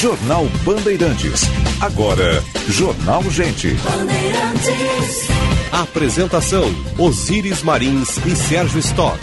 Jornal Bandeirantes. Agora, Jornal Gente. Apresentação: Osíris Marins e Sérgio Stock.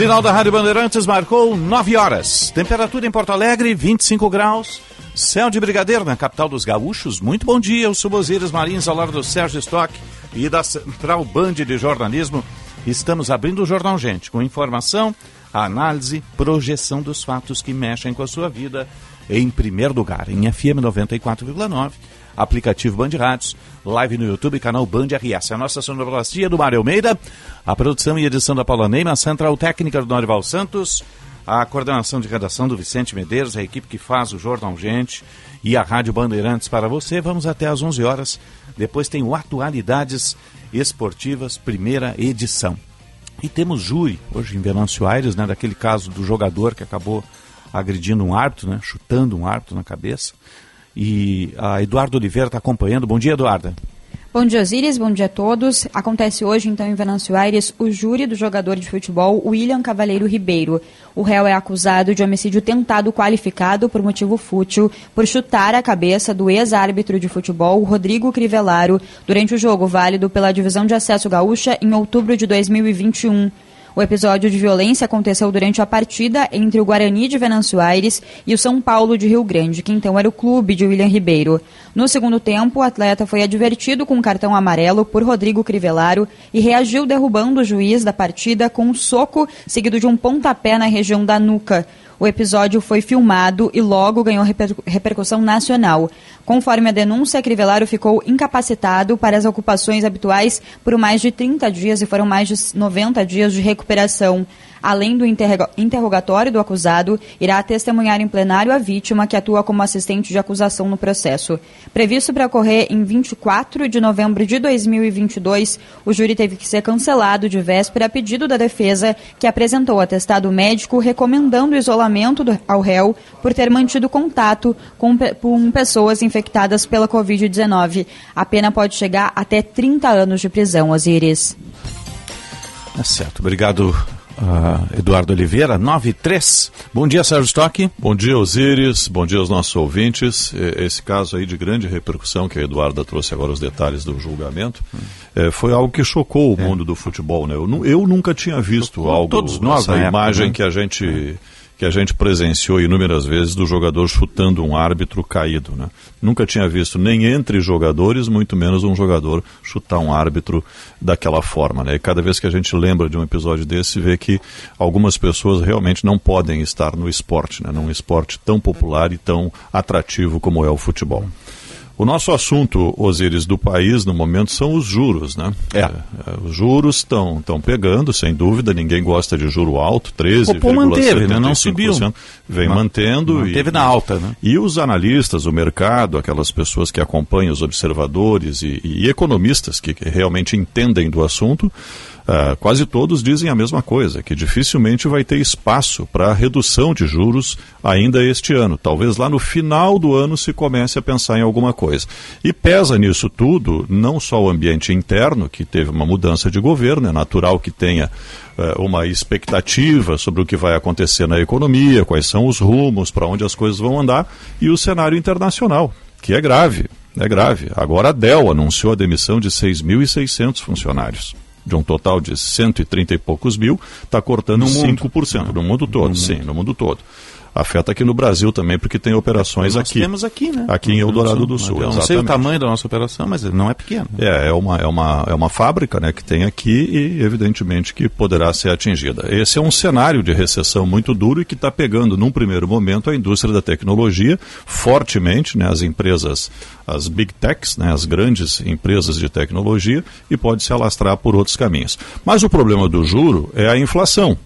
Sinal da Rádio Bandeirantes marcou 9 horas. Temperatura em Porto Alegre, 25 graus. Céu de Brigadeiro, na capital dos gaúchos. Muito bom dia, eu sou Osíris Marins, ao lado do Sérgio Stock e da Central Band de Jornalismo. Estamos abrindo o Jornal Gente, com informação, análise, projeção dos fatos que mexem com a sua vida. Em primeiro lugar, em FM 94,9 aplicativo Band Rádios, live no YouTube, canal Band RS. A nossa sonoplastia do Mário Almeida, a produção e edição da Paula Neima, a central técnica do Norival Santos, a coordenação de redação do Vicente Medeiros, a equipe que faz o Jornal Gente e a Rádio Bandeirantes para você. Vamos até às 11 horas. Depois tem o Atualidades Esportivas, primeira edição. E temos júri, hoje em Venâncio Aires, né, daquele caso do jogador que acabou agredindo um árbitro, né, chutando um árbitro na cabeça. E a Eduardo Oliveira está acompanhando. Bom dia, Eduarda. Bom dia, Osíris. Bom dia a todos. Acontece hoje, então, em Venâncio Aires, o júri do jogador de futebol William Cavaleiro Ribeiro. O réu é acusado de homicídio tentado qualificado por motivo fútil por chutar a cabeça do ex-árbitro de futebol Rodrigo Crivellaro durante o jogo válido pela Divisão de Acesso Gaúcha em outubro de 2021. O episódio de violência aconteceu durante a partida entre o Guarani de Venâncio Aires e o São Paulo de Rio Grande, que então era o clube de William Ribeiro. No segundo tempo, o atleta foi advertido com um cartão amarelo por Rodrigo Crivellaro e reagiu derrubando o juiz da partida com um soco seguido de um pontapé na região da nuca. O episódio foi filmado e logo ganhou reper repercussão nacional. Conforme a denúncia, Crivellaro ficou incapacitado para as ocupações habituais por mais de 30 dias e foram mais de 90 dias de recuperação. Além do interrogatório do acusado, irá testemunhar em plenário a vítima, que atua como assistente de acusação no processo. Previsto para ocorrer em 24 de novembro de 2022, o júri teve que ser cancelado de véspera a pedido da defesa, que apresentou atestado médico recomendando isolamento do, ao réu por ter mantido contato com, com pessoas infectadas pela Covid-19. A pena pode chegar até 30 anos de prisão, Osiris. É certo. Obrigado, Uh, Eduardo Oliveira, 93. Bom dia, Sérgio Stock. Bom dia, Osíris. Bom dia aos nossos ouvintes. Esse caso aí de grande repercussão, que a Eduarda trouxe agora os detalhes do julgamento, hum. foi algo que chocou o é. mundo do futebol. Né? Eu, eu nunca tinha visto chocou algo, todos nós, essa imagem época, né? que a gente... É que a gente presenciou inúmeras vezes do jogador chutando um árbitro caído. Né? Nunca tinha visto nem entre jogadores, muito menos um jogador chutar um árbitro daquela forma. Né? E cada vez que a gente lembra de um episódio desse, vê que algumas pessoas realmente não podem estar no esporte, né? num esporte tão popular e tão atrativo como é o futebol. O nosso assunto, Osíris, do país no momento são os juros, né? É. é os juros estão pegando, sem dúvida, ninguém gosta de juro alto, 13, O manteve, né? não subiu. Vem não, mantendo. Manteve e, na alta, né? E os analistas, o mercado, aquelas pessoas que acompanham os observadores e, e economistas que, que realmente entendem do assunto, Uh, quase todos dizem a mesma coisa, que dificilmente vai ter espaço para redução de juros ainda este ano. Talvez lá no final do ano se comece a pensar em alguma coisa. E pesa nisso tudo não só o ambiente interno, que teve uma mudança de governo, é natural que tenha uh, uma expectativa sobre o que vai acontecer na economia, quais são os rumos, para onde as coisas vão andar, e o cenário internacional, que é grave. É grave. Agora a Dell anunciou a demissão de 6.600 funcionários de um total de 130 e poucos mil, está cortando no 5%. Mundo. No mundo todo, no sim, mundo. no mundo todo afeta aqui no Brasil também, porque tem operações Nós aqui. temos aqui, né? Aqui em Eldorado do Sul. Eu não sei o tamanho da nossa operação, mas não é pequeno. É, é uma, é uma, é uma fábrica né, que tem aqui e, evidentemente, que poderá ser atingida. Esse é um cenário de recessão muito duro e que está pegando, num primeiro momento, a indústria da tecnologia fortemente, né, as empresas, as big techs, né, as grandes empresas de tecnologia, e pode se alastrar por outros caminhos. Mas o problema do juro é a inflação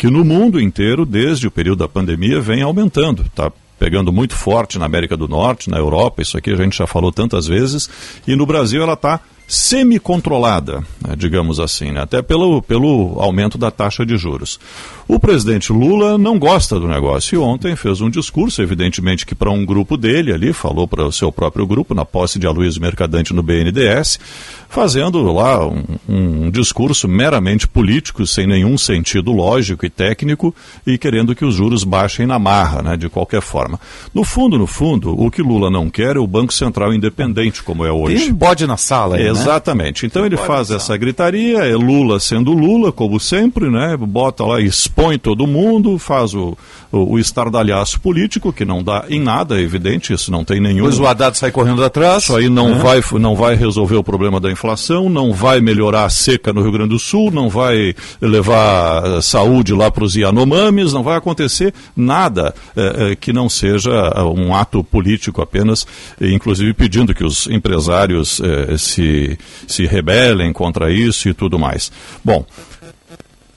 que no mundo inteiro, desde o período da pandemia, vem aumentando. Está pegando muito forte na América do Norte, na Europa, isso aqui a gente já falou tantas vezes, e no Brasil ela está semi-controlada, né, digamos assim, né, até pelo, pelo aumento da taxa de juros. O presidente Lula não gosta do negócio e ontem fez um discurso, evidentemente que para um grupo dele ali, falou para o seu próprio grupo, na posse de Aloysio Mercadante no BNDES, fazendo lá um, um, discurso meramente político, sem nenhum sentido lógico e técnico, e querendo que os juros baixem na marra, né, de qualquer forma. No fundo, no fundo, o que Lula não quer é o Banco Central independente, como é hoje. Tem um bode na sala aí, né? Exatamente. Então ele faz essa gritaria, é Lula sendo Lula, como sempre, né? Bota lá, expõe todo mundo, faz o, o, o estardalhaço político, que não dá em nada, é evidente, isso não tem nenhum. Pois o Haddad sai correndo atrás. Isso aí não, é. vai, não vai resolver o problema da inflação, não vai melhorar a seca no Rio Grande do Sul, não vai levar saúde lá para os Yanomamis, não vai acontecer nada é, é, que não seja um ato político apenas, inclusive pedindo que os empresários se, se rebelem contra isso e tudo mais. Bom,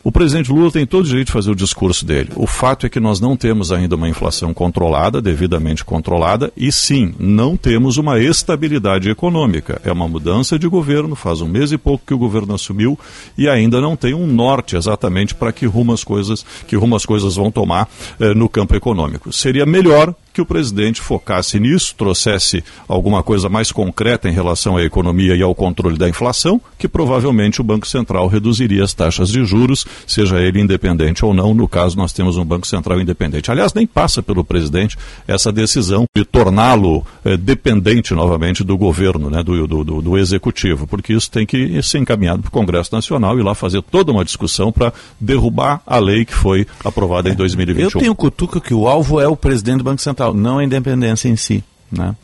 o presidente Lula tem todo o direito de fazer o discurso dele. O fato é que nós não temos ainda uma inflação controlada, devidamente controlada, e sim, não temos uma estabilidade econômica. É uma mudança de governo, faz um mês e pouco que o governo assumiu e ainda não tem um norte exatamente para que rumo as coisas, que rumo as coisas vão tomar eh, no campo econômico. Seria melhor que o presidente focasse nisso, trouxesse alguma coisa mais concreta em relação à economia e ao controle da inflação, que provavelmente o Banco Central reduziria as taxas de juros, seja ele independente ou não. No caso, nós temos um Banco Central independente. Aliás, nem passa pelo presidente essa decisão de torná-lo eh, dependente novamente do governo, né, do, do, do, do executivo, porque isso tem que ser encaminhado para o Congresso Nacional e lá fazer toda uma discussão para derrubar a lei que foi aprovada em 2021. Eu tenho cutuca que o alvo é o presidente do Banco Central não a independência em si. Né?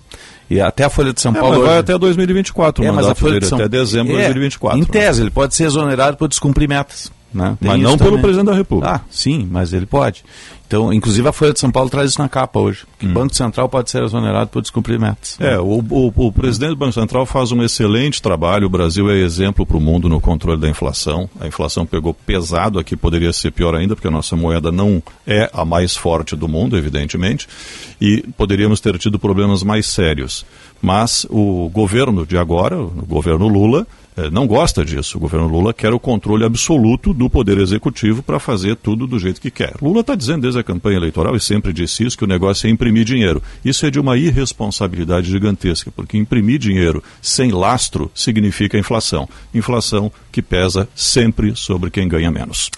E até a Folha de São é, Paulo. vai até 2024, é, mas a Folha de São... até dezembro de é, 2024. Em tese, né? ele pode ser exonerado por descumprir metas. Né? Mas não pelo presidente da República. Ah, sim, mas ele pode. Então, inclusive a Folha de São Paulo traz isso na capa hoje. Que hum. o Banco Central pode ser exonerado por descumprir metas. É, o, o, o, presidente do Banco Central faz um excelente trabalho. O Brasil é exemplo para o mundo no controle da inflação. A inflação pegou pesado aqui, poderia ser pior ainda, porque a nossa moeda não é a mais forte do mundo, evidentemente, e poderíamos ter tido problemas mais sérios. Mas o governo de agora, o governo Lula, não gosta disso. O governo Lula quer o controle absoluto do poder executivo para fazer tudo do jeito que quer. Lula está dizendo desde a campanha eleitoral e sempre disse isso que o negócio é imprimir dinheiro. Isso é de uma irresponsabilidade gigantesca, porque imprimir dinheiro sem lastro significa inflação. Inflação que pesa sempre sobre quem ganha menos.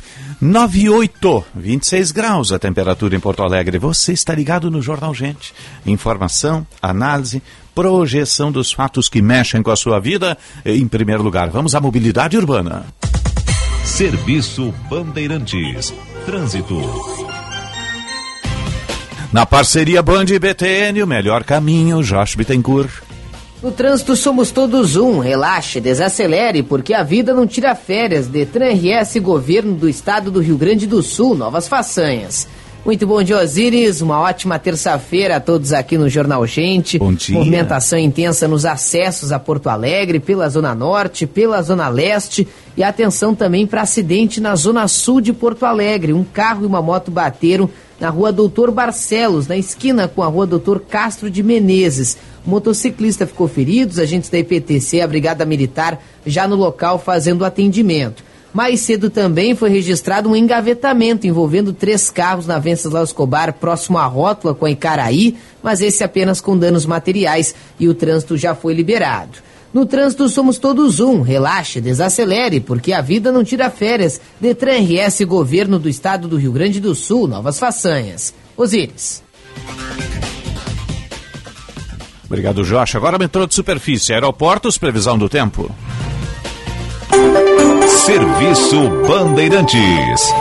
98, 26 graus a temperatura em Porto Alegre. Você está ligado no Jornal Gente. Informação, análise, projeção dos fatos que mexem com a sua vida. Em primeiro lugar, vamos à mobilidade urbana. Serviço Bandeirantes. Trânsito. Na parceria Band e BTN, o melhor caminho, Josh Bittencourt. No trânsito somos todos um. Relaxe, desacelere, porque a vida não tira férias. Detran RS Governo do Estado do Rio Grande do Sul, novas façanhas. Muito bom dia, Osiris. Uma ótima terça-feira a todos aqui no Jornal Gente. Bom dia. Movimentação intensa nos acessos a Porto Alegre, pela Zona Norte, pela Zona Leste. E atenção também para acidente na Zona Sul de Porto Alegre. Um carro e uma moto bateram na rua Doutor Barcelos, na esquina com a rua Doutor Castro de Menezes. O motociclista ficou ferido, os agentes da IPTC, a Brigada Militar, já no local fazendo atendimento. Mais cedo também foi registrado um engavetamento envolvendo três carros na Venceslau Escobar, próximo à rótula com a Icaraí, mas esse apenas com danos materiais e o trânsito já foi liberado. No trânsito somos todos um. Relaxe, desacelere, porque a vida não tira férias. Detran RS Governo do Estado do Rio Grande do Sul, novas façanhas. Osíris. Obrigado, Josh. Agora metrô de superfície, aeroportos, previsão do tempo. Serviço Bandeirantes.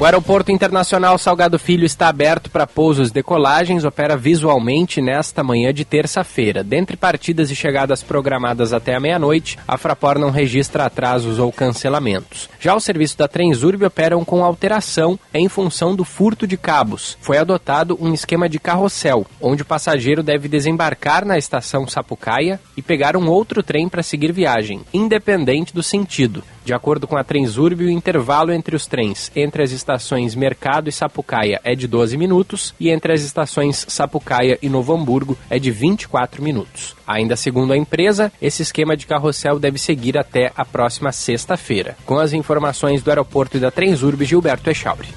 O Aeroporto Internacional Salgado Filho está aberto para pousos e decolagens, opera visualmente nesta manhã de terça-feira. Dentre partidas e chegadas programadas até a meia-noite, a Fraport não registra atrasos ou cancelamentos. Já o serviço da Transurb operam com alteração em função do furto de cabos. Foi adotado um esquema de carrossel, onde o passageiro deve desembarcar na estação Sapucaia e pegar um outro trem para seguir viagem, independente do sentido. De acordo com a Transurb, o intervalo entre os trens entre as estações Mercado e Sapucaia é de 12 minutos e entre as estações Sapucaia e Novo Hamburgo é de 24 minutos. Ainda segundo a empresa, esse esquema de carrossel deve seguir até a próxima sexta-feira. Com as informações do aeroporto e da Transurb, Gilberto Echauri.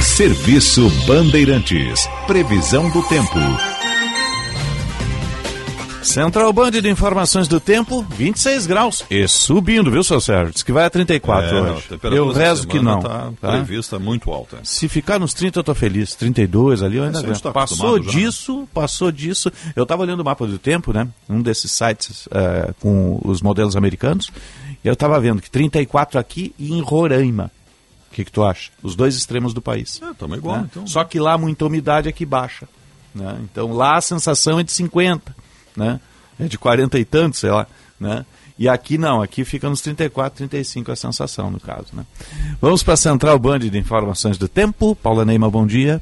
Serviço Bandeirantes. Previsão do tempo. Central Band de Informações do Tempo, 26 graus. E subindo, viu, seu Sérgio? Diz que vai a 34 É, hoje. não, eu rezo que não. Tá, tá? prevista muito alta. Se ficar nos 30, eu tô feliz. 32 ali, eu ainda aguento. tá Passou já, né? disso, passou disso. Eu tava olhando o mapa do tempo, né? Um desses sites é, com os modelos americanos. E eu tava vendo que 34 aqui e em Roraima. O que, que tu acha? Os dois extremos do país. É, tamo igual, né? então. Só que lá muita umidade aqui baixa. Né? Então lá a sensação é de 50, né? É de 40 e tantos, sei lá, né? E aqui não, aqui fica nos 34, 35 a sensação, no caso, né? Vamos para a Central Band de Informações do Tempo. Paula Neima, bom dia.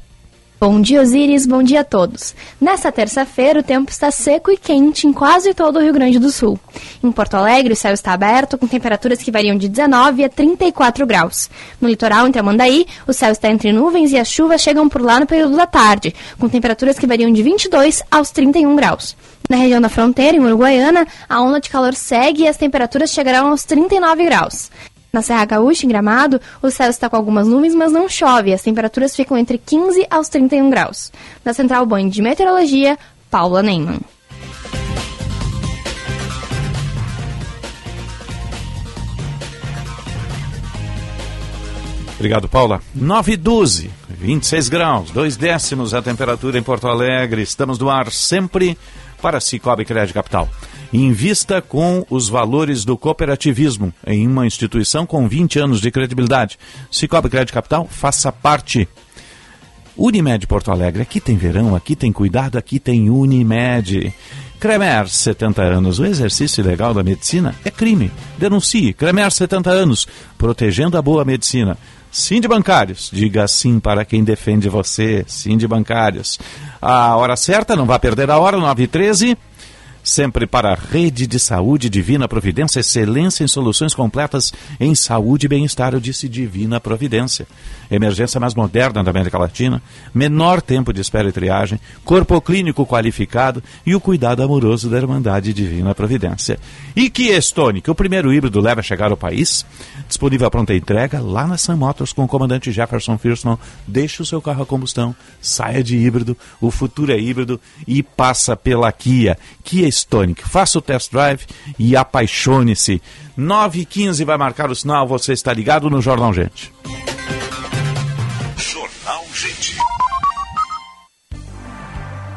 Bom dia, Osiris. Bom dia a todos. Nesta terça-feira, o tempo está seco e quente em quase todo o Rio Grande do Sul. Em Porto Alegre, o céu está aberto, com temperaturas que variam de 19 a 34 graus. No litoral, em Tramandaí, o céu está entre nuvens e as chuvas chegam por lá no período da tarde, com temperaturas que variam de 22 aos 31 graus. Na região da fronteira, em Uruguaiana, a onda de calor segue e as temperaturas chegarão aos 39 graus. Na Serra Gaúcha, em Gramado, o céu está com algumas nuvens, mas não chove. As temperaturas ficam entre 15 aos 31 graus. Da Central Band de Meteorologia, Paula Neyman. Obrigado, Paula. 9 e 12, 26 graus, 2 décimos a temperatura em Porto Alegre. Estamos no ar sempre para Cicobi Crédito Capital. Invista com os valores do cooperativismo em uma instituição com 20 anos de credibilidade. Cicobi Crédito Capital, faça parte. Unimed Porto Alegre, aqui tem verão, aqui tem cuidado, aqui tem Unimed. Cremer, 70 anos. O exercício ilegal da medicina é crime. Denuncie. Cremer, 70 anos. Protegendo a boa medicina. Sim de bancários. Diga sim para quem defende você. Sim de bancários. A hora certa, não vá perder a hora, 9 e 13 Sempre para a Rede de Saúde Divina Providência, excelência em soluções completas em saúde e bem-estar, eu disse Divina Providência. Emergência mais moderna da América Latina, menor tempo de espera e triagem, corpo clínico qualificado e o cuidado amoroso da Irmandade Divina Providência. E Kia Stonic, o primeiro híbrido leva a chegar ao país, disponível a pronta entrega lá na Sun Motors com o comandante Jefferson Firsman. Deixe o seu carro a combustão, saia de híbrido, o futuro é híbrido e passa pela Kia. Kia Stonic. Faça o test drive e apaixone-se. 9 e 15 vai marcar o sinal, você está ligado no Jornal Gente. Jornal Gente.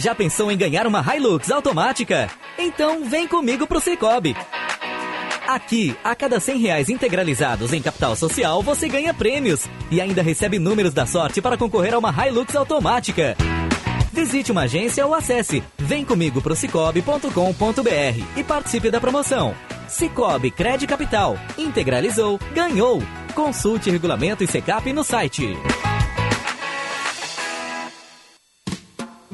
Já pensou em ganhar uma Hilux automática? Então vem comigo pro Cicobi. Aqui, a cada 100 reais integralizados em capital social, você ganha prêmios e ainda recebe números da sorte para concorrer a uma Hilux automática. Visite uma agência ou acesse vemcomigo pro cicobi.com.br e participe da promoção. Cicobi Cred Capital. Integralizou, ganhou. Consulte regulamento e secap no site.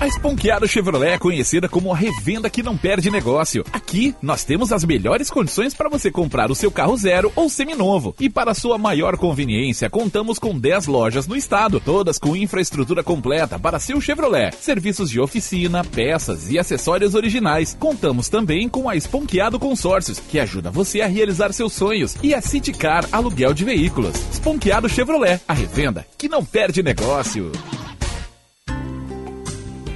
A Esponqueado Chevrolet é conhecida como a revenda que não perde negócio. Aqui, nós temos as melhores condições para você comprar o seu carro zero ou seminovo. E para sua maior conveniência, contamos com 10 lojas no estado, todas com infraestrutura completa para seu Chevrolet. Serviços de oficina, peças e acessórios originais. Contamos também com a Esponqueado Consórcios, que ajuda você a realizar seus sonhos. E a Citicar Aluguel de Veículos. Esponqueado Chevrolet, a revenda que não perde negócio.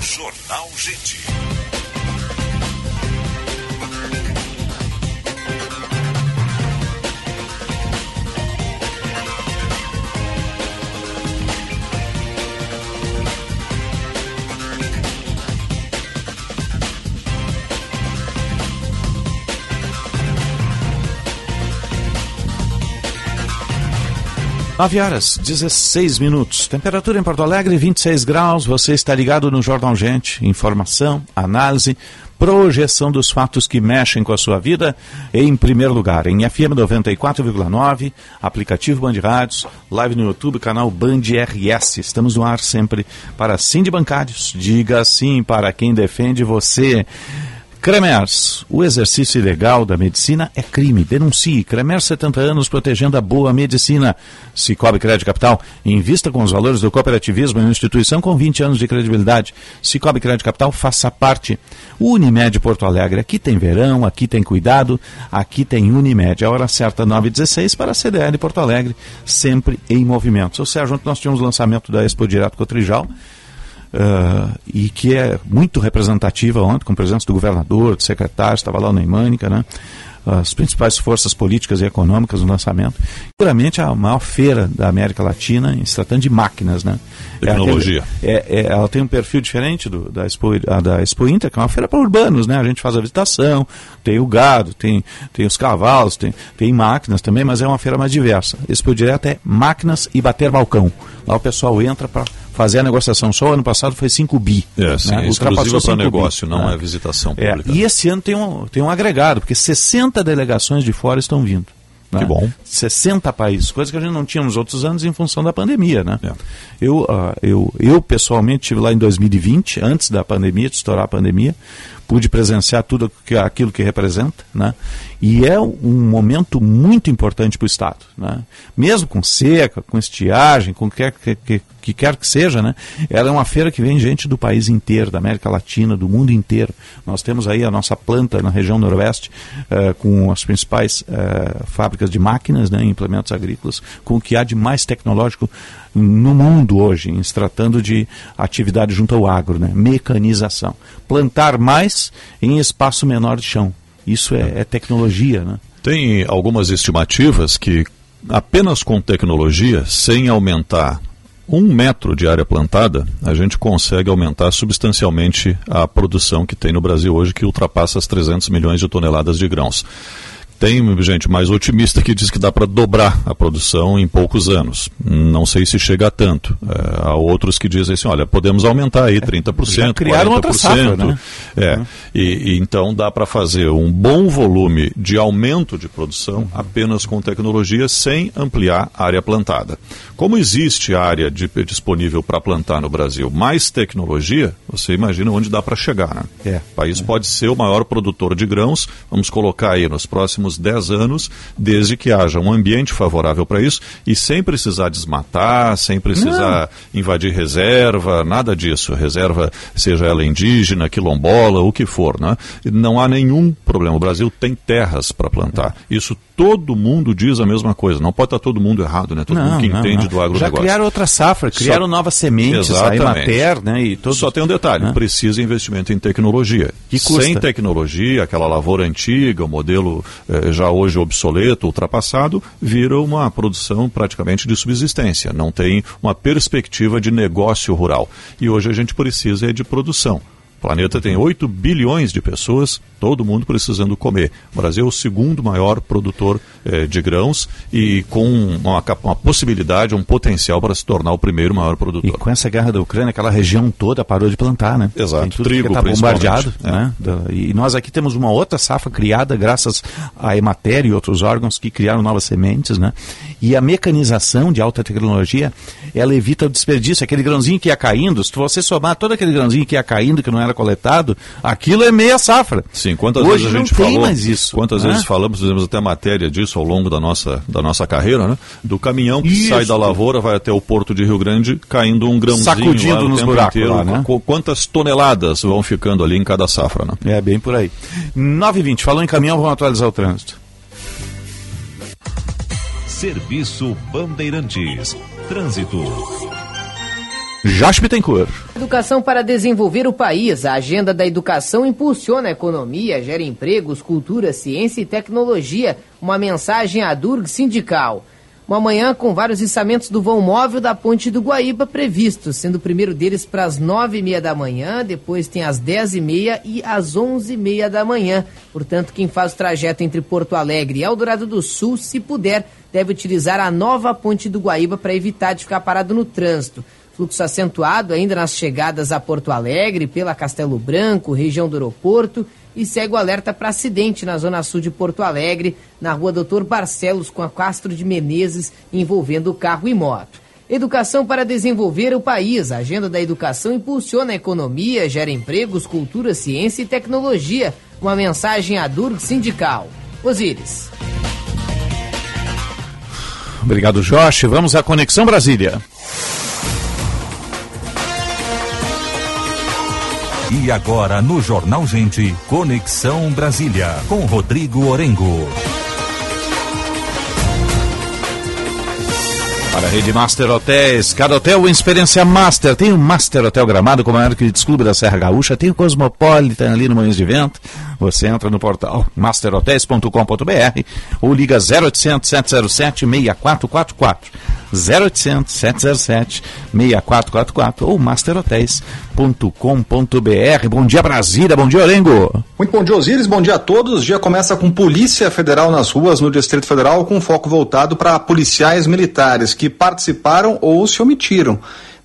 Jornal Gente. Nove horas, 16 minutos. Temperatura em Porto Alegre, 26 graus. Você está ligado no Jornal Gente. Informação, análise, projeção dos fatos que mexem com a sua vida. Em primeiro lugar, em FM 94,9, aplicativo Band Rádios, live no YouTube, canal Band RS. Estamos no ar sempre para Sim de Bancários. Diga sim para quem defende você. Cremers, o exercício ilegal da medicina é crime. Denuncie. Cremers, 70 anos protegendo a boa medicina. Cicobi Crédito Capital, invista com os valores do cooperativismo em uma instituição com 20 anos de credibilidade. Cicobi Crédito Capital, faça parte. Unimed Porto Alegre, aqui tem verão, aqui tem cuidado, aqui tem Unimed. A hora certa, 9h16 para a CDL Porto Alegre, sempre em movimento. Seu Sérgio, ontem nós tínhamos o lançamento da Expo Direto Cotrijal. Uh, e que é muito representativa ontem, com a presença do governador, do secretário, estava lá o Neimânica, né? as principais forças políticas e econômicas no lançamento. Seguramente a maior feira da América Latina em se tratando de máquinas, né? Tecnologia. É, é, é, ela tem um perfil diferente do, da, Expo, da Expo Inter, que é uma feira para urbanos, né? A gente faz a visitação, tem o gado, tem, tem os cavalos, tem, tem máquinas também, mas é uma feira mais diversa. Expo Direto é máquinas e bater balcão. Lá o pessoal entra para fazer a negociação. Só ano passado foi 5 bi. É, sim, né? exclusiva para negócio, bi, não né? é visitação é, pública. e esse ano tem um, tem um agregado, porque 60 delegações de fora estão vindo. Né? Que bom. 60 países, coisa que a gente não tinha nos outros anos em função da pandemia, né? É. Eu, uh, eu, eu, pessoalmente, estive lá em 2020, antes da pandemia, de estourar a pandemia, pude presenciar tudo aquilo que representa, né? E é um momento muito importante para o Estado, né? Mesmo com seca, com estiagem, com o que, que, que, que quer que seja, né? Ela é uma feira que vem gente do país inteiro, da América Latina, do mundo inteiro. Nós temos aí a nossa planta na região noroeste, uh, com as principais uh, fábricas de máquinas, né, implementos agrícolas, com o que há de mais tecnológico no mundo hoje, em se tratando de atividade junto ao agro, né? mecanização. Plantar mais em espaço menor de chão. Isso é, é tecnologia. Né? Tem algumas estimativas que apenas com tecnologia, sem aumentar um metro de área plantada, a gente consegue aumentar substancialmente a produção que tem no Brasil hoje, que ultrapassa as 300 milhões de toneladas de grãos. Tem gente mais otimista que diz que dá para dobrar a produção em poucos anos. Não sei se chega a tanto. É, há outros que dizem assim, olha, podemos aumentar aí 30%, Já criaram 40%. outra safra, né? É, e, e então dá para fazer um bom volume de aumento de produção apenas com tecnologia sem ampliar a área plantada. Como existe área de, disponível para plantar no Brasil, mais tecnologia, você imagina onde dá para chegar. Né? É, o país pode ser o maior produtor de grãos, vamos colocar aí nos próximos 10 anos, desde que haja um ambiente favorável para isso e sem precisar desmatar, sem precisar Não. invadir reserva, nada disso. Reserva, seja ela indígena, quilombola, o que for. Né? Não há nenhum problema. O Brasil tem terras para plantar. Isso todo mundo diz a mesma coisa. Não pode estar todo mundo errado, né? Todo não, mundo que não, entende não. do agronegócio. Já criaram outra safra, criaram Só... novas sementes, Exatamente. a Emater, né? E todos... Só tem um detalhe, Né? precisa investimento em tecnologia. Que custa? Sem tecnologia, aquela lavoura antiga, o modelo eh, já hoje obsoleto, ultrapassado, vira uma produção praticamente de subsistência. Não tem uma perspectiva de negócio rural. E hoje a gente precisa é de produção O planeta tem 8 bilhões de pessoas, todo mundo precisando comer. O Brasil é o segundo maior produtor eh, de grãos e com uma, uma, possibilidade, um potencial para se tornar o primeiro maior produtor. E com essa guerra da Ucrânia, aquela região toda parou de plantar, né? Exato. Trigo, está bombardeado. É. Né? E nós aqui temos uma outra safra criada graças à Emater e outros órgãos que criaram novas sementes, né? E a mecanização de alta tecnologia, ela evita o desperdício. Aquele grãozinho que ia caindo, se você somar todo aquele grãozinho que ia caindo, que não era coletado, aquilo é meia safra. Sim, quantas Hoje vezes a gente não falou, tem mais isso. Quantas né? vezes falamos, fizemos até matéria disso ao longo da nossa, da nossa carreira, né? Do caminhão que isso. sai da lavoura, vai até o porto de Rio Grande, caindo um grãozinho Sacudindo lá, nos buracos inteiro, lá, né? Quantas toneladas vão ficando ali em cada safra, né? É, bem por aí. 9 h 20 falou em caminhão, vamos atualizar o trânsito. Serviço Bandeirantes. Trânsito. Josh Bittencourt. Educação para desenvolver o país. A agenda da educação impulsiona a economia, gera empregos, cultura, ciência e tecnologia. Uma mensagem à Durg Sindical. Uma manhã com vários içamentos do vão móvel da Ponte do Guaíba previstos, sendo o primeiro deles para as nove e meia da manhã, depois tem às dez e meia e às onze e meia da manhã. Portanto, quem faz o trajeto entre Porto Alegre e Eldorado do Sul, se puder, deve utilizar a nova Ponte do Guaíba para evitar de ficar parado no trânsito. Fluxo acentuado ainda nas chegadas a Porto Alegre, pela Castelo Branco, região do aeroporto, e segue o alerta para acidente na zona sul de Porto Alegre, na rua Doutor Barcelos, com a Castro de Menezes, envolvendo carro e moto. Educação para desenvolver o país. A agenda da educação impulsiona a economia, gera empregos, cultura, ciência e tecnologia. Uma mensagem à Durg Sindical. Osíris. Obrigado, Josh. Vamos à Conexão Brasília. E agora no Jornal Gente, Conexão Brasília, com Rodrigo Orengo. Para a rede Master Hotéis, cada hotel uma experiência master. Tem o Master Hotel Gramado, como é maior clube da Serra Gaúcha, tem o Cosmopolitan ali no Moinhos de Vento. Você entra no portal masterhotels.com.br ou liga 0800 707 6444. 0800 707 6444 ou masterhotels.com.br. Bom dia Brasília, bom dia Orengo. Muito bom dia Osíris, bom dia a todos. O dia começa com Polícia Federal nas ruas no Distrito Federal com foco voltado para policiais militares que participaram ou se omitiram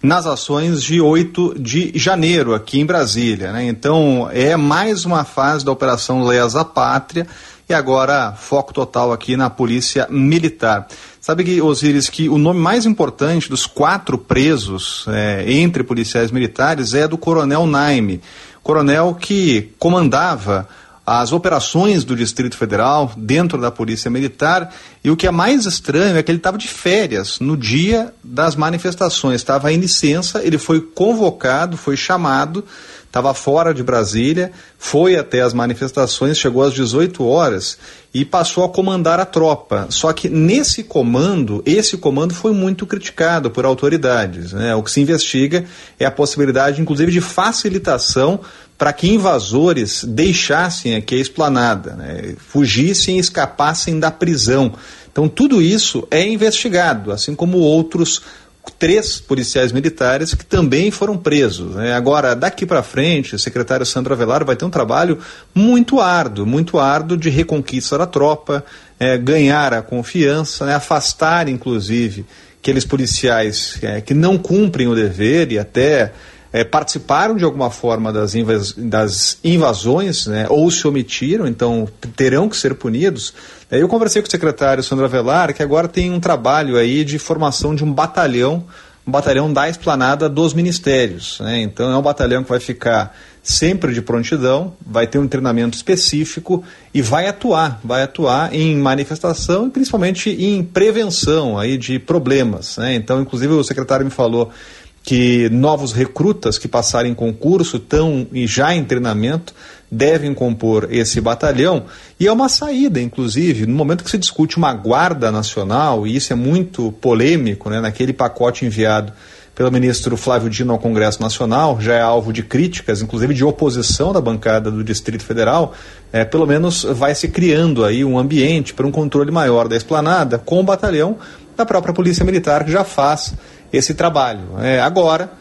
nas ações de 8 de janeiro aqui em Brasília. Né? Então é mais uma fase da Operação Lesa Pátria e agora foco total aqui na Polícia Militar. Sabe Osiris, que o nome mais importante dos quatro presos é, entre policiais militares é do Coronel Naime. Coronel que comandava as operações do Distrito Federal dentro da Polícia Militar. E o que é mais estranho é que ele estava de férias no dia das manifestações, estava em licença, ele foi convocado, foi chamado, estava fora de Brasília, foi até as manifestações, chegou às 18 horas e passou a comandar a tropa. Só que nesse comando, esse comando foi muito criticado por autoridades. Né? O que se investiga é a possibilidade, inclusive, de facilitação para que invasores deixassem aqui a esplanada, né? fugissem e escapassem da prisão. Então, tudo isso é investigado, assim como outros três policiais militares que também foram presos. Né? Agora, daqui para frente, o secretário Sandro Avelar vai ter um trabalho muito árduo, muito árduo de reconquista da tropa, é, ganhar a confiança, né? afastar, inclusive, aqueles policiais é, que não cumprem o dever e até é, participaram de alguma forma das, invas das invasões, né, ou se omitiram, então terão que ser punidos. É, eu conversei com o secretário Sandra Velar, que agora tem um trabalho aí de formação de um batalhão, um batalhão da esplanada dos ministérios. Né, então é um batalhão que vai ficar sempre de prontidão, vai ter um treinamento específico e vai atuar, vai atuar em manifestação e principalmente em prevenção aí de problemas. Né? Então, inclusive o secretário me falou que novos recrutas que passarem em concurso estão e já em treinamento devem compor esse batalhão. E é uma saída, inclusive, no momento que se discute uma guarda nacional e isso é muito polêmico, né, naquele pacote enviado pelo ministro Flávio Dino ao Congresso Nacional, já é alvo de críticas, inclusive de oposição da bancada do Distrito Federal, é, pelo menos vai se criando aí um ambiente para um controle maior da esplanada com o batalhão da própria Polícia Militar que já faz esse trabalho. É, agora,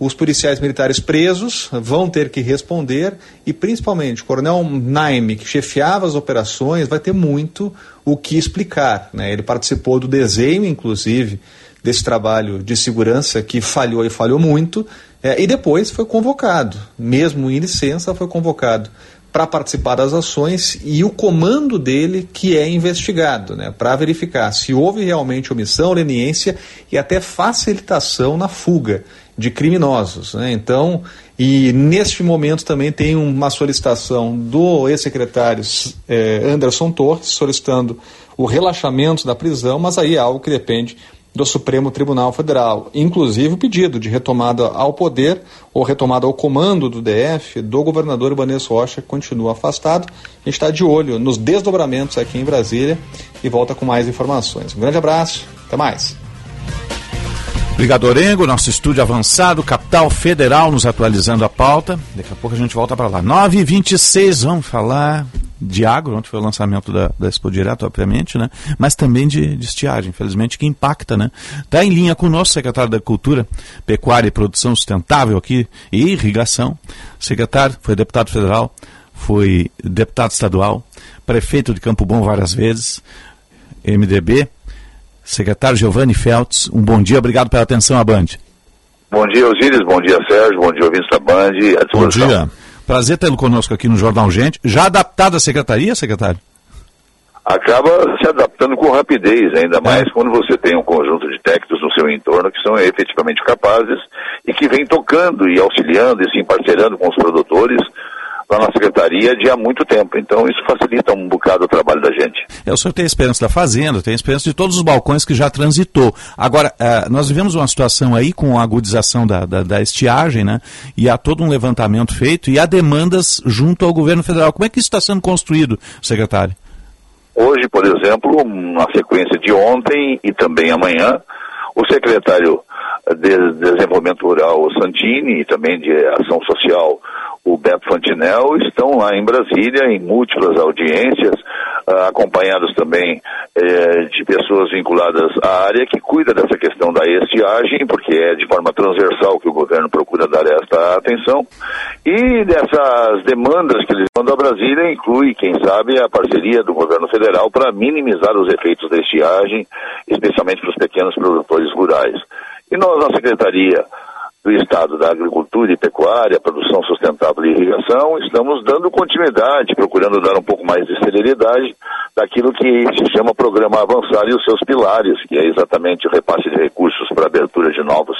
os policiais militares presos vão ter que responder e, principalmente, o coronel Naime, que chefiava as operações, vai ter muito o que explicar. Né? Ele participou do desenho, inclusive, desse trabalho de segurança que falhou e falhou muito, é, e depois foi convocado, mesmo em licença, foi convocado para participar das ações e o comando dele que é investigado, né, para verificar se houve realmente omissão, leniência e até facilitação na fuga de criminosos. Né? Então, e neste momento também tem uma solicitação do ex-secretário eh, Anderson Torres solicitando o relaxamento da prisão, mas aí é algo que depende do Supremo Tribunal Federal, inclusive o pedido de retomada ao poder ou retomada ao comando do DF do governador Ibanez Rocha continua afastado. A gente está de olho nos desdobramentos aqui em Brasília e volta com mais informações. Um grande abraço, até mais. Obrigado, Orengo. Nosso estúdio avançado, Capital Federal, nos atualizando a pauta. Daqui a pouco a gente volta para lá. 9h26, vamos falar de agro, ontem foi o lançamento da, da Expo Direto, obviamente, né? mas também de, de estiagem, infelizmente, que impacta. Né? Está em linha com o nosso secretário da Cultura, Pecuária e Produção Sustentável aqui e Irrigação. Secretário, foi deputado federal, foi deputado estadual, prefeito de Campo Bom várias vezes, MDB. Secretário Giovanni Feltz, um bom dia, obrigado pela atenção à Band. Bom dia, Osíris, bom dia, Sérgio, bom dia, ouvintes da Band, Bom dia. Prazer tê-lo conosco aqui no Jornal Gente. Já adaptado à secretaria, secretário? Acaba se adaptando com rapidez, ainda mais é. quando você tem um conjunto de técnicos no seu entorno que são efetivamente capazes e que vem tocando e auxiliando e se parceirando com os produtores lá na secretaria de há muito tempo. Então isso facilita um bocado o trabalho da gente. É, o senhor tem experiência da fazenda, tem experiência de todos os balcões que já transitou. Agora, uh, nós vivemos uma situação aí com a agudização da, da, da, estiagem, né? E há todo um levantamento feito e há demandas junto ao governo federal. Como é que isso está sendo construído, secretário? Hoje, por exemplo, na sequência de ontem e também amanhã, o secretário de Desenvolvimento Rural, Santini, e também de Ação Social, o Beto Fantinel, estão lá em Brasília, em múltiplas audiências, uh, acompanhados também uh, de pessoas vinculadas à área que cuida dessa questão da estiagem, porque é de forma transversal que o governo procura dar esta atenção. E dessas demandas que eles mandam a Brasília, inclui, quem sabe, a parceria do governo federal para minimizar os efeitos da estiagem, especialmente para os pequenos produtores rurais. E nós, na Secretaria do Estado da Agricultura e Pecuária, Produção Sustentável e Irrigação, estamos dando continuidade, procurando dar um pouco mais de celeridade daquilo que se chama Programa Avançar e os seus pilares, que é exatamente o repasse de recursos para abertura de novos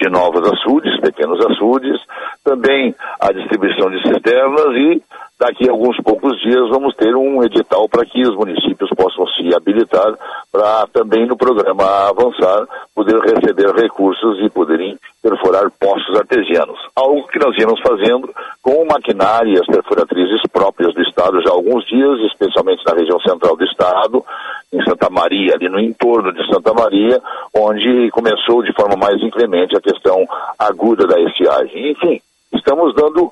de novos açudes, pequenos açudes, também a distribuição de cisternas e daqui a alguns poucos dias vamos ter um edital para que os municípios possam se habilitar para também no programa Avançar poder receber recursos e poderem perfurar poços artesianos. Algo que nós íamos fazendo com maquinárias perfuratrizes próprias do Estado já há alguns dias, especialmente na região central do Estado, em Santa Maria, ali no entorno de Santa Maria, onde começou de forma mais inclemente a questão aguda da estiagem. Enfim, estamos dando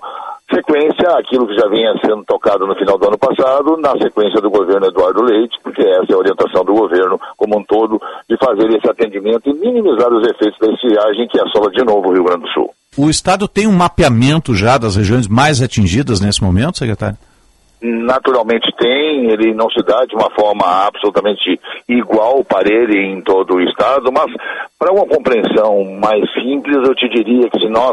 sequência àquilo que já vinha sendo tocado no final do ano passado, na sequência do governo Eduardo Leite, porque essa é a orientação do governo como um todo, de fazer esse atendimento e minimizar os efeitos da estiagem que assola de novo o Rio Grande do Sul. O Estado tem um mapeamento já das regiões mais atingidas nesse momento, secretário? Naturalmente tem, ele não se dá de uma forma absolutamente igual para ele em todo o estado, mas para uma compreensão mais simples, eu te diria que se nós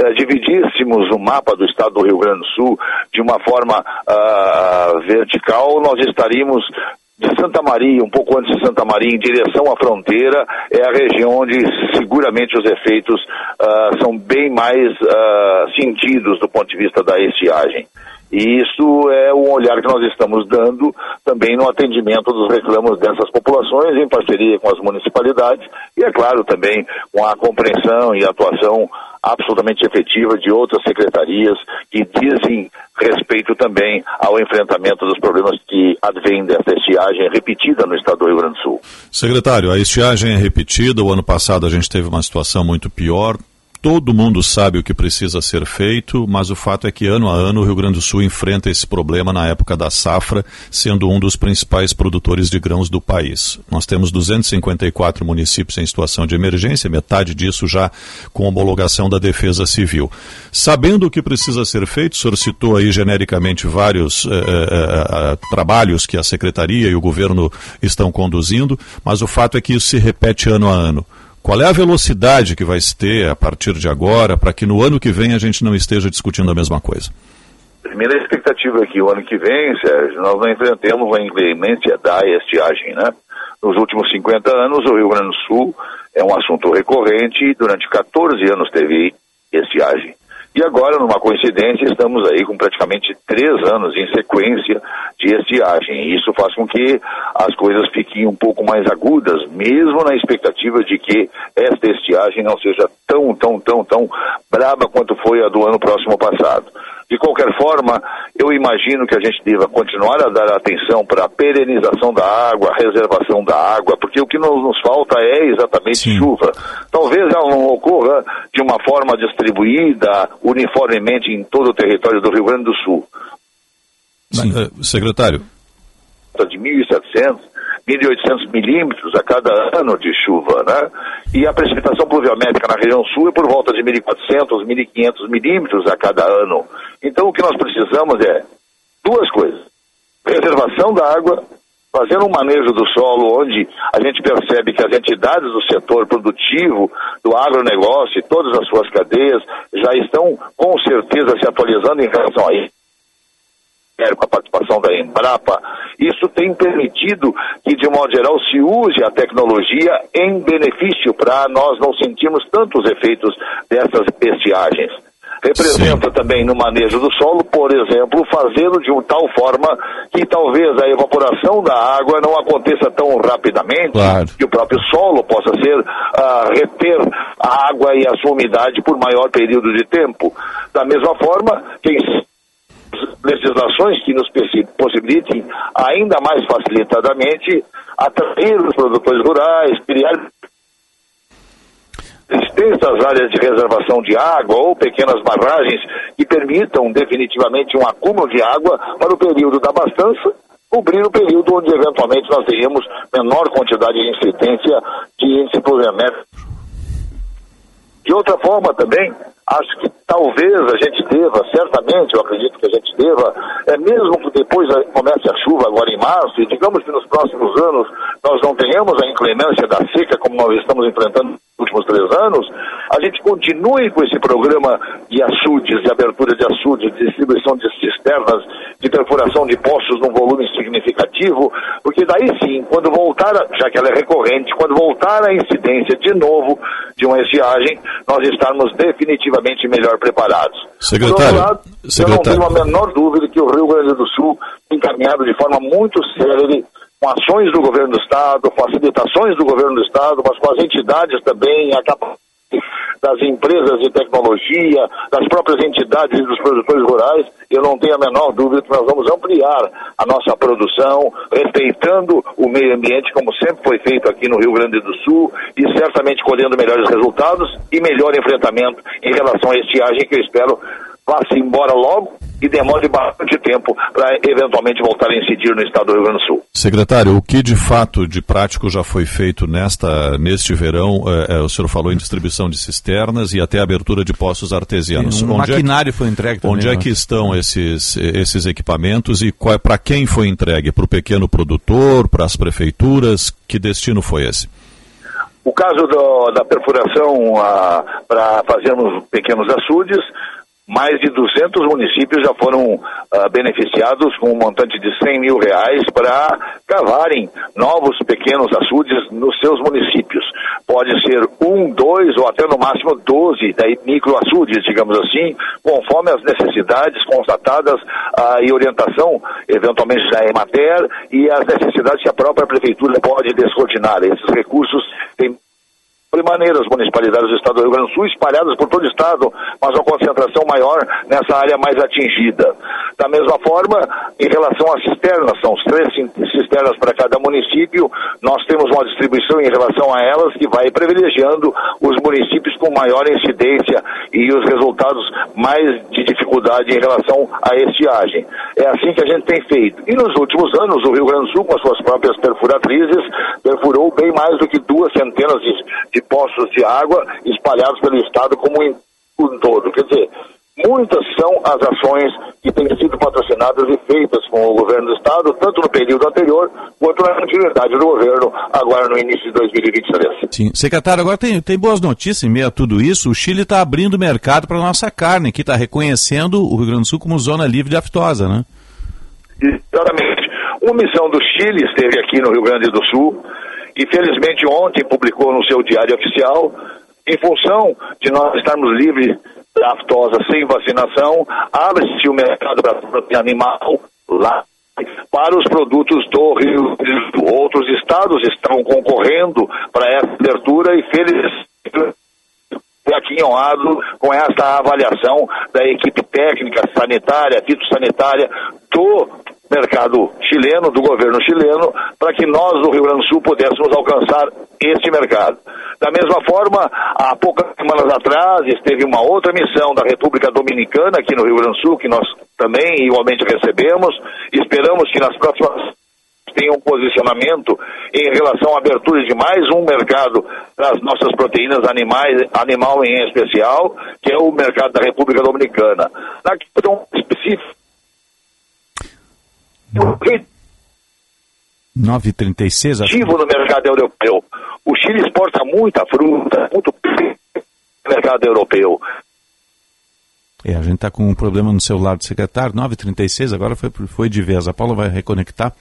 eh, dividíssemos o mapa do estado do Rio Grande do Sul de uma forma uh, vertical, nós estaríamos de Santa Maria, um pouco antes de Santa Maria, em direção à fronteira, é a região onde seguramente os efeitos uh, são bem mais uh, sentidos do ponto de vista da estiagem. E isso é um olhar que nós estamos dando também no atendimento dos reclamos dessas populações, em parceria com as municipalidades, e é claro também com a compreensão e atuação absolutamente efetiva de outras secretarias que dizem respeito também ao enfrentamento dos problemas que advêm dessa estiagem repetida no estado do Rio Grande do Sul. Secretário, a estiagem é repetida, o ano passado a gente teve uma situação muito pior, Todo mundo sabe o que precisa ser feito, mas o fato é que ano a ano o Rio Grande do Sul enfrenta esse problema na época da safra, sendo um dos principais produtores de grãos do país. Nós temos 254 municípios em situação de emergência, metade disso já com homologação da Defesa Civil. Sabendo o que precisa ser feito, o senhor citou aí genericamente vários eh, eh, eh, trabalhos que a Secretaria e o governo estão conduzindo, mas o fato é que isso se repete ano a ano. Qual é a velocidade que vai se ter a partir de agora para que no ano que vem a gente não esteja discutindo a mesma coisa? Primeira expectativa é que o ano que vem, Sérgio, nós não enfrentemos a inclemência da estiagem, né? Nos últimos 50 anos, o Rio Grande do Sul é um assunto recorrente e durante 14 anos teve estiagem. E agora, numa coincidência, estamos aí com praticamente três anos em sequência de estiagem. Isso faz com que as coisas fiquem um pouco mais agudas, mesmo na expectativa de que esta estiagem não seja tão, tão, tão, tão braba quanto foi a do ano próximo passado. De qualquer forma, eu imagino que a gente deva continuar a dar atenção para a perenização da água, a reservação da água, porque o que nos, nos falta é exatamente Sim. chuva. Talvez ela não ocorra de uma forma distribuída uniformemente em todo o território do Rio Grande do Sul. Sim. Uh, secretário. De 1.700 1.800 milímetros a cada ano de chuva, né? E a precipitação pluviométrica na região sul é por volta de 1.400, 1.500 milímetros a cada ano. Então o que nós precisamos é duas coisas. Preservação da água, fazendo um manejo do solo onde a gente percebe que as entidades do setor produtivo, do agronegócio e todas as suas cadeias já estão com certeza se atualizando em relação a isso com a participação da Embrapa, isso tem permitido que, de modo geral, se use a tecnologia em benefício para nós não sentirmos tantos efeitos dessas estiagens. Representa Sim. também no manejo do solo, por exemplo, fazê-lo de uma tal forma que talvez a evaporação da água não aconteça tão rapidamente, claro. que o próprio solo possa ser uh, reter a água e a sua umidade por maior período de tempo. Da mesma forma, quem legislações que nos possibilitem ainda mais facilitadamente atrair os produtores rurais, criar extensas áreas de reservação de água ou pequenas barragens que permitam definitivamente um acúmulo de água para o período da abastança, cobrir o período onde eventualmente nós teríamos menor quantidade de incidência de índice pluviométrico. De outra forma também, acho que talvez a gente deva, certamente, eu acredito que a gente deva, é mesmo que depois comece a chuva agora em março, e digamos que nos próximos anos nós não tenhamos a inclemência da seca como nós estamos enfrentando últimos três anos, a gente continue com esse programa de açudes, de abertura de açudes, de distribuição de cisternas, de perfuração de poços num volume significativo, porque daí sim, quando voltar, já que ela é recorrente, quando voltar a incidência de novo de uma estiagem, nós estarmos definitivamente melhor preparados. Secretário, Por outro lado, secretário. eu não tenho a menor dúvida que o Rio Grande do Sul tem caminhado de forma muito séria com ações do governo do Estado, facilitações do governo do Estado, mas com as entidades também, a capacidade das empresas de tecnologia, das próprias entidades e dos produtores rurais, eu não tenho a menor dúvida que nós vamos ampliar a nossa produção, respeitando o meio ambiente, como sempre foi feito aqui no Rio Grande do Sul, e certamente colhendo melhores resultados e melhor enfrentamento em relação à estiagem que eu espero vá-se embora logo e demore bastante tempo para eventualmente voltar a incidir no estado do Rio Grande do Sul. Secretário, o que de fato de prático já foi feito nesta, neste verão? É, é, o senhor falou em distribuição de cisternas e até abertura de poços artesianos. Sim, um onde maquinário é, foi entregue também. Onde é né? que estão esses, esses equipamentos e é, para quem foi entregue? Para o pequeno produtor, para as prefeituras? Que destino foi esse? O caso do, da perfuração para fazermos pequenos açudes, mais de 200 municípios já foram uh, beneficiados com um montante de 100 mil reais para cavarem novos pequenos açudes nos seus municípios. Pode ser um, dois ou até no máximo 12 daí, micro açudes, digamos assim, conforme as necessidades constatadas uh, e orientação, eventualmente da Emater, e as necessidades que a própria prefeitura pode descortinar. Esses recursos têm de maneira, as municipalidades do estado do Rio Grande do Sul espalhadas por todo o estado, mas uma concentração maior nessa área mais atingida. Da mesma forma, em relação às cisternas, são três cisternas para cada município, nós temos uma distribuição em relação a elas que vai privilegiando os municípios com maior incidência e os resultados mais de dificuldade em relação à estiagem. É assim que a gente tem feito. E nos últimos anos, o Rio Grande do Sul, com as suas próprias perfuratrizes, perfurou bem mais do que duas centenas de, de poços de água espalhados pelo estado como um todo. Quer dizer, muitas são as ações que têm sido patrocinadas e feitas com o governo do estado, tanto no período anterior quanto na continuidade do governo, agora no início de 2023. Sim. Secretário, agora tem, tem boas notícias em meio a tudo isso. O Chile está abrindo mercado para nossa carne, que está reconhecendo o Rio Grande do Sul como zona livre de aftosa, né? Exatamente. Uma missão do Chile esteve aqui no Rio Grande do Sul e felizmente ontem publicou no seu diário oficial, em função de nós estarmos livres da aftosa sem vacinação, abre-se o mercado para proteína animal lá para os produtos do Rio Grande do. Outros estados estão concorrendo para essa abertura e felizmente aqui honrado com essa avaliação da equipe técnica sanitária, fitossanitária do mercado chileno, do governo chileno, para que nós do Rio Grande do Sul pudéssemos alcançar este mercado. Da mesma forma, há poucas semanas atrás esteve uma outra missão da República Dominicana aqui no Rio Grande do Sul, que nós também igualmente recebemos. Esperamos que nas próximas tenha um posicionamento em relação à abertura de mais um mercado das nossas proteínas animais, animal em especial, que é o mercado da República Dominicana. Na questão específica, 9,36 ativo no mercado europeu. O Chile exporta muita fruta, muito no mercado europeu. É, a gente está com um problema no celular do secretário, 9h36, agora foi, foi de vez. A Paula vai reconectar,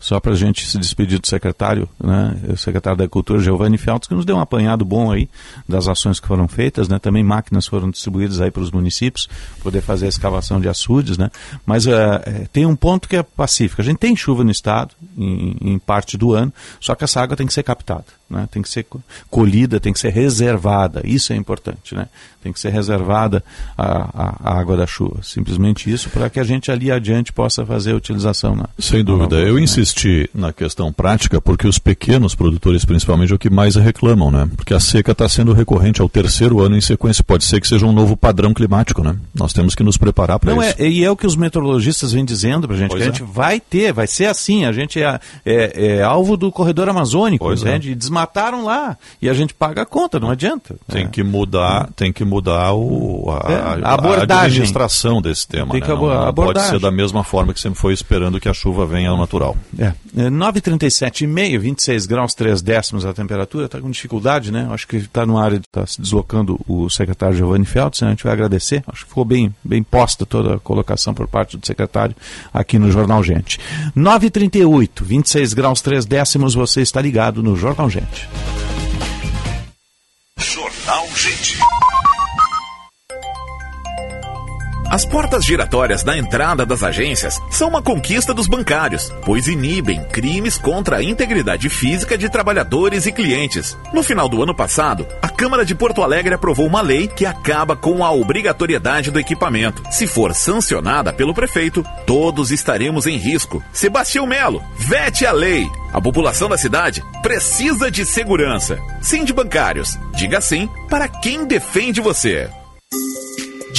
só para a gente se despedir do secretário, né, o secretário da Cultura, Giovanni Feltz, que nos deu um apanhado bom aí das ações que foram feitas, né, também máquinas foram distribuídas aí para os municípios, poder fazer a escavação de açudes, né, mas uh, tem um ponto que é pacífico. A gente tem chuva no estado, em, em parte do ano, só que essa água tem que ser captada né? tem que ser colhida, tem que ser reservada. Isso é importante, né? Tem que ser reservada a, a, a água da chuva. Simplesmente isso para que a gente ali adiante possa fazer a utilização. Na, Sem dúvida. Eu né? insisti na questão prática porque os pequenos produtores, principalmente, é o que mais reclamam, né? Porque a seca está sendo recorrente ao terceiro ano em sequência. Pode ser que seja um novo padrão climático, né? Nós temos que nos preparar para isso. É, e é o que os meteorologistas vêm dizendo para a gente, pois que a gente é. vai ter, vai ser assim. A gente é, é, é alvo do corredor amazônico, pois né? de desmatamento mataram lá e a gente paga a conta, não adianta. Tem é. que mudar, tem que mudar o, a, é, a, abordagem. a administração desse tema. Tem né? que não, pode ser da mesma forma que sempre foi esperando que a chuva venha ao natural. É. 9h37,5, 26 graus 3 décimos a temperatura, está com dificuldade, né? Acho que está no área, está se deslocando o secretário Giovanni Feltz, né? a gente vai agradecer. Acho que ficou bem, bem posta toda a colocação por parte do secretário aqui no Jornal Gente. 9h38, 26 graus 3 décimos, você está ligado no Jornal Gente. Jornal Gente. As portas giratórias na entrada das agências são uma conquista dos bancários, pois inibem crimes contra a integridade física de trabalhadores e clientes. No final do ano passado, a Câmara de Porto Alegre aprovou uma lei que acaba com a obrigatoriedade do equipamento. Se for sancionada pelo prefeito, todos estaremos em risco. Sebastião Melo, vete a lei. A população da cidade precisa de segurança. Sim de bancários. Diga sim para quem defende você.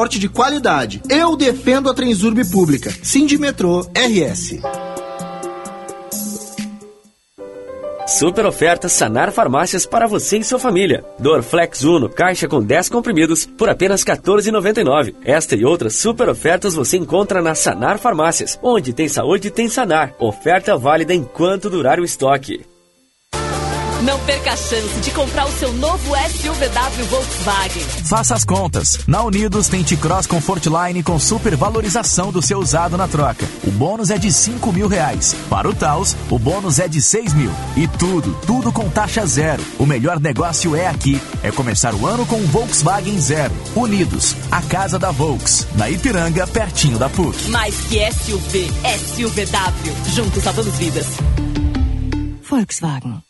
transporte de qualidade. Eu defendo a Transurb Pública. Sindimetrô RS. Super oferta Sanar Farmácias para você e sua família. Dorflex Uno, caixa com 10 comprimidos por apenas R$ 14,99. Esta e outras super ofertas você encontra na Sanar Farmácias. Onde tem saúde, tem Sanar. Oferta válida enquanto durar o estoque. Não perca a chance de comprar o seu novo SUVW Volkswagen. Faça as contas. Na Unidos tem T-Cross Comfortline com super valorização do seu usado na troca. O bônus é de 5 mil reais. Para o Taos, o bônus é de 6 mil. E tudo, tudo com taxa zero. O melhor negócio é aqui. É começar o ano com um Volkswagen Zero. Unidos, a casa da Volks. Na Ipiranga, pertinho da PUC. Mais que SUV, SUVW. Juntos salvamos vidas. Volkswagen.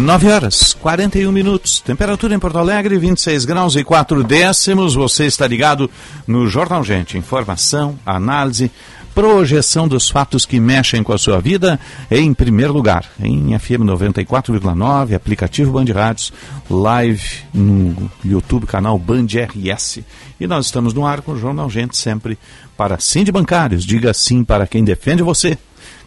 9 horas, 41 minutos. Temperatura em Porto Alegre, 26 graus e 4 décimos. Você está ligado no Jornal Gente. Informação, análise, projeção dos fatos que mexem com a sua vida em primeiro lugar. Em FM 94,9, aplicativo Band Rádios, live no YouTube, canal Band RS. E nós estamos no ar com o Jornal Gente sempre para sim de bancários. Diga sim para quem defende você.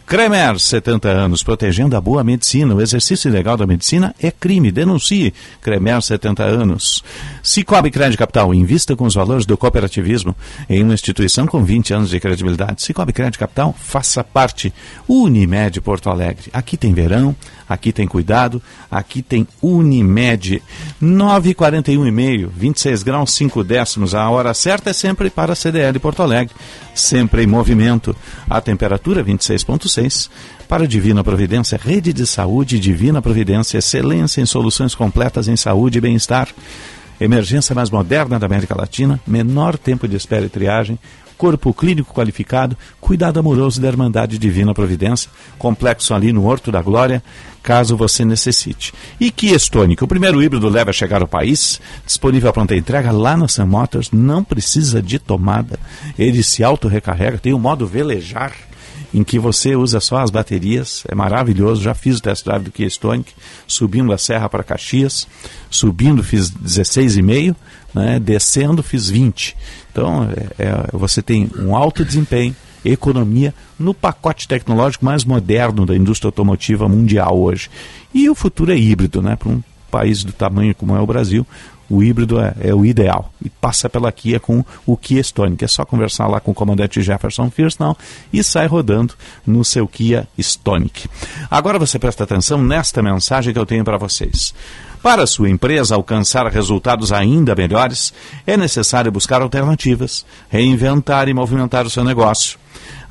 Kremer, 70 anos, protegendo a boa medicina. O exercício ilegal da medicina é crime. Denuncie. Kremer, 70 anos. Cicobi Crédito Capital. Invista com os valores do cooperativismo em uma instituição com 20 anos de credibilidade. Cicobi Crédito Capital, faça parte. Unimed Porto Alegre. Aqui tem verão, aqui tem cuidado, aqui tem Unimed. 9h41 e meio, 26 graus 5 décimos. A hora certa é sempre para a CDL Porto Alegre. Sempre em movimento. A temperatura 26,6 para Divina Providência, Rede de Saúde Divina Providência, excelência em soluções completas em saúde e bem-estar. Emergência mais moderna da América Latina, menor tempo de espera e triagem, corpo clínico qualificado, cuidado amoroso da Irmandade Divina Providência, complexo ali no Horto da Glória, caso você necessite. E Kia Stonic, o primeiro híbrido leva a chegar ao país, disponível a pronta entrega lá na Sam Motors, não precisa de tomada, ele se auto-recarrega, tem o modo velejar, em que você usa só as baterias, é maravilhoso, já fiz o test drive do Kia Stonic, subindo a serra para Caxias, subindo fiz 16,5, né, descendo fiz 20. Então, é, é, você tem um alto desempenho, economia, no pacote tecnológico mais moderno da indústria automotiva mundial hoje. E o futuro é híbrido, né, para um país do tamanho como é o Brasil, o híbrido é, é, o ideal. E passa pela Kia com o Kia Stonic. É só conversar lá com o comandante Jefferson Firsnall e sai rodando no seu Kia Stonic. Agora você presta atenção nesta mensagem que eu tenho para vocês. Para sua empresa alcançar resultados ainda melhores, é necessário buscar alternativas, reinventar e movimentar o seu negócio.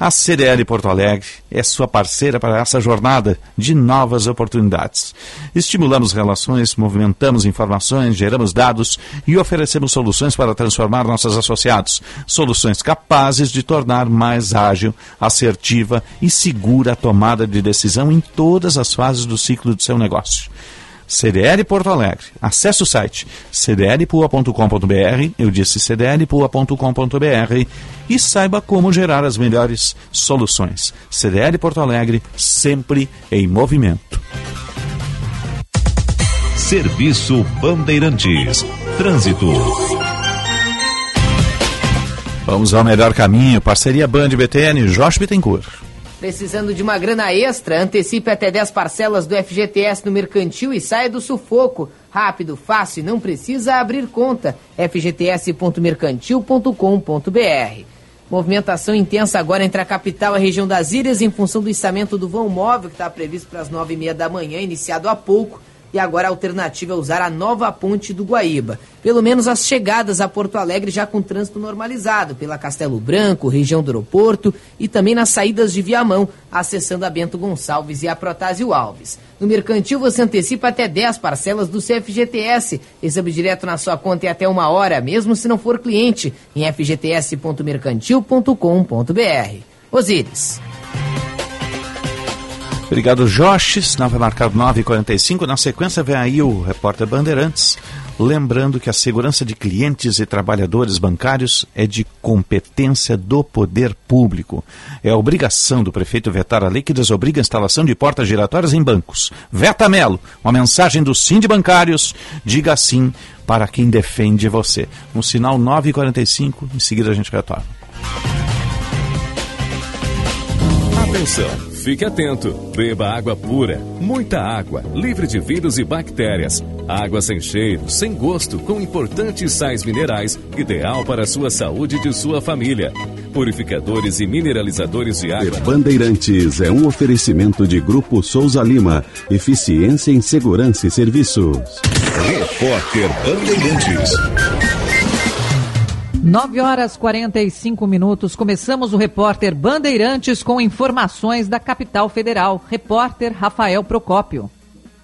A CDL Porto Alegre é sua parceira para essa jornada de novas oportunidades. Estimulamos relações, movimentamos informações, geramos dados e oferecemos soluções para transformar nossos associados. Soluções capazes de tornar mais ágil, assertiva e segura a tomada de decisão em todas as fases do ciclo do seu negócio. CDL Porto Alegre. Acesse o site cdlpua.com.br, eu disse cdlpua.com.br e saiba como gerar as melhores soluções. CDL Porto Alegre, sempre em movimento. Serviço Bandeirantes. Trânsito. Vamos ao melhor caminho. Parceria Band BTN, Josh Bittencourt. Precisando de uma grana extra? Antecipe até 10 parcelas do FGTS no mercantil e saia do sufoco. Rápido, fácil, não precisa abrir conta. fgts.mercantil.com.br Movimentação intensa agora entre a capital e a região das ilhas em função do içamento do vão móvel que está previsto para as nove e meia da manhã, iniciado há pouco e agora a alternativa é usar a nova ponte do Guaíba. Pelo menos as chegadas a Porto Alegre já com trânsito normalizado pela Castelo Branco, região do aeroporto e também nas saídas de Viamão, acessando a Bento Gonçalves e a Protásio Alves. No Mercantil você antecipa até 10 parcelas do CFGTS. Recebe direto na sua conta em até uma hora, mesmo se não for cliente, em fgts.mercantil.com.br. Osíris. Obrigado, Josh. Sinal vai marcar 9h45. Na sequência vem aí o repórter Bandeirantes. Lembrando que a segurança de clientes e trabalhadores bancários é de competência do poder público. É obrigação do prefeito vetar a lei que desobriga a instalação de portas giratórias em bancos. Veta Melo, uma mensagem do Sim de Bancários. Diga sim para quem defende você. No sinal 9h45, em seguida a gente retorna. Atenção! Fique atento. Beba água pura, muita água, livre de vírus e bactérias. Água sem cheiro, sem gosto, com importantes sais minerais, ideal para a sua saúde e de sua família. Purificadores e mineralizadores de água. Bandeirantes é um oferecimento de Grupo Souza Lima. Eficiência em Segurança e Serviços. Repórter Bandeirantes. 9 horas 45 minutos. Começamos o repórter Bandeirantes com informações da capital federal. Repórter Rafael Procópio.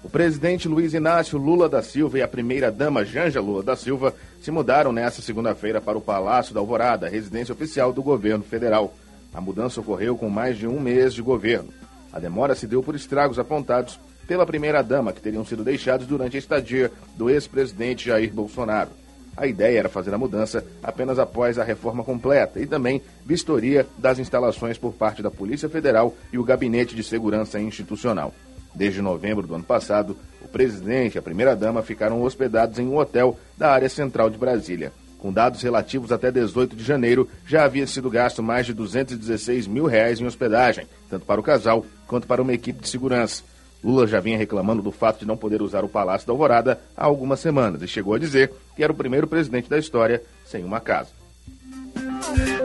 O presidente Luiz Inácio Lula da Silva e a primeira-dama Janja Lula da Silva se mudaram nesta segunda-feira para o Palácio da Alvorada, residência oficial do governo federal. A mudança ocorreu com mais de um mês de governo. A demora se deu por estragos apontados pela primeira-dama, que teriam sido deixados durante a estadia do ex-presidente Jair Bolsonaro. A ideia era fazer a mudança apenas após a reforma completa e também vistoria das instalações por parte da Polícia Federal e o Gabinete de Segurança Institucional. Desde novembro do ano passado, o presidente e a primeira-dama ficaram hospedados em um hotel da área central de Brasília. Com dados relativos até 18 de janeiro, já havia sido gasto mais de 216 mil reais em hospedagem, tanto para o casal quanto para uma equipe de segurança. Lula já vinha reclamando do fato de não poder usar o Palácio da Alvorada há algumas semanas e chegou a dizer que era o primeiro presidente da história sem uma casa.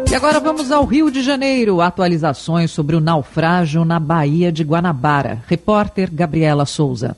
E agora vamos ao Rio de Janeiro. Atualizações sobre o naufrágio na Baía de Guanabara. Repórter Gabriela Souza.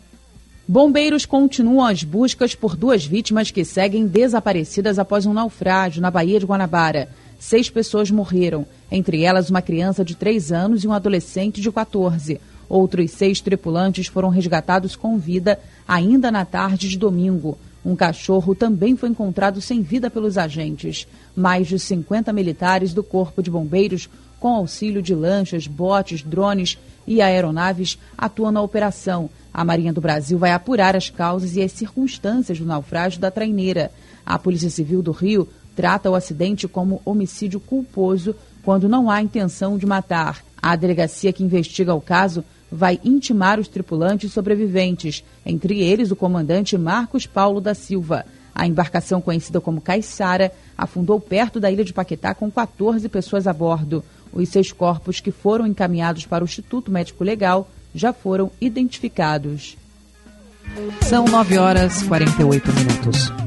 Bombeiros continuam as buscas por duas vítimas que seguem desaparecidas após um naufrágio na Baía de Guanabara. Seis pessoas morreram, entre elas uma criança de 3 anos e um adolescente de 14. Outros seis tripulantes foram resgatados com vida ainda na tarde de domingo. Um cachorro também foi encontrado sem vida pelos agentes. Mais de 50 militares do Corpo de Bombeiros, com auxílio de lanchas, botes, drones e aeronaves, atuam na operação. A Marinha do Brasil vai apurar as causas e as circunstâncias do naufrágio da traineira. A Polícia Civil do Rio trata o acidente como homicídio culposo quando não há intenção de matar. A delegacia que investiga o caso vai intimar os tripulantes sobreviventes, entre eles o comandante Marcos Paulo da Silva. A embarcação conhecida como Caiçara afundou perto da ilha de Paquetá com 14 pessoas a bordo. Os seis corpos que foram encaminhados para o Instituto Médico Legal já foram identificados. São 9 horas e 48 minutos.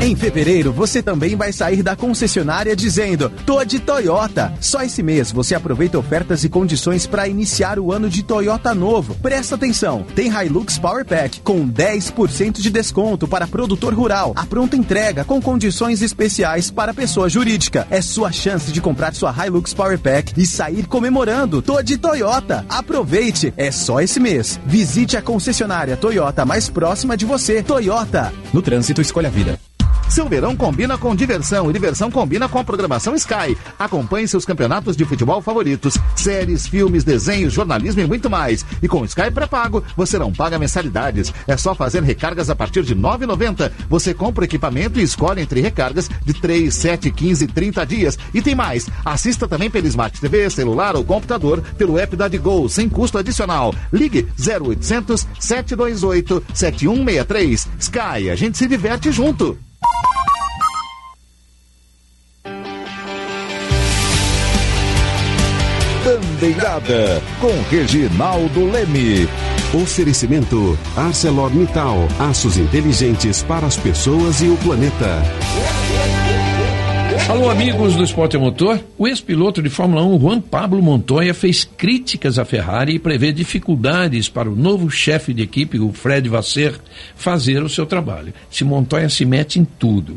Em fevereiro, você também vai sair da concessionária dizendo: Tô de Toyota. Só esse mês você aproveita ofertas e condições para iniciar o ano de Toyota novo. Presta atenção: tem Hilux Power Pack com 10% de desconto para produtor rural. A pronta entrega com condições especiais para pessoa jurídica. É sua chance de comprar sua Hilux Power Pack e sair comemorando. Tô de Toyota. Aproveite, é só esse mês. Visite a concessionária Toyota mais próxima de você. Toyota. No trânsito, escolha a vida. Seu verão combina com diversão e diversão combina com a programação Sky. Acompanhe seus campeonatos de futebol favoritos, séries, filmes, desenhos, jornalismo e muito mais. E com Sky pré-pago, você não paga mensalidades. É só fazer recargas a partir de R$ 9,90. Você compra o equipamento e escolhe entre recargas de 3, 7, 15 e 30 dias. E tem mais. Assista também pelo Smart TV, celular ou computador pelo app da Digol, sem custo adicional. Ligue 0800 728 7163. Sky, a gente se diverte junto. Bandeirada com Reginaldo Leme. Oferecimento ArcelorMittal, aços inteligentes para as pessoas e o planeta. Alô, amigos do Esporte Motor. O ex-piloto de Fórmula 1, Juan Pablo Montoya, fez críticas à Ferrari e prevê dificuldades para o novo chefe de equipe, o Fred Vasser, fazer o seu trabalho. Se Montoya se mete em tudo.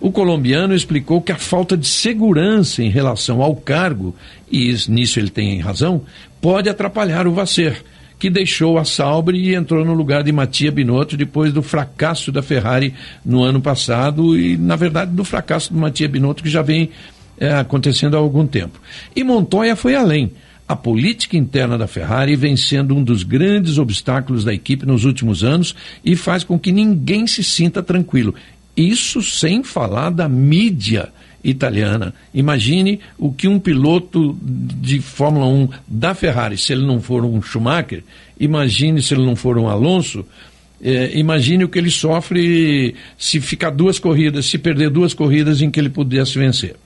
O colombiano explicou que a falta de segurança em relação ao cargo, e nisso ele tem razão, pode atrapalhar o Vasser que deixou a Sauber e entrou no lugar de Mattia Binotto depois do fracasso da Ferrari no ano passado e, na verdade, do fracasso do Mattia Binotto que já vem é, acontecendo há algum tempo. E Montoya foi além. A política interna da Ferrari vem sendo um dos grandes obstáculos da equipe nos últimos anos e faz com que ninguém se sinta tranquilo. Isso sem falar da mídia italiana. Imagine o que um piloto de Fórmula 1 da Ferrari, se ele não for um Schumacher, imagine se ele não for um Alonso, é, imagine o que ele sofre se ficar duas corridas, se perder duas corridas em que ele pudesse vencer.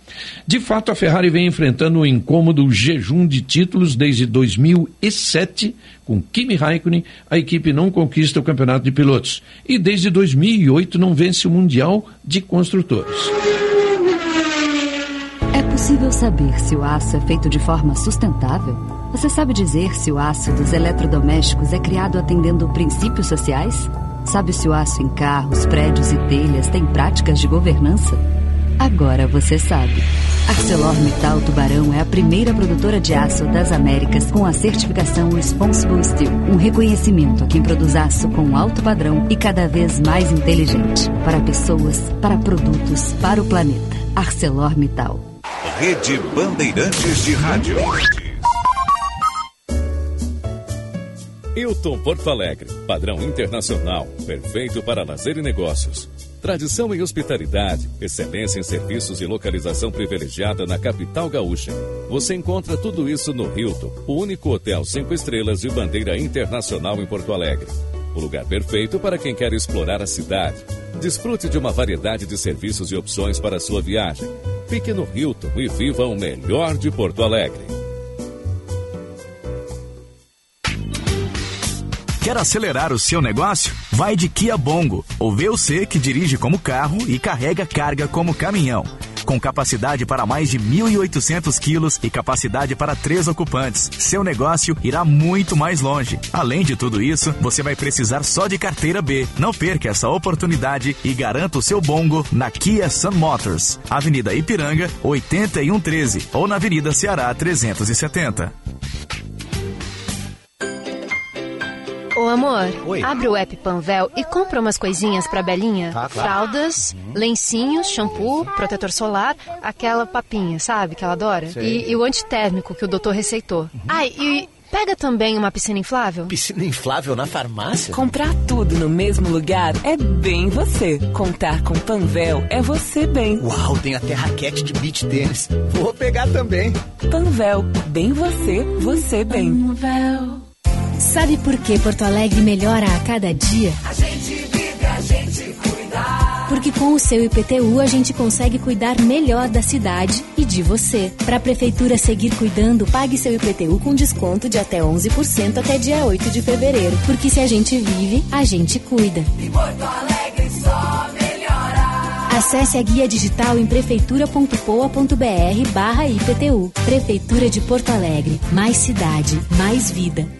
De fato, a Ferrari vem enfrentando um incômodo jejum de títulos desde 2007. Com Kimi Raikkonen, a equipe não conquista o campeonato de pilotos. E desde 2008 não vence o Mundial de Construtores. Possível saber se o aço é feito de forma sustentável? Você sabe dizer se o aço dos eletrodomésticos é criado atendendo princípios sociais? Sabe se o aço em carros, prédios e telhas tem práticas de governança? Agora você sabe. ArcelorMittal Tubarão é a primeira produtora de aço das Américas com a certificação Responsible Steel, um reconhecimento a quem produz aço com alto padrão e cada vez mais inteligente, para pessoas, para produtos, para o planeta. ArcelorMittal. Rede Bandeirantes de Rádio. Hilton Porto Alegre, padrão internacional, perfeito para lazer e negócios. Tradição em hospitalidade, excelência em serviços e localização privilegiada na capital gaúcha. Você encontra tudo isso no Hilton, o único hotel cinco estrelas de bandeira internacional em Porto Alegre. O lugar perfeito para quem quer explorar a cidade. Desfrute de uma variedade de serviços e opções para sua viagem. Fique no Hilton e viva o melhor de Porto Alegre. Quer acelerar o seu negócio? Vai de Kia Bongo, o VUC que dirige como carro e carrega carga como caminhão. Com capacidade para mais de 1.800 quilos e capacidade para três ocupantes, seu negócio irá muito mais longe. Além de tudo isso, você vai precisar só de carteira B. Não perca essa oportunidade e garanta o seu bongo na Kia Sun Motors, Avenida Ipiranga, 8113 ou na Avenida Ceará 370. Amor, Oi. abre o app Panvel e compra umas coisinhas pra Belinha. Tá, claro. Fraldas, lencinhos, shampoo, protetor solar, aquela papinha, sabe, que ela adora. E, e o antitérmico que o doutor receitou. Ai, e pega também uma piscina inflável. Piscina inflável na farmácia? Comprar tudo no mesmo lugar é bem você. Contar com Panvel é você bem. Uau, tem até raquete de beach tênis. Vou pegar também. Panvel, bem você, você bem. Panvel. Sabe por que Porto Alegre melhora a cada dia? A gente vive, a gente cuida. Porque com o seu IPTU a gente consegue cuidar melhor da cidade e de você. Para a prefeitura seguir cuidando, pague seu IPTU com desconto de até 11% até dia 8 de fevereiro. Porque se a gente vive, a gente cuida. E Porto Alegre só melhora. Acesse a guia digital em prefeitura.poa.br barra IPTU. Prefeitura de Porto Alegre. Mais cidade, mais vida.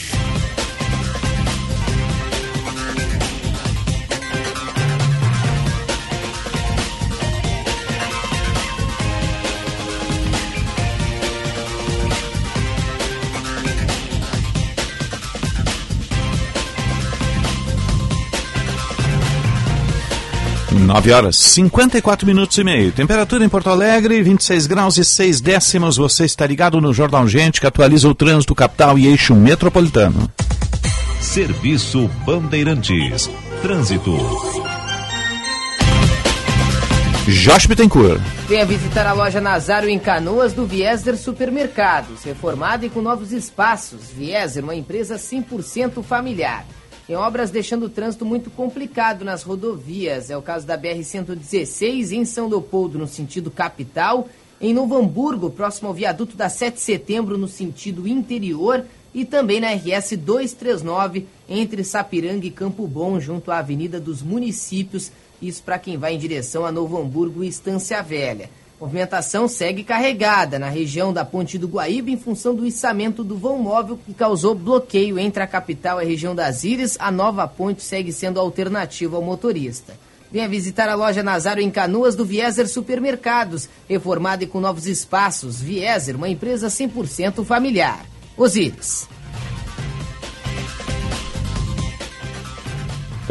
9 horas 54 minutos e meio. Temperatura em Porto Alegre, 26 graus e 6 décimos. Você está ligado no Jornal Gente, que atualiza o trânsito capital e eixo metropolitano. Serviço Bandeirantes. Trânsito. Josh Bittencourt. Venha visitar a loja Nazário em Canoas do Vieser Supermercados, reformada e com novos espaços. Vieser, uma empresa 100% familiar. Tem obras deixando o trânsito muito complicado nas rodovias. É o caso da BR-116 em São Leopoldo, no sentido capital, em Novo Hamburgo, próximo ao viaduto da 7 de setembro, no sentido interior, e também na RS 239 entre Sapiranga e Campo Bom, junto à Avenida dos Municípios. Isso para quem vai em direção a Novo Hamburgo e Estância Velha. Movimentação segue carregada na região da Ponte do Guaíba em função do içamento do vão móvel que causou bloqueio entre a capital e a região das Ilhas. A nova ponte segue sendo alternativa ao motorista. Venha visitar a loja Nazário em Canoas do Vieser Supermercados, reformada e com novos espaços. Vieser, uma empresa 100% familiar. Osíris.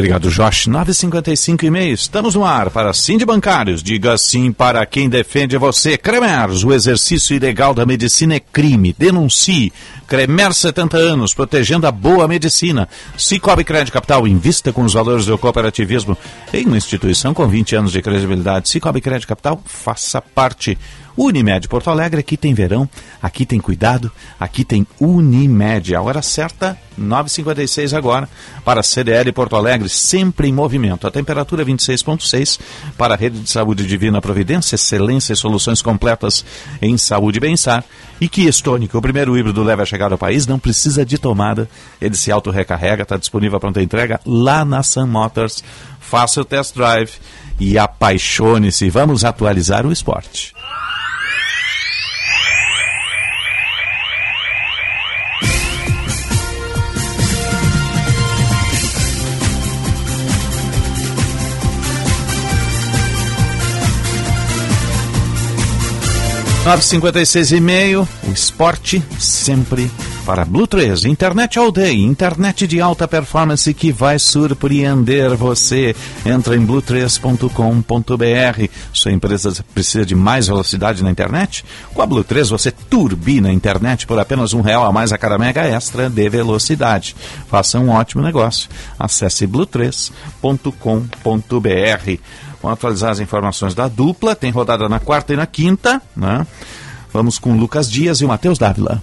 Obrigado, Josh. 955 e meio. Estamos no ar para Sim de Bancários. Diga sim para quem defende você. Cremers, o exercício ilegal da medicina é crime. Denuncie. Cremer 70 anos, protegendo a boa medicina. Cicobi Crédito Capital, invista com os valores do cooperativismo em uma instituição com 20 anos de credibilidade. Cicobi Crédito Capital, faça parte. Unimed Porto Alegre, aqui tem verão, aqui tem cuidado, aqui tem Unimed. A hora certa, 9h56 agora, para CDL Porto Alegre, sempre em movimento. A temperatura 26,6 para a Rede de Saúde Divina Providência, excelência e soluções completas em saúde e bem-estar. E Kia Stonic, o primeiro híbrido leve a chegar ao país, não precisa de tomada, ele se auto-recarrega, está disponível a pronta entrega lá na Sun Motors. Faça o test drive e apaixone-se. Vamos atualizar o esporte. Nove cinquenta e meio, o esporte sempre para Blue 3, internet all day, internet de alta performance que vai surpreender você. Entra em blue3.com.br. Sua empresa precisa de mais velocidade na internet? Com a Blue 3 você turbina a internet por apenas um real a mais a cada mega extra de velocidade. Faça um ótimo negócio. Acesse blue3.com.br. Vamos atualizar as informações da dupla. Tem rodada na quarta e na quinta. Né? Vamos com Lucas Dias e o Matheus Dávila.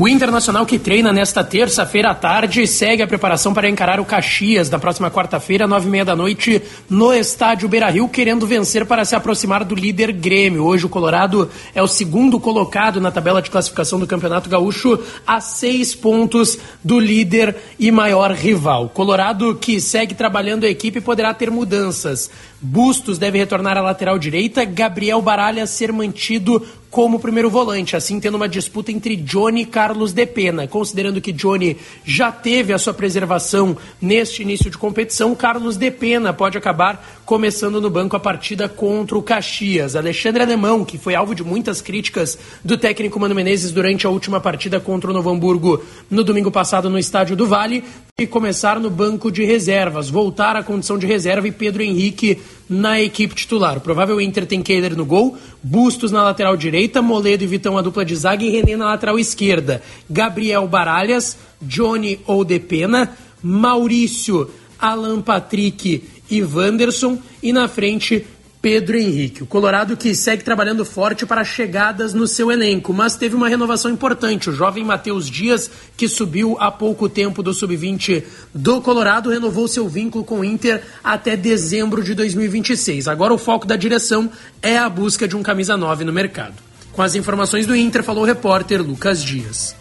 O Internacional que treina nesta terça-feira à tarde segue a preparação para encarar o Caxias na próxima quarta-feira, nove e meia da noite, no estádio Beira-Rio, querendo vencer para se aproximar do líder Grêmio. Hoje o Colorado é o segundo colocado na tabela de classificação do Campeonato Gaúcho, a seis pontos do líder e maior rival. Colorado que segue trabalhando a equipe poderá ter mudanças. Bustos deve retornar à lateral direita, Gabriel Baralha ser mantido como primeiro volante, assim tendo uma disputa entre Johnny e Carlos De Pena. Considerando que Johnny já teve a sua preservação neste início de competição, Carlos De Pena pode acabar começando no banco a partida contra o Caxias. Alexandre Alemão, que foi alvo de muitas críticas do técnico Mano Menezes durante a última partida contra o Novo Hamburgo no domingo passado no Estádio do Vale, e começar no banco de reservas, voltar à condição de reserva e Pedro Henrique na equipe titular. O provável Inter tem Kehler no gol, Bustos na lateral direita, Moledo e Vitão a dupla de zaga e René na lateral esquerda. Gabriel Baralhas, Johnny ou Depena, Maurício, Alan Patrick e Wanderson e na frente Pedro Henrique. O Colorado que segue trabalhando forte para chegadas no seu elenco, mas teve uma renovação importante. O jovem Matheus Dias, que subiu há pouco tempo do sub-20 do Colorado, renovou seu vínculo com o Inter até dezembro de 2026. Agora o foco da direção é a busca de um camisa 9 no mercado. Com as informações do Inter, falou o repórter Lucas Dias.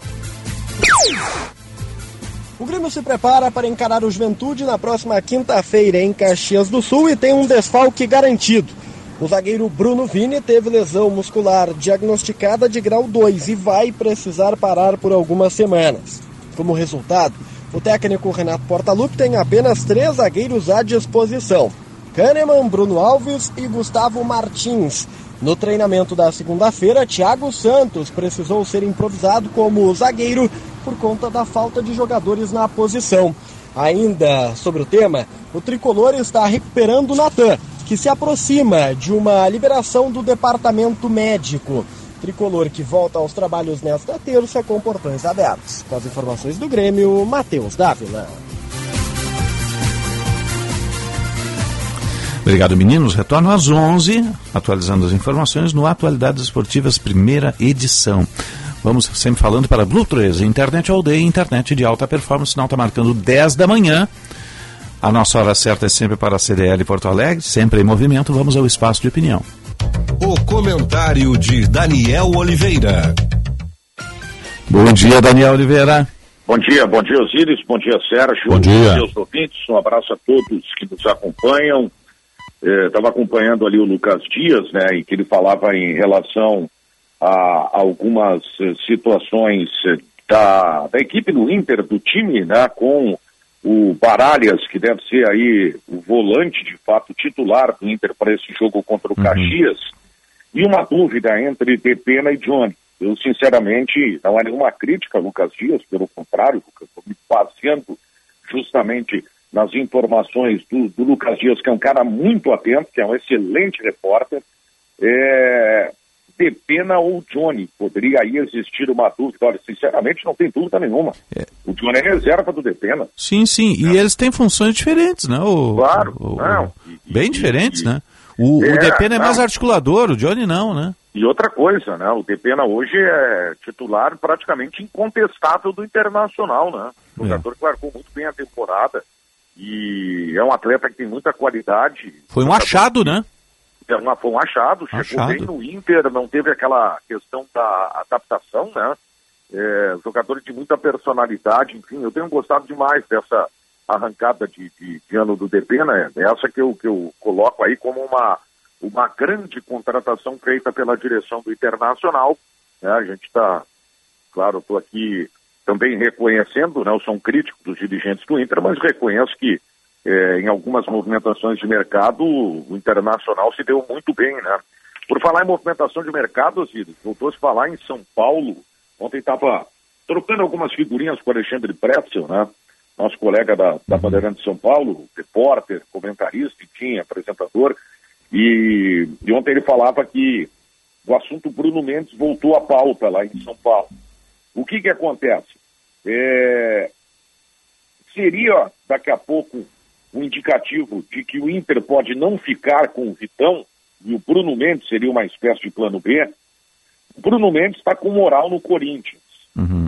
O Grêmio se prepara para encarar o Juventude na próxima quinta-feira em Caxias do Sul e tem um desfalque garantido. O zagueiro Bruno Vini teve lesão muscular diagnosticada de grau 2 e vai precisar parar por algumas semanas. Como resultado, o técnico Renato Portaluppi tem apenas três zagueiros à disposição: Kahneman, Bruno Alves e Gustavo Martins. No treinamento da segunda-feira, Thiago Santos precisou ser improvisado como zagueiro por conta da falta de jogadores na posição. Ainda sobre o tema, o tricolor está recuperando Natan, que se aproxima de uma liberação do departamento médico. Tricolor que volta aos trabalhos nesta terça com portões abertos. Com as informações do Grêmio, Matheus Dávila. Obrigado, meninos. Retorno às 11, atualizando as informações no Atualidades Esportivas, primeira edição. Vamos sempre falando para Blue 13, internet aldeia, internet de alta performance. O sinal está marcando 10 da manhã. A nossa hora certa é sempre para a CDL Porto Alegre, sempre em movimento. Vamos ao espaço de opinião. O comentário de Daniel Oliveira. Bom dia, Daniel Oliveira. Bom dia, bom dia, Osíris, bom dia, Sérgio. Bom dia. Seus ouvintes, um abraço a todos que nos acompanham. Estava acompanhando ali o Lucas Dias, né, em que ele falava em relação a algumas eh, situações eh, da, da equipe do Inter, do time, né, com o Baralhas, que deve ser aí o volante, de fato, titular do Inter para esse jogo contra o Caxias, e uma dúvida entre Depena e Johnny. Eu, sinceramente, não é nenhuma crítica Lucas Dias, pelo contrário, Lucas, estou me baseando justamente nas informações do, do Lucas Dias, que é um cara muito atento, que é um excelente repórter. É, Depena ou Johnny? Poderia aí existir uma dúvida? Olha, sinceramente, não tem dúvida nenhuma. O Johnny é reserva do Depena. Sim, sim. E eles têm funções diferentes, né? O, Claro, o- não. bem diferentes, né? O, É, o Depena é mais não. articulador, o Johnny não, né? E outra coisa, né? O Depena hoje é titular praticamente incontestável do Internacional, né? É. Jogador que largou muito bem a temporada e é um atleta que tem muita qualidade. Foi um achado, né? Uma, foi um achado, chegou Achado. bem no Inter, não teve aquela questão da adaptação, né? É, jogador de muita personalidade, enfim, eu tenho gostado demais dessa arrancada de, de, de ano do Depena, é essa que eu, que eu coloco aí como uma, uma grande contratação feita pela direção do Internacional. né? A gente está, claro, estou aqui também reconhecendo, né? Eu sou um crítico dos dirigentes do Inter, mas reconheço que eh, em algumas movimentações de mercado o Internacional se deu muito bem, né? Por falar em movimentação de mercado, Osiris, voltou a se falar em São Paulo. Ontem estava trocando algumas figurinhas com o Alexandre Pretzel, né? Nosso colega da, da Bandeirante de São Paulo, repórter, comentarista, enfim, apresentador. E, e ontem ele falava que o assunto Bruno Mendes voltou à pauta lá em São Paulo. O que que acontece? É, seria daqui a pouco um indicativo de que o Inter pode não ficar com o Vitão e o Bruno Mendes seria uma espécie de plano B? O Bruno Mendes está com moral no Corinthians.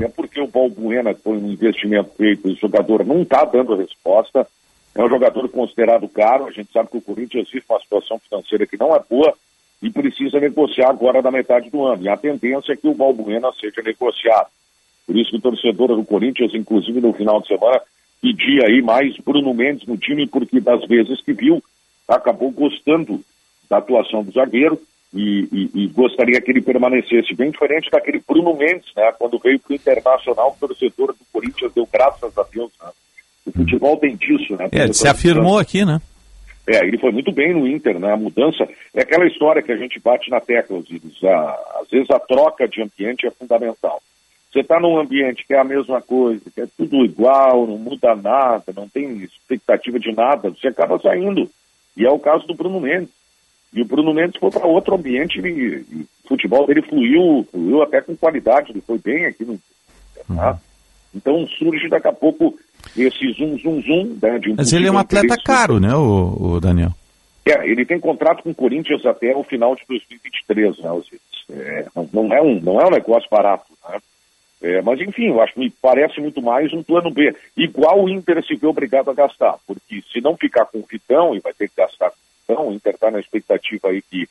É porque o Balbuena foi um investimento feito o jogador não está dando resposta. É um jogador considerado caro. A gente sabe que o Corinthians vive uma situação financeira que não é boa e precisa negociar agora da metade do ano. E a tendência é que o Balbuena seja negociado. Por isso que o torcedor do Corinthians, inclusive no final de semana, pedia aí mais Bruno Mendes no time, porque das vezes que viu, acabou gostando da atuação do zagueiro e, e- e gostaria que ele permanecesse bem diferente daquele Bruno Mendes, né? Quando veio para o Internacional, o torcedor do Corinthians deu graças a Deus, né? O futebol tem disso, né? É, se afirmou aqui, né? É, ele foi muito bem no Inter, né? A mudança é aquela história que a gente bate na tecla, Osiris. Às vezes a troca de ambiente é fundamental. Você está num ambiente que é a mesma coisa, que é tudo igual, não muda nada, não tem expectativa de nada, você acaba saindo. E é o caso do Bruno Mendes. E o Bruno Mendes foi para outro ambiente e, e o futebol dele fluiu, fluiu até com qualidade, ele foi bem aqui no Inter, tá? Então surge daqui a pouco esse zoom, zoom, zoom, né, um Mas ele é um atleta interesse. caro, né, o, o Daniel? É, ele tem contrato com o Corinthians até o final de 2023, né? É, não, não é um, não é um negócio barato, né? É, mas enfim, eu acho que me parece muito mais um plano B. Igual o Inter se vê obrigado a gastar, porque se não ficar com o Vitão e vai ter que gastar com o Vitão, o Inter está na expectativa aí que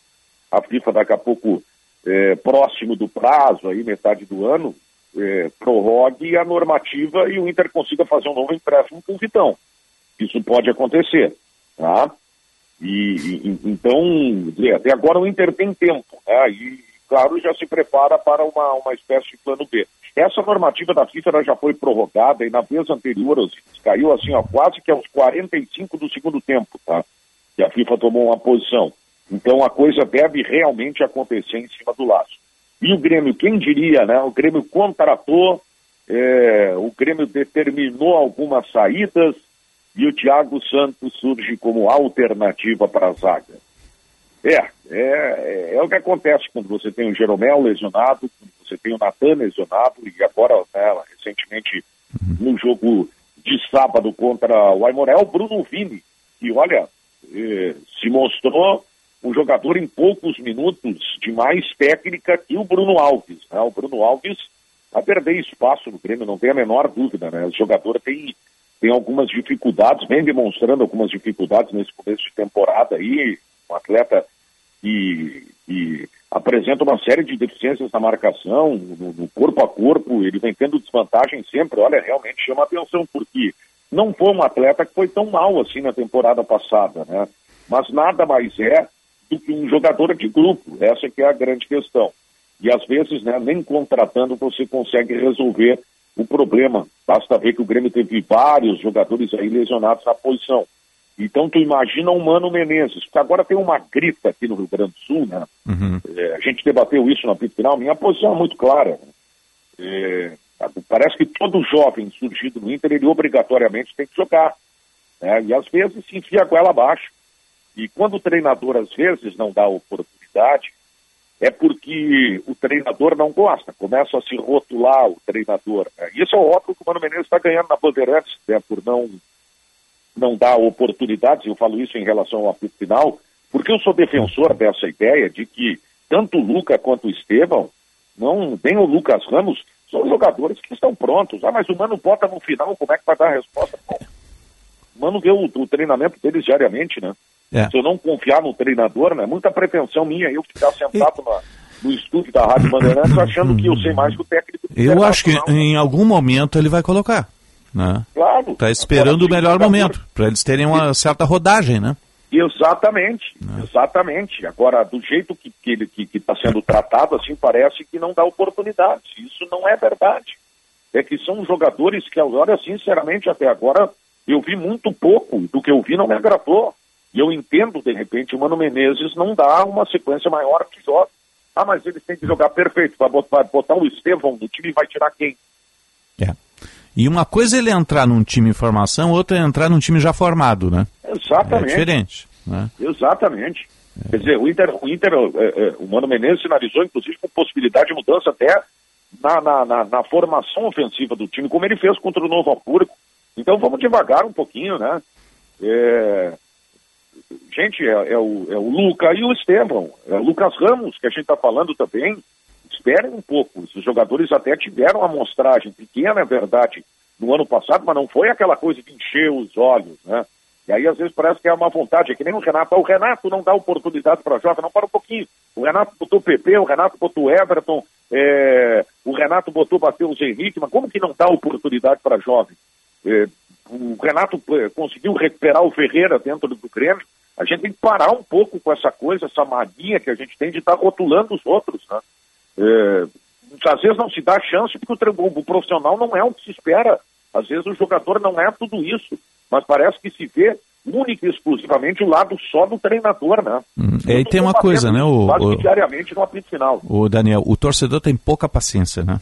a FIFA daqui a pouco, é, próximo do prazo, aí metade do ano, é, prorrogue a normativa e o Inter consiga fazer um novo empréstimo com o Vitão. Isso pode acontecer, tá? E, e- então, até agora o Inter tem tempo, né? E, claro, já se prepara para uma, uma espécie de plano B. Essa normativa da FIFA já foi prorrogada e na vez anterior, caiu assim, ó, quase que aos 45 do segundo tempo, tá? Que a FIFA tomou uma posição. Então a coisa deve realmente acontecer em cima do laço. E o Grêmio, quem diria, né? O Grêmio contratou, é, o Grêmio determinou algumas saídas, e o Thiago Santos surge como alternativa para a zaga. É, é, é, o que acontece quando você tem o Jeromel lesionado, você tem o Natan lesionado, e agora, né, recentemente, no jogo de sábado contra o Aimoré, o Bruno Vini, que, olha, eh, se mostrou um jogador em poucos minutos de mais técnica que o Bruno Alves. Né? O Bruno Alves vai perder espaço no Grêmio, não tem a menor dúvida. Né? O jogador tem, tem algumas dificuldades, vem demonstrando algumas dificuldades nesse começo de temporada aí. Um atleta que, que apresenta uma série de deficiências na marcação, no, no corpo a corpo, ele vem tendo desvantagem sempre. Olha, realmente chama atenção, porque não foi um atleta que foi tão mal assim na temporada passada, né? Mas nada mais é do que um jogador de grupo. Essa que é a grande questão. E às vezes, né, nem contratando você consegue resolver o problema. Basta ver que o Grêmio teve vários jogadores aí lesionados na posição. Então tu imagina o Mano Menezes, porque agora tem uma grita aqui no Rio Grande do Sul, né? Uhum. É, a gente debateu isso no apito final, minha posição é muito clara. É, parece que todo jovem surgido no Inter, ele obrigatoriamente tem que jogar. Né? E às vezes se enfia com ela abaixo. E quando o treinador às vezes não dá oportunidade, é porque o treinador não gosta, começa a se rotular o treinador. Né? E isso é óbvio que o Mano Menezes está ganhando na Bandeirantes, né? por não, não dar oportunidades, eu falo isso em relação ao apito final, porque eu sou defensor dessa ideia de que tanto o Luca quanto o Estevão, não, nem o Lucas Ramos, são jogadores que estão prontos. Ah, mas o Mano bota no final, como é que vai dar a resposta? Bom, o Mano vê o, o treinamento deles diariamente, né? É. Se eu não confiar no treinador, né? Muita pretensão minha, eu ficar sentado na, no estúdio da Rádio Bandeirantes achando que eu sei mais que o técnico. do Eu acho que Internacional. em algum momento ele vai colocar. Né? Claro. Tá esperando o melhor momento, para eles terem uma certa rodagem, né? Exatamente, exatamente. Agora, do jeito que, que ele que está sendo tratado, assim, parece que não dá oportunidade. Isso não é verdade. É que são jogadores que, olha, sinceramente, até agora, eu vi muito pouco. Do que eu vi não me agradou. E eu entendo, de repente, o Mano Menezes não dá uma sequência maior que joga. Ah, mas eles têm que jogar perfeito. Vai botar, vai botar o Estevão no time e vai tirar quem? E uma coisa é ele entrar num time em formação, outra é entrar num time já formado, né? Exatamente. É diferente. Né? Exatamente. Quer dizer, o Inter, o, Inter é, é, o Mano Menezes sinalizou, inclusive, com possibilidade de mudança até na, na, na, na formação ofensiva do time, como ele fez contra o Novo Hamburgo. Então vamos devagar um pouquinho, né? É, Gente, é, é o, é o Luca e o Estevão. É o Lucas Ramos, que a gente está falando também. Esperem um pouco. Esses jogadores até tiveram amostragem pequena, é verdade, no ano passado, mas não foi aquela coisa de encher os olhos, né? E aí, às vezes, parece que é uma vontade, é que nem o Renato. Ah, O Renato não dá oportunidade para jovem, não para um pouquinho. O Renato botou o PP, o Renato botou o Everton, é, o Renato botou o Matheus Henrique, mas como que não dá oportunidade para jovem? É, o Renato eh, conseguiu recuperar o Ferreira dentro do Grêmio. A gente tem que parar um pouco com essa coisa, essa mania que a gente tem de estar rotulando os outros, né? É, às vezes não se dá chance porque o, o profissional não é o que se espera. Às vezes o jogador não é tudo isso, mas parece que se vê única e exclusivamente o lado só do treinador, né? Hum, E aí tem uma coisa, né, o, o, diariamente no apito final. o Daniel, o torcedor tem pouca paciência, né?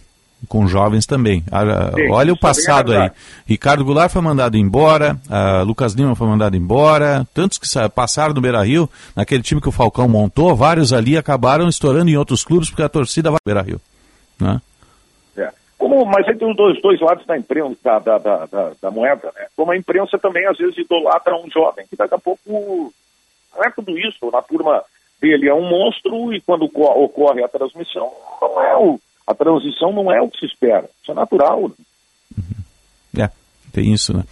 Com jovens também. Ah, Sim, Olha o é passado aí. Ricardo Goulart foi mandado embora, ah, Lucas Lima foi mandado embora, tantos que sa- passaram no Beira Rio, naquele time que o Falcão montou, vários ali acabaram estourando em outros clubes porque a torcida vai no Beira Rio. Né? É. Como, mas tem os dois, dois lados da, imprensa, da, da, da, da- da moeda, né? Como a imprensa também às vezes idolatra um jovem que daqui a pouco não é tudo isso. Na turma dele é um monstro e quando co- ocorre a transmissão, não é o, a transição não é o que se espera. Isso é natural. É, tem isso, né?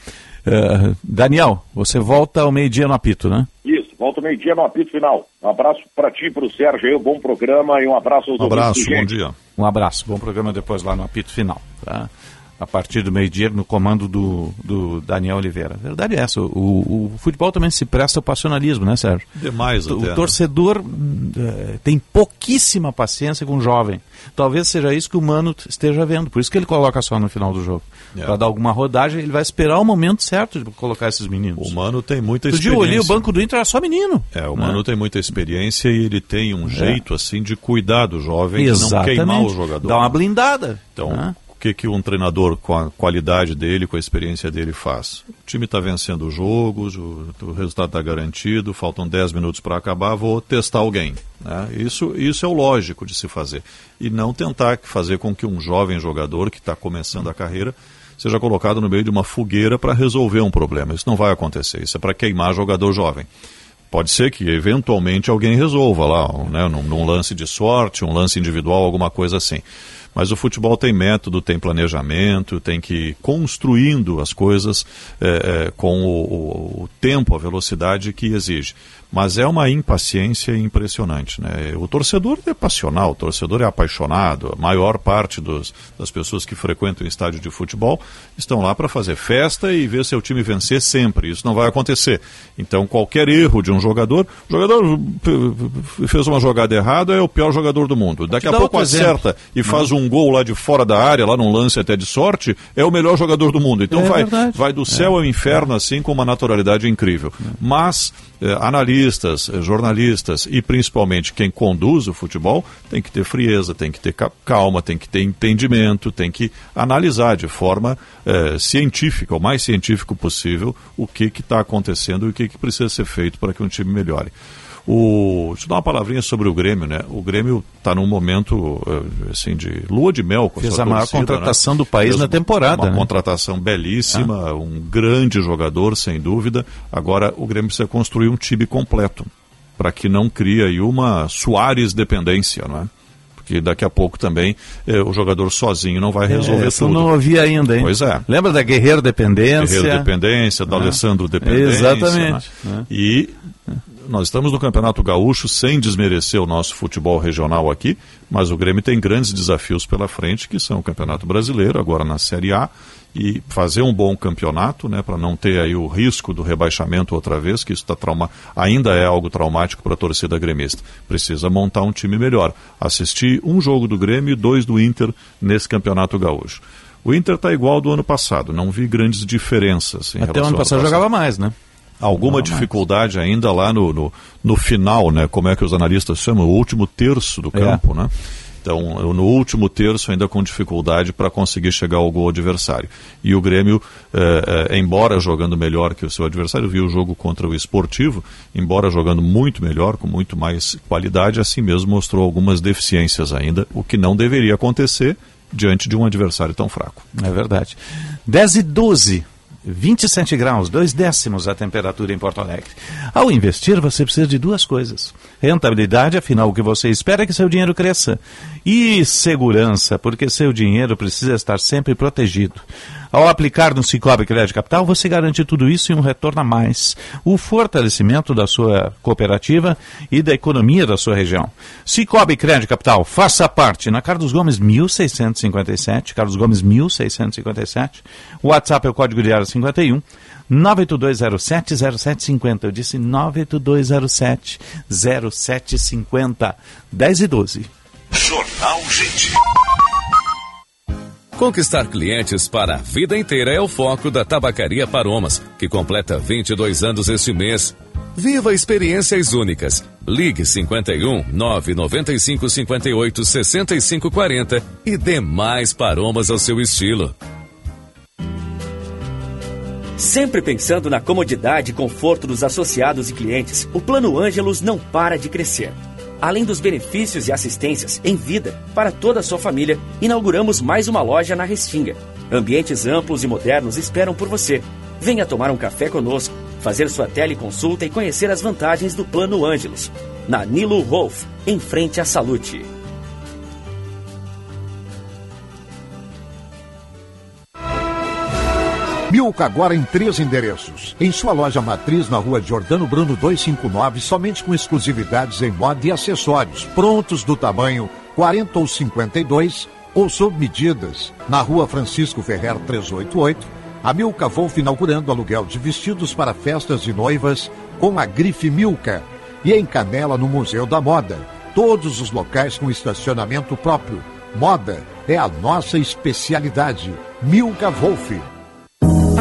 Ah, Daniel, você volta ao meio-dia no apito, né? Isso, volta meio-dia no apito final. Um abraço para ti, para o Sérgio aí, um bom programa e um abraço aos ouvintes do Gente. Um abraço, bom programa depois lá no apito final. Tá? A partir do meio-dia, no comando do, do Daniel Oliveira. A verdade é essa, o, o futebol também se presta ao passionalismo, né, Sérgio? Demais O até, né? torcedor eh, tem pouquíssima paciência com o jovem. Talvez seja isso que o Mano esteja vendo, por isso que ele coloca só no final do jogo. É. Para dar alguma rodagem, ele vai esperar o momento certo de colocar esses meninos. O Mano tem muita Outro dia eu olhei o experiência. banco do Inter, era só menino. É, o né? Mano tem muita experiência e ele tem um jeito assim de cuidar do jovem, de não Exatamente. queimar o jogador. Dá uma blindada. Então, né? Que, que um treinador com a qualidade dele, com a experiência dele faz? O time está vencendo os jogos, o, o resultado está garantido, faltam 10 minutos para acabar, vou testar alguém. Né? Isso, isso é o lógico de se fazer. E não tentar fazer com que um jovem jogador que está começando a carreira seja colocado no meio de uma fogueira para resolver um problema. Isso não vai acontecer, isso é para queimar jogador jovem. Pode ser que eventualmente alguém resolva lá, né, num, num lance de sorte, um lance individual, alguma coisa assim. Mas o futebol tem método, tem planejamento, tem que ir construindo as coisas é, é, com o, o, tempo, a velocidade que exige. Mas é uma impaciência impressionante. Né? O torcedor é passional, o torcedor é apaixonado. A maior parte dos, das pessoas que frequentam o estádio de futebol estão lá para fazer festa e ver seu time vencer sempre. Isso não vai acontecer. Então, qualquer erro de um jogador, o jogador fez uma jogada errada, é o pior jogador do mundo. Daqui a pouco acerta exemplo. e faz um gol lá de fora da área, lá num lance até de sorte, é o melhor jogador do mundo. Então, é vai, vai do céu é. ao inferno, assim, com uma naturalidade incrível. Mas eh, analistas, eh, jornalistas e principalmente quem conduz o futebol tem que ter frieza, tem que ter calma, tem que ter entendimento, tem que analisar de forma eh, científica, o mais científico possível, o que está acontecendo e o que, que precisa ser feito para que um time melhore. O, deixa eu dar uma palavrinha sobre o Grêmio, né? O Grêmio está num momento eh, assim de lua de mel com Fez a, a maior torcida, contratação né? do país Fez na temporada. Uma né? contratação belíssima, ah. um grande jogador, sem dúvida. Agora o Grêmio precisa construir um time completo para que não crie aí uma Soares dependência, não é? Porque daqui a pouco também eh, o jogador sozinho não vai resolver é, tudo. não ouvi ainda, hein? Pois é. Lembra da Guerreiro Dependência? Guerreiro Dependência, do Ah. Alessandro Dependência. Exatamente. né? E nós estamos no Campeonato Gaúcho sem desmerecer o nosso futebol regional aqui, mas o Grêmio tem grandes desafios pela frente, que são o Campeonato Brasileiro, agora na Série A, e fazer um bom campeonato, né, para não ter aí o risco do rebaixamento outra vez, que isso tá trauma... ainda é algo traumático para a torcida gremista. Precisa montar um time melhor. Assistir um jogo do Grêmio e dois do Inter nesse Campeonato Gaúcho. O Inter está igual ao do ano passado, não vi grandes diferenças. Até o ano passado jogava mais, né? alguma dificuldade ainda lá no, no, no final, né? Como é que os analistas chamam? O último terço do É. campo, né? Então, no último terço, ainda com dificuldade para conseguir chegar ao gol adversário. E o Grêmio, eh, eh, embora jogando melhor que o seu adversário, viu o jogo contra o Esportivo, embora jogando muito melhor, com muito mais qualidade, assim mesmo mostrou algumas deficiências ainda, o que não deveria acontecer diante de um adversário tão fraco. É verdade. 10 e 12. 27 graus, dois décimos a temperatura em Porto Alegre. Ao investir, você precisa de duas coisas: rentabilidade, afinal, o que você espera é que seu dinheiro cresça, e segurança, porque seu dinheiro precisa estar sempre protegido. Ao aplicar no Cicobi Crédito Capital, você garante tudo isso e um retorno a mais. O fortalecimento da sua cooperativa e da economia da sua região. Cicobi Crédito Capital, faça parte na Carlos Gomes 1657, Carlos Gomes 1657. O WhatsApp é o código de área 51. 982070750. Eu disse 982070750. 10 e 12. Jornal Gente. Conquistar clientes para a vida inteira é o foco da Tabacaria Paromas, que completa 22 anos este mês. Viva experiências únicas. Ligue 51 995 58 65 40 e dê mais paromas ao seu estilo. Sempre pensando na comodidade e conforto dos associados e clientes, o Plano Ângelos não para de crescer. Além dos benefícios e assistências em vida para toda a sua família, inauguramos mais uma loja na Restinga. Ambientes amplos e modernos esperam por você. Venha tomar um café conosco, fazer sua teleconsulta e conhecer as vantagens do Plano Ângelos. Na Nilo Wolf, em frente à Salute. Milka agora em três endereços. Em sua loja matriz na rua Jordano Bruno 259, somente com exclusividades em moda e acessórios, prontos do tamanho 40 ou 52 ou sob medidas. Na rua Francisco Ferrer 388, a Milka Wolf inaugurando aluguel de vestidos para festas de noivas com a grife Milka. E em Canela, no Museu da Moda. Todos os locais com estacionamento próprio. Moda é a nossa especialidade. Milka Wolf.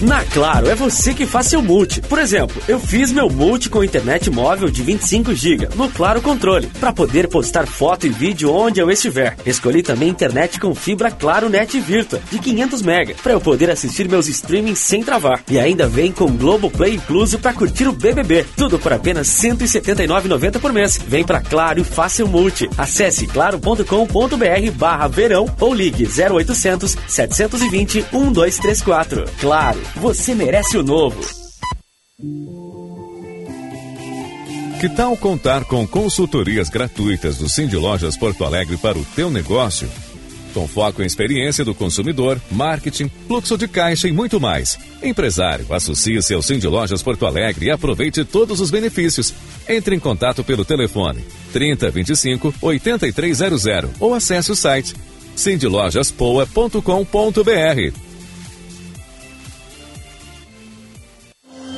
Na Claro, é você que faz seu multi. Por exemplo, eu fiz meu multi com internet móvel de 25 GB no Claro Controle, para poder postar foto e vídeo onde eu estiver. Escolhi também internet com fibra Claro Net Virtua de 500 MB, para eu poder assistir meus streamings sem travar. E ainda vem com Globoplay incluso para curtir o BBB. Tudo por apenas R$ 179,90 por mês. Vem pra Claro e faça seu multi. Acesse claro.com.br barra verão ou ligue 0800 720 1234. Claro, você merece o novo. Que tal contar com consultorias gratuitas do Cindy Lojas Porto Alegre para o teu negócio? Com foco em experiência do consumidor, marketing, fluxo de caixa e muito mais. Empresário, associe-se ao Cindy Lojas Porto Alegre e aproveite todos os benefícios. Entre em contato pelo telefone 3025 8300 ou acesse o site cindylojaspoa.com.br.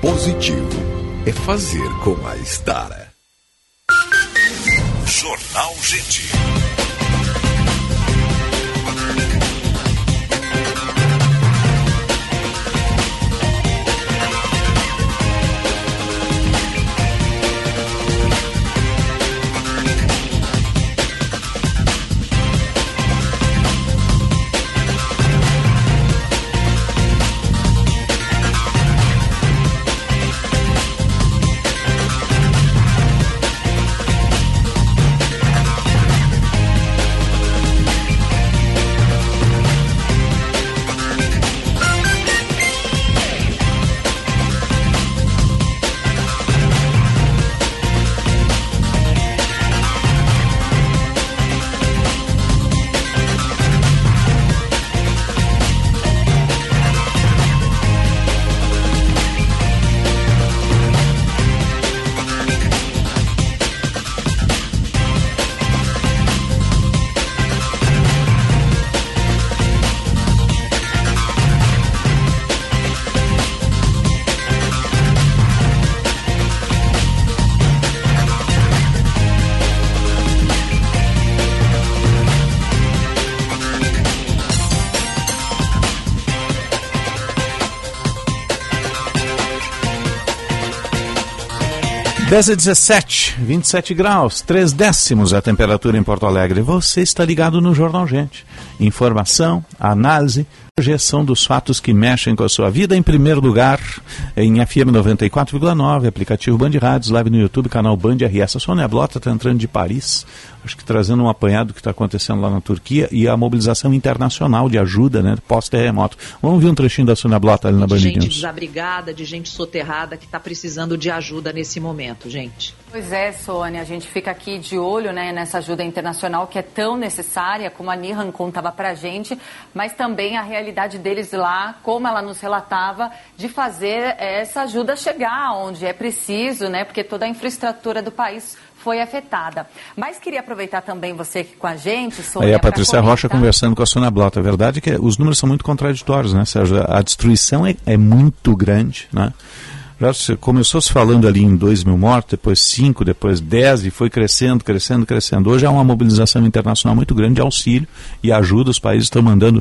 positivo é fazer com a Estara. Jornal Gente. Dez e 17, 27 graus, 3 décimos a temperatura em Porto Alegre. Você está ligado no Jornal Gente. Informação, análise, projeção dos fatos que mexem com a sua vida. Em primeiro lugar, em FM 94,9, aplicativo Band Rádios, live no YouTube, canal Band RS. A Sônia Blota está entrando de Paris, acho que trazendo um apanhado que está acontecendo lá na Turquia e a mobilização internacional de ajuda, né, pós-terremoto. Vamos ver um trechinho da Sônia Blota ali na Band de gente News. desabrigada, de gente soterrada que está precisando de ajuda nesse momento, gente. Pois é, Sônia, a gente fica aqui de olho né, nessa ajuda internacional que é tão necessária, como a Nihan contava pra gente, mas também a realidade deles lá, como ela nos relatava, de fazer essa ajuda chegar onde é preciso, né, porque toda a infraestrutura do país foi afetada. Mas queria aproveitar também você aqui com a gente, Sônia, Aí a Patrícia Rocha conversando com a Sônia Blota. A verdade é que os números são muito contraditórios, né, Sérgio? A destruição é, é muito grande, né? Já começou se falando ali em 2 mil mortos, depois 5, depois 10 e foi crescendo, crescendo, crescendo. Hoje há uma mobilização internacional muito grande de auxílio e ajuda. Os países estão mandando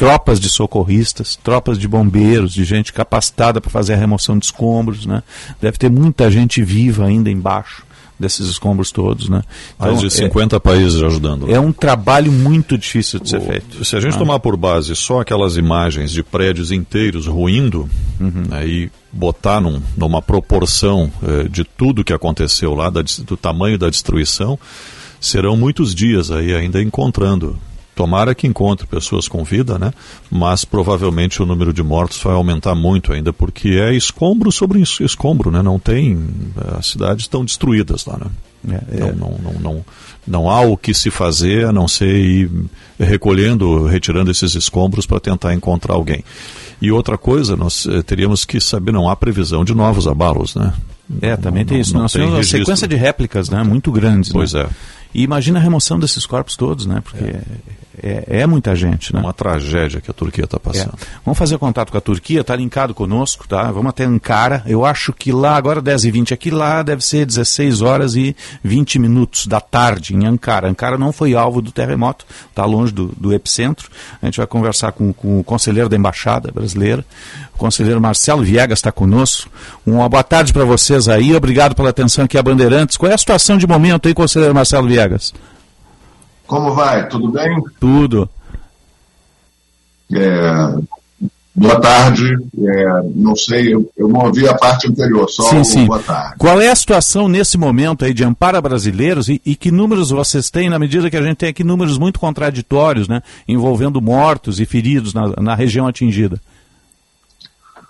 tropas de socorristas, tropas de bombeiros, de gente capacitada para fazer a remoção de escombros. Né? Deve ter muita gente viva ainda embaixo desses escombros todos. Né? Mais de é- 50 países ajudando. é um trabalho muito difícil de ser feito. Se a gente Ah. tomar por base só aquelas imagens de prédios inteiros ruindo, Uhum. né, e botar num- numa proporção eh, de tudo que aconteceu lá, da do tamanho da destruição, serão muitos dias aí ainda encontrando. Tomara que encontre pessoas com vida, né? Mas provavelmente o número de mortos vai aumentar muito ainda, porque é escombro sobre es- escombro, né? Não tem. As cidades estão destruídas lá, né? É, Não, não, não, não, não há o que se fazer a não ser ir recolhendo, retirando esses escombros para tentar encontrar alguém. E outra coisa, nós eh, teríamos que saber, não há previsão de novos abalos, né? É, também tem não- isso. não Nós tem temos uma sequência de réplicas né, muito grandes. Pois né? é. E imagina a remoção desses corpos todos, né? Porque é, é muita gente, né? Uma tragédia que a Turquia está passando. É. Vamos fazer contato com a Turquia, está linkado conosco, tá? Vamos até Ankara. Eu acho que lá, agora 10 e 20 aqui, lá deve ser 16 horas e 20 minutos da tarde em Ankara. Ankara não foi alvo do terremoto, está longe do, do epicentro. A gente vai conversar com, com o conselheiro da Embaixada Brasileira, o conselheiro Marcelo Viegas está conosco. Uma boa tarde para vocês aí, obrigado pela atenção aqui a Bandeirantes. Qual é a situação de momento aí, conselheiro Marcelo Viegas? Como vai? Tudo bem? Tudo. É, boa tarde. É, não sei, eu, eu não ouvi a parte anterior, só sim, sim. boa tarde. Qual é a situação nesse momento aí de amparo a brasileiros e, e que números vocês têm, na medida que a gente tem aqui números muito contraditórios, né, envolvendo mortos e feridos na, na região atingida?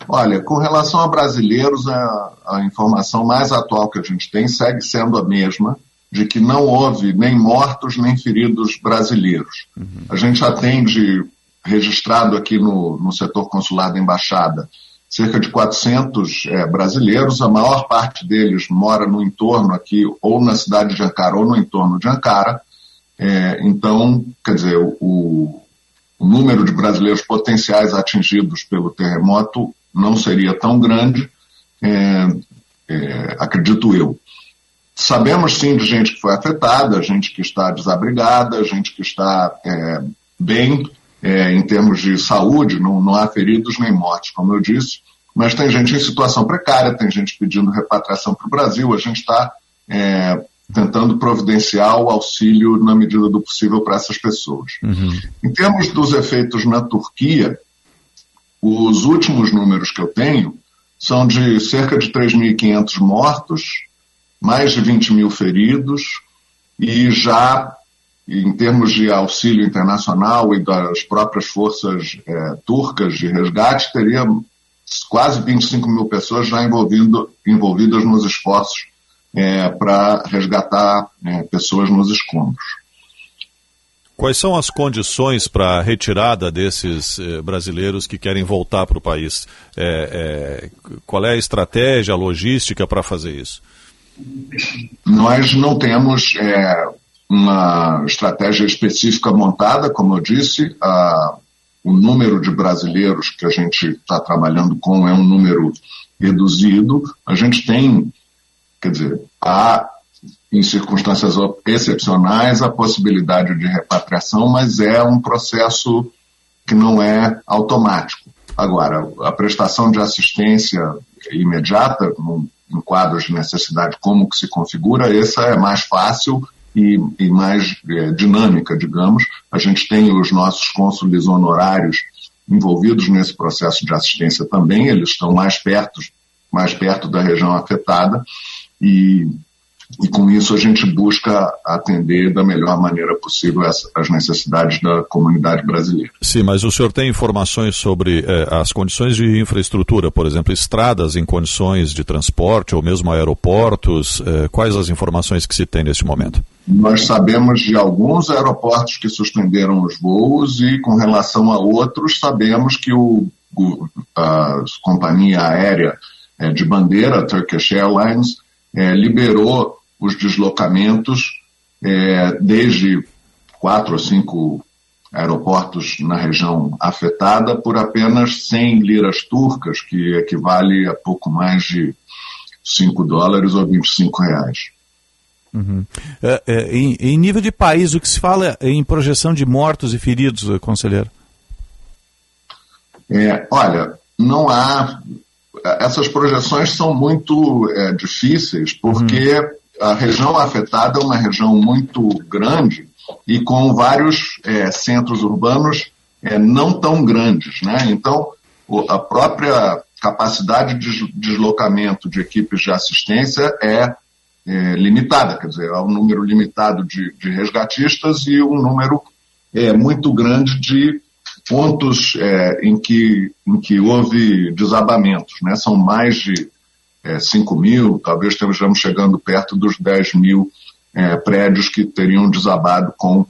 Olha, com relação a brasileiros, a, a informação mais atual que a gente tem segue sendo a mesma, de que não houve nem mortos nem feridos brasileiros. A gente atende, registrado aqui no, no setor consular da embaixada, cerca de 400 eh, brasileiros, a maior parte deles mora no entorno aqui, ou na cidade de Ankara, ou no entorno de Ankara. Eh, então, quer dizer, o, o número de brasileiros potenciais atingidos pelo terremoto não seria tão grande, é, é, acredito eu. Sabemos sim de gente que foi afetada, gente que está desabrigada, gente que está é, bem é, em termos de saúde, não, não há feridos nem mortes, como eu disse, mas tem gente em situação precária, tem gente pedindo repatriação para o Brasil, a gente está é, tentando providenciar o auxílio na medida do possível para essas pessoas. Em termos dos efeitos na Turquia, os últimos números que eu tenho são de cerca de 3.500 mortos, mais de 20 mil feridos, e já em termos de auxílio internacional e das próprias forças eh, turcas de resgate, teria quase 25 mil pessoas já envolvido, envolvidas nos esforços eh, para resgatar eh, pessoas nos escombros. Quais são as condições para a retirada desses eh, brasileiros que querem voltar para o país? É, é, qual é a estratégia, a logística para fazer isso? Nós não temos é, uma estratégia específica montada, como eu disse, a, o número de brasileiros que a gente está trabalhando com é um número reduzido. A gente tem, quer dizer, há em circunstâncias excepcionais a possibilidade de repatriação, mas é um processo que não é automático. Agora, a prestação de assistência imediata, em quadros de necessidade, como que se configura, essa é mais fácil e, e mais é, dinâmica, digamos. A gente tem os nossos cônsules honorários envolvidos nesse processo de assistência também, eles estão mais perto, mais perto da região afetada e e com isso a gente busca atender da melhor maneira possível as, necessidades da comunidade brasileira. Sim, mas o senhor tem informações sobre eh, as condições de infraestrutura, por exemplo, estradas em condições de transporte ou mesmo aeroportos? Eh, quais as informações que se tem neste momento? Nós sabemos de alguns aeroportos que suspenderam os voos e com relação a outros sabemos que o, a companhia aérea eh, de bandeira, Turkish Airlines, eh, liberou os deslocamentos é, desde quatro ou cinco aeroportos na região afetada por apenas 100 liras turcas, que equivale a pouco mais de 5 dólares ou 25 reais. Uhum. É, é, em, em, nível de país, o que se fala em projeção de mortos e feridos, conselheiro? É, olha, não há. Essas projeções são muito é, difíceis, porque uhum. A região afetada é uma região muito grande e com vários é, centros urbanos é, não tão grandes. Né? Então, a própria capacidade de deslocamento de equipes de assistência é, é limitada, quer dizer, há um número limitado de, de resgatistas e um número é, muito grande de pontos é, em, que, em que houve desabamentos. Né? São mais de é, 5 mil, talvez estejamos chegando perto dos 10 mil é, prédios que teriam desabado com,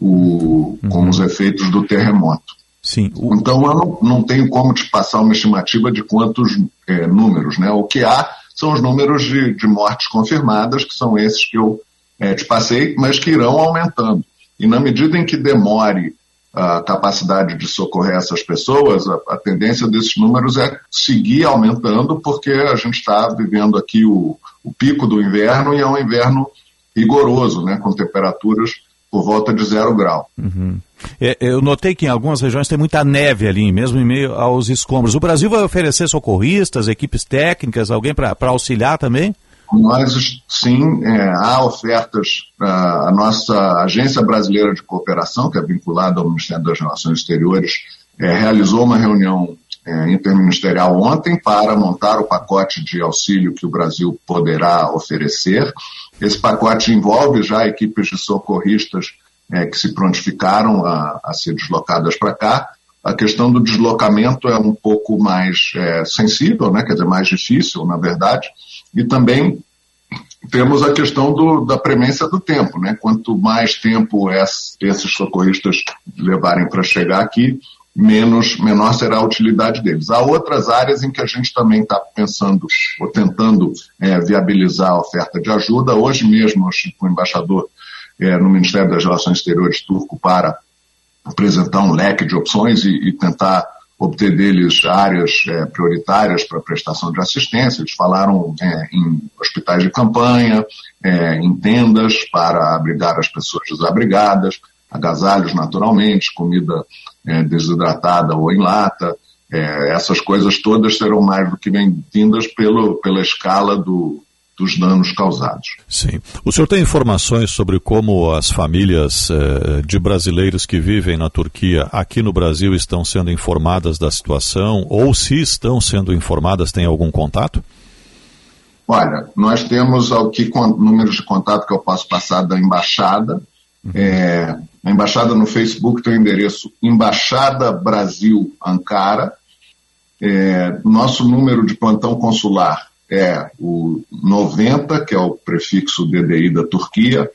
o, uhum. com os efeitos do terremoto. Sim. O... Então eu não, não, tenho como te passar uma estimativa de quantos é, números. Né? O que há são os números de, de mortes confirmadas, que são esses que eu é, te passei, mas que irão aumentando. E na medida em que demore a capacidade de socorrer essas pessoas, a, a tendência desses números é seguir aumentando, porque a gente está vivendo aqui o, o pico do inverno e é um inverno rigoroso, né, com temperaturas por volta de zero grau. Uhum. É, eu notei que em algumas regiões tem muita neve ali, mesmo em meio aos escombros. O Brasil vai oferecer socorristas, equipes técnicas, alguém para auxiliar também? Nós, sim, é, há ofertas. A nossa Agência Brasileira de Cooperação, que é vinculada ao Ministério das Relações Exteriores, é, realizou uma reunião é, interministerial ontem para montar o pacote de auxílio que o Brasil poderá oferecer. Esse pacote envolve já equipes de socorristas é, que se prontificaram a, a ser deslocadas para cá. A questão do deslocamento é um pouco mais é, sensível, né? quer dizer, mais difícil, na verdade, e também temos a questão do, da premência do tempo. Né? Quanto mais tempo esses socorristas levarem para chegar aqui, menos, menor será a utilidade deles. Há outras áreas em que a gente também está pensando ou tentando é, viabilizar a oferta de ajuda. Hoje mesmo o embaixador é, no Ministério das Relações Exteriores turco para apresentar um leque de opções e, e tentar obter deles áreas é, prioritárias para prestação de assistência. Eles falaram é, em hospitais de campanha, é, em tendas para abrigar as pessoas desabrigadas, agasalhos naturalmente, comida é, desidratada ou em lata. É, essas coisas todas serão mais do que bem-vindas pela escala do, dos danos causados. Sim. O senhor tem informações sobre como as famílias eh, de brasileiros que vivem na Turquia aqui no Brasil estão sendo informadas da situação ou se estão sendo informadas, tem algum contato? Olha, nós temos aqui números de contato que eu posso passar da embaixada. Uhum. É, a embaixada no Facebook tem o endereço Embaixada Brasil Ankara. É, nosso número de plantão consular é o 90, que é o prefixo DDI da Turquia,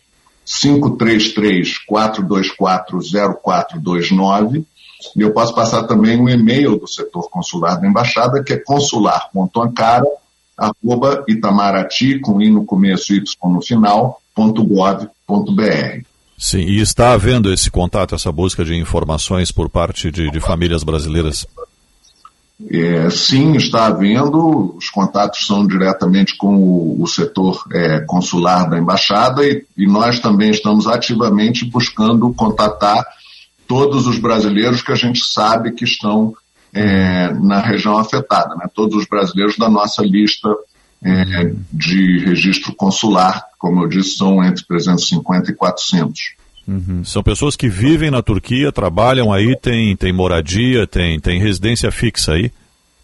533-424-0429. E eu posso passar também um e-mail do setor consular da embaixada, que é consular.ankara, arroba Itamaraty, com i no começo y no final, ponto gov, ponto br. Sim, e está havendo esse contato, essa busca de informações por parte de, de famílias brasileiras? É, sim, está havendo. Os contatos são diretamente com o, o setor é, consular da embaixada e, e, nós também estamos ativamente buscando contatar todos os brasileiros que a gente sabe que estão é, na região afetada, né? todos os brasileiros da nossa lista é, de registro consular, como eu disse, são entre 350 e 400. Uhum. São pessoas que vivem na Turquia, trabalham aí, têm, têm moradia, têm, têm residência fixa aí.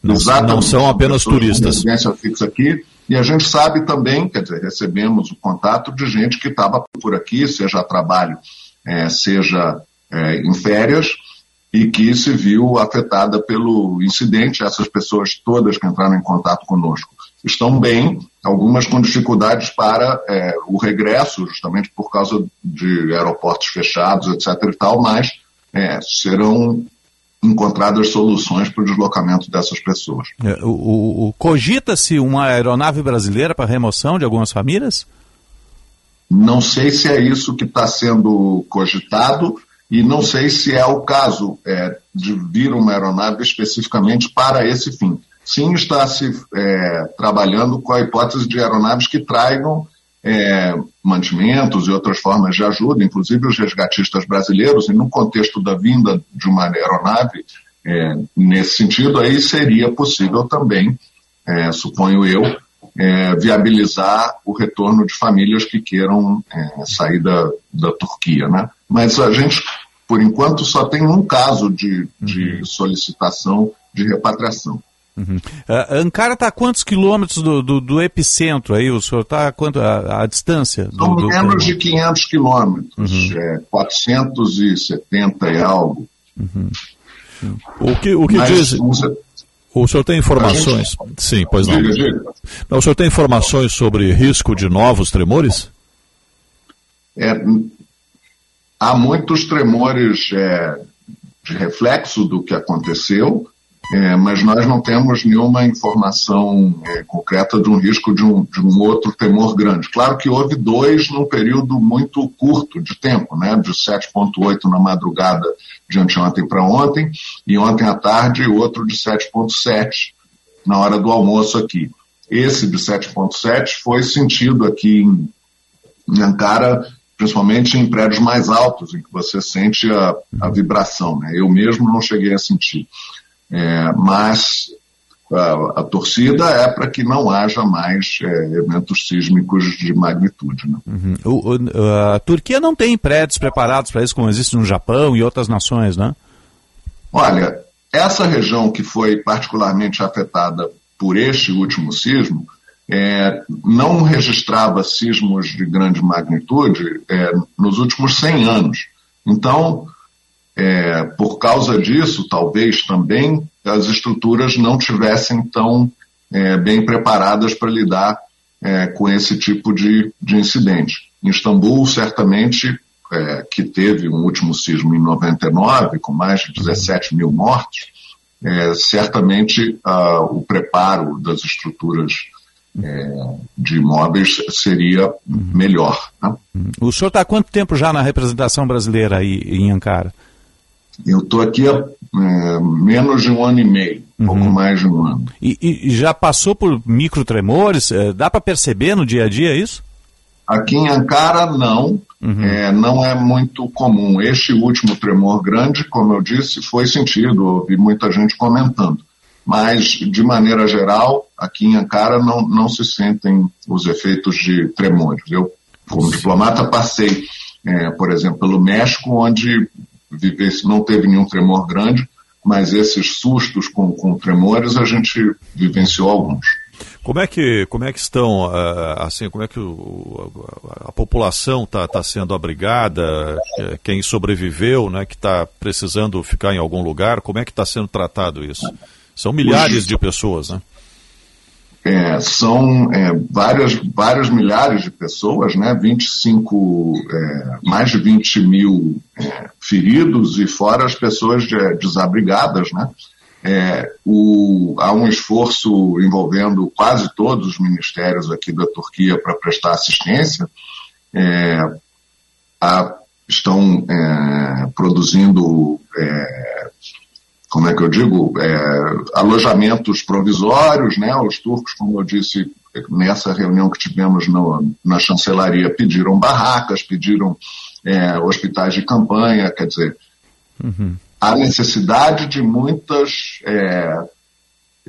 Não, não são apenas turistas. Residência fixa aqui. E a gente sabe também, quer dizer, recebemos o contato de gente que estava por aqui, seja a trabalho, é, seja é, em férias, e que se viu afetada pelo incidente. Essas pessoas todas que entraram em contato conosco estão bem, algumas com dificuldades para é, o regresso, justamente por causa de aeroportos fechados, etc. e tal, mas é, serão encontradas soluções para o deslocamento dessas pessoas. É, o, o Cogita-se uma aeronave brasileira para remoção de algumas famílias? Não sei se é isso que está sendo cogitado. e não sei se é o caso é, de vir uma aeronave especificamente para esse fim. Sim, está se é, trabalhando com a hipótese de aeronaves que tragam é, mantimentos e outras formas de ajuda, inclusive os resgatistas brasileiros, e no contexto da vinda de uma aeronave, é, nesse sentido, aí seria possível também, é, suponho eu, é, viabilizar o retorno de famílias que queiram é, sair da, da Turquia. Né? Mas a gente, por enquanto, só tem um caso de, de solicitação de repatriação. Uhum. Uh, Ankara está a quantos quilômetros do, do, do, epicentro aí? O senhor está a quanto a, a distância? São do, menos de 500 quilômetros, uhum. é, 470 e algo. Uhum. O que, o que Mas, diz... O senhor tem informações? Gente... Sim, pois não. Diga, diga. não. O senhor tem informações sobre risco de novos tremores? É, há muitos tremores é, de reflexo do que aconteceu, é, mas nós não temos nenhuma informação é, concreta de um risco de um, de um, outro temor grande. Claro que houve dois num período muito curto de tempo, né, de 7,8 na madrugada de anteontem para ontem, e ontem à tarde outro de 7,7 na hora do almoço aqui. Esse de 7,7 foi sentido aqui em, em Ankara principalmente em prédios mais altos, em que você sente a, a vibração. Né? Eu mesmo não cheguei a sentir. É, mas a, a, torcida é para que não haja mais é, eventos sísmicos de magnitude. Né? Uhum. O, o, a Turquia não tem prédios preparados para isso, como existe no Japão e outras nações, né? Olha, essa região que foi particularmente afetada por este último sismo é, não registrava sismos de grande magnitude é, nos últimos 100 anos. Então, é, por causa disso, talvez também as estruturas não tivessem tão é, bem preparadas para lidar é, com esse tipo de, de incidente. Em Istambul, certamente, é, que teve um último sismo em 99, com mais de 17 mil mortos, é, certamente ah, o preparo das estruturas é, de imóveis seria melhor. Né? O senhor está há quanto tempo já na representação brasileira aí em Ankara? Eu estou aqui há é, menos de um ano e meio, uhum. pouco mais de um ano. E, e já passou por microtremores? É, dá para perceber no dia a dia isso? Aqui em Ankara, não. Uhum. É, não é muito comum. Este último tremor grande, como eu disse, foi sentido, ouvi muita gente comentando. Mas, de maneira geral, aqui em Ankara não, não se sentem os efeitos de tremores. Eu, como diplomata, passei, é, por exemplo, pelo México, onde vivesse, não teve nenhum tremor grande, mas esses sustos com, com tremores a gente vivenciou alguns. Como é que, como é que estão, uh, assim, como é que o, a, a, população está tá sendo abrigada, quem sobreviveu, né, que está precisando ficar em algum lugar, como é que está sendo tratado isso? São milhares de pessoas, né? É, são é, várias, várias milhares de pessoas, né? 25, é, mais de 20 mil é, feridos e fora as pessoas de, desabrigadas, né? É, o, há um esforço envolvendo quase todos os ministérios aqui da Turquia para prestar assistência. É, estão produzindo como é que eu digo, é, alojamentos provisórios, né? Os turcos, como eu disse nessa reunião que tivemos no, na chancelaria, pediram barracas, pediram é, hospitais de campanha, quer dizer, uhum. há necessidade de muitas é,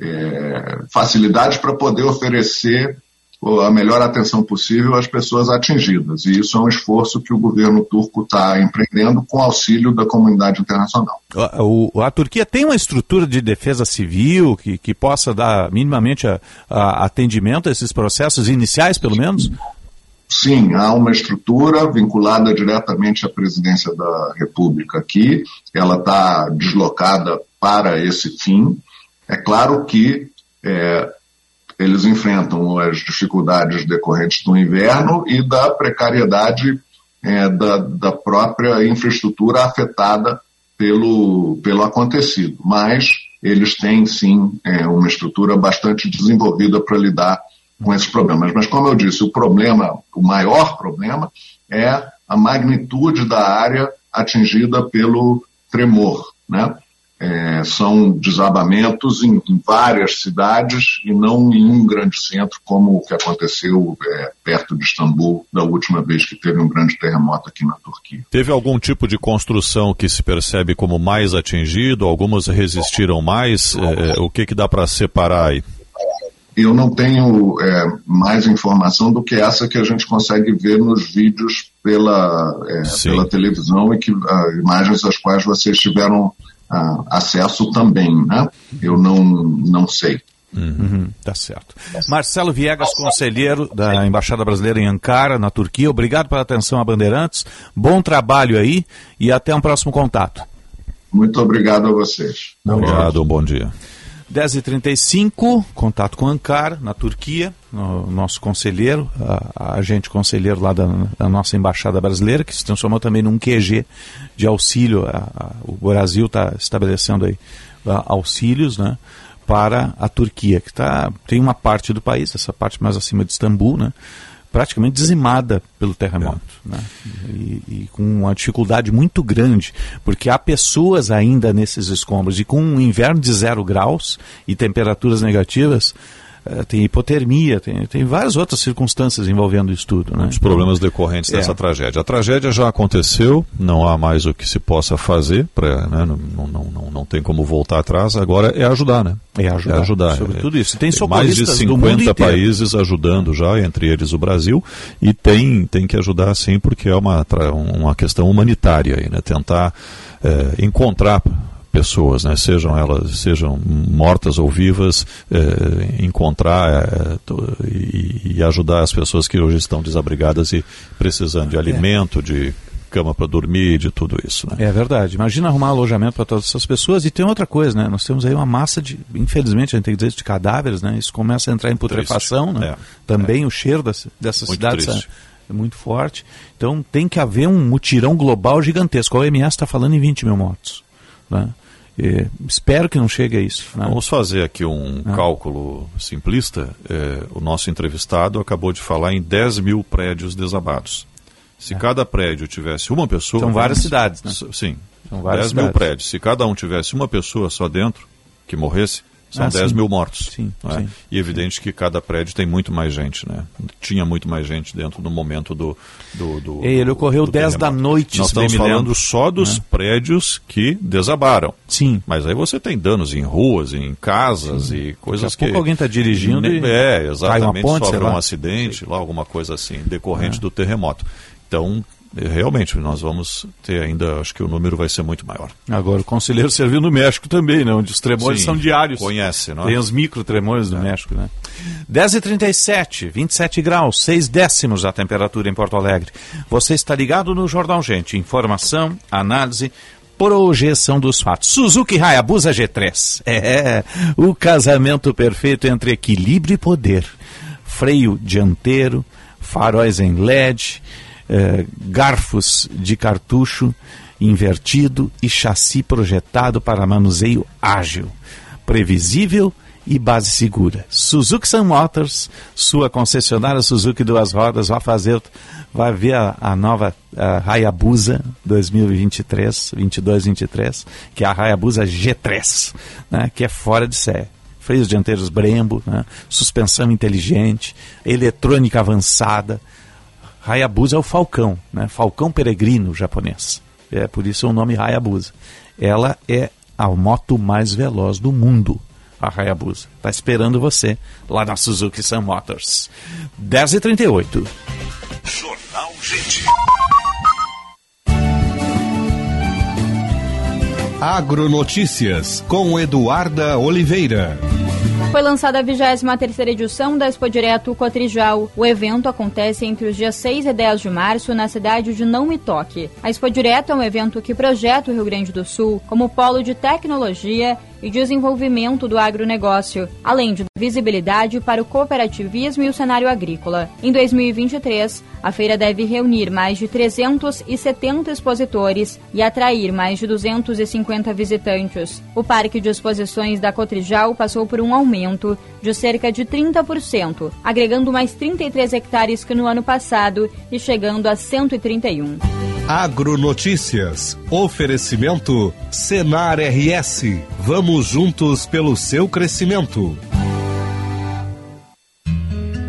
é facilidades para poder oferecer a melhor atenção possível às pessoas atingidas. E isso é um esforço que o governo turco está empreendendo com auxílio da comunidade internacional. A, a, Turquia tem uma estrutura de defesa civil que, que possa dar minimamente a, a atendimento a esses processos iniciais, pelo menos? Sim, há uma estrutura vinculada diretamente à presidência da República aqui. Ela está deslocada para esse fim. É claro que é, eles enfrentam as dificuldades decorrentes do inverno e da precariedade é, da, da, própria infraestrutura afetada pelo, pelo acontecido. Mas eles têm, sim, é, uma estrutura bastante desenvolvida para lidar com esses problemas. Mas, como eu disse, o problema, o maior problema é a magnitude da área atingida pelo tremor, né? É, são desabamentos em, em, várias cidades e não em um grande centro, como o que aconteceu é, perto de Istambul da última vez que teve um grande terremoto aqui na Turquia. Teve algum tipo de construção que se percebe como mais atingido? Algumas resistiram mais? É, o que, que dá para separar aí? Eu não tenho é, mais informação do que essa que a gente consegue ver nos vídeos pela, é, pela televisão e que uh, imagens às quais vocês tiveram uh, acesso também, né? Eu não, não sei. Uhum, tá certo. Marcelo Viegas, conselheiro da Embaixada Brasileira em Ankara, na Turquia, obrigado pela atenção a Bandeirantes, bom trabalho aí e até um próximo contato. Muito obrigado a vocês. Obrigado, bom dia. 10h35, contato com Ankara, na Turquia, no, nosso conselheiro, a agente conselheiro lá da, da, nossa Embaixada Brasileira, que se transformou também num QG de auxílio. A, a, o Brasil está estabelecendo aí auxílios né, para a Turquia, que tá, tem uma parte do país, essa parte mais acima de Istambul, né, praticamente dizimada pelo terremoto. É. Né? E, e, com uma dificuldade muito grande, porque há pessoas ainda nesses escombros, e com um inverno de zero graus e temperaturas negativas, tem hipotermia, tem, tem várias outras circunstâncias envolvendo isso tudo. Né? Os problemas decorrentes é. dessa tragédia. A tragédia já aconteceu, não há mais o que se possa fazer, pra, né? não, não, não, não tem como voltar atrás, agora é ajudar, né? É ajudar. É ajudar. Sobre é, tudo isso. Tem, tem mais de 50 países ajudando já, entre eles o Brasil, e tem, tem que ajudar sim, porque é uma, uma questão humanitária aí, né? Tentar é, encontrar pessoas, né? sejam elas sejam mortas ou vivas, é, encontrar é, e, e, ajudar as pessoas que hoje estão desabrigadas e precisando de é. alimento, de cama para dormir, de tudo isso. Né? É verdade. Imagina arrumar alojamento para todas essas pessoas. E tem outra coisa, né? Nós temos aí uma massa de, infelizmente, a gente tem que dizer de cadáveres, né? Isso começa a entrar em putrefação, né? É. Também o cheiro dessa, dessa cidade é muito forte. Então tem que haver um mutirão global gigantesco. A OMS está falando em 20 mil mortos. Né? Espero que não chegue a isso. Né? Vamos fazer aqui um ah. cálculo simplista. É, o nosso entrevistado acabou de falar em 10 mil prédios desabados. Se é. cada prédio tivesse uma pessoa. São várias cidades, né? Sim. São 10 mil prédios. Se cada um tivesse uma pessoa só dentro, que morresse, são ah, 10 sim. mil mortos. Sim, é? sim, E evidente que cada prédio tem muito mais gente, né? Tinha muito mais gente dentro do momento do. do, do ele ocorreu do 10 da noite, Nós estamos falando só dos né? prédios que desabaram. Sim. Mas aí você tem danos em ruas, em casas sim. e coisas Daqui a que. pouco alguém está dirigindo. E é, exatamente. Ponte, sofre um acidente, lá, alguma coisa assim, decorrente é. do terremoto. Então, realmente nós vamos ter ainda, acho que o número vai ser muito maior. Agora, o conselheiro serviu no México também, né? Onde os tremores Sim, são diários. Conhece, não é? Tem os micro tremores no é. México, né? 10h37, 27 graus, 6 décimos a temperatura em Porto Alegre. Você está ligado no Jornal Gente. Informação, análise, projeção dos fatos. Suzuki Hayabusa G3. É, o casamento perfeito entre equilíbrio e poder. Freio dianteiro, faróis em LED eh, garfos de cartucho invertido e chassi projetado para manuseio ágil, previsível e base segura. Suzuki Sun Motors, sua concessionária Suzuki duas rodas, vai fazer, vai ver a, a nova a Hayabusa 2023, 22, 23, que é a Hayabusa G3, né, que é fora de série freios dianteiros Brembo, né? suspensão inteligente, eletrônica avançada, Hayabusa é o falcão, né? falcão peregrino japonês. É por isso o nome Hayabusa. Ela é a moto mais veloz do mundo, a Hayabusa. Está esperando você lá na Suzuki Sun Motors. 10h38. Jornal Gente. Agronotícias com Eduarda Oliveira. Foi lançada a 23 edição da Expo Direto Cotrijal. O evento acontece entre os dias 6 e 10 de março na cidade de Não Me Toque. A Expo Direto é um evento que projeta o Rio Grande do Sul como polo de tecnologia e desenvolvimento do agronegócio, além de visibilidade para o cooperativismo e o cenário agrícola. Em 2023, a feira deve reunir mais de 370 expositores e atrair mais de 250 visitantes. O Parque de Exposições da Cotrijal passou por um aumento de cerca de 30%, agregando mais 33 hectares que no ano passado e chegando a 131. Agronotícias. Oferecimento Senar RS. Vamos juntos pelo seu crescimento.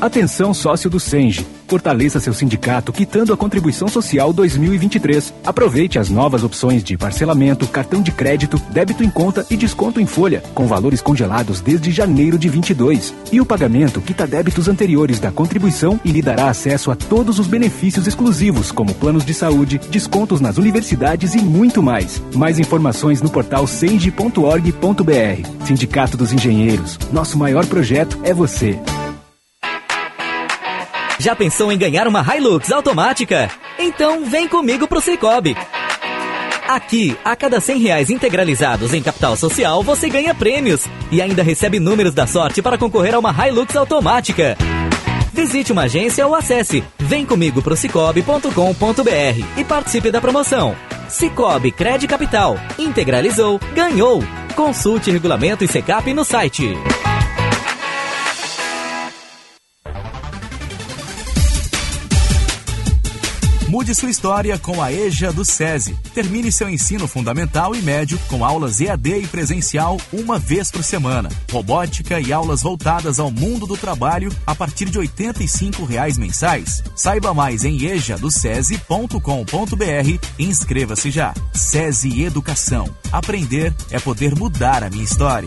Atenção sócio do Senge. Fortaleça seu sindicato quitando a contribuição social 2023. Aproveite as novas opções de parcelamento, cartão de crédito, débito em conta e desconto em folha, com valores congelados desde janeiro de 22. E o pagamento quita débitos anteriores da contribuição e lhe dará acesso a todos os benefícios exclusivos, como planos de saúde, descontos nas universidades e muito mais. Mais informações no portal senge.org.br. Sindicato dos Engenheiros. Nosso maior projeto é você. Já pensou em ganhar uma Hilux automática? Então vem comigo pro Cicobi. Aqui, a cada 100 reais integralizados em capital social, você ganha prêmios e ainda recebe números da sorte para concorrer a uma Hilux automática. Visite uma agência ou acesse vemcomigo pro cicobi.com.br e participe da promoção. Cicobi Cred Capital. Integralizou, ganhou. Consulte regulamento e secap no site. Mude sua história com a EJA do SESI. Termine seu ensino fundamental e médio com aulas EAD e presencial uma vez por semana. Robótica e aulas voltadas ao mundo do trabalho a partir de 85 reais mensais. Saiba mais em ejadocese.com.br e inscreva-se já. SESI Educação. Aprender é poder mudar a minha história.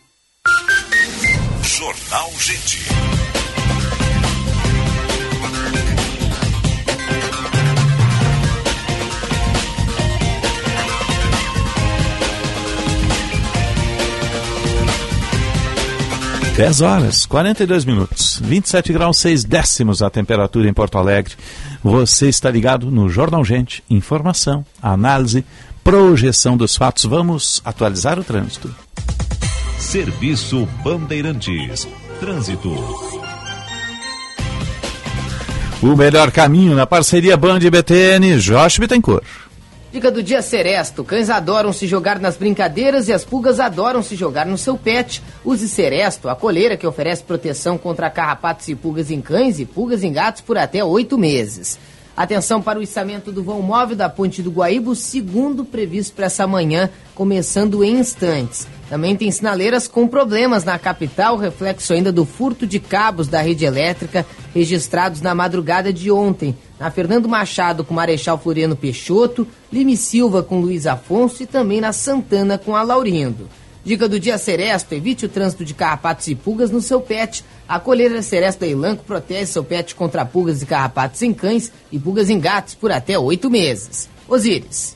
Jornal Gente. Dez horas, 42 minutos, 27 graus 6 décimos a temperatura em Porto Alegre. Você está ligado no Jornal Gente. Informação, análise, projeção dos fatos. Vamos atualizar o trânsito. Serviço Bandeirantes. Trânsito. O melhor caminho na parceria Band e BTN, Josh Bittencourt. Dica do dia Seresto. Cães adoram se jogar nas brincadeiras e as pulgas adoram se jogar no seu pet. Use Seresto, a coleira que oferece proteção contra carrapatos e pulgas em cães e pulgas em gatos por até oito meses. Atenção para o içamento do vão móvel da Ponte do Guaíba, segundo previsto para essa manhã, começando em instantes. Também tem sinaleiras com problemas na capital, reflexo ainda do furto de cabos da rede elétrica registrados na madrugada de ontem. Na Fernando Machado com Marechal Floriano Peixoto, Lime Silva com Luiz Afonso e também na Santana com a Laurindo. Dica do dia Seresto, evite o trânsito de carrapatos e pulgas no seu pet. A coleira Seresto Elanco protege seu pet contra pulgas e carrapatos em cães e pulgas em gatos por até oito meses. Osíris.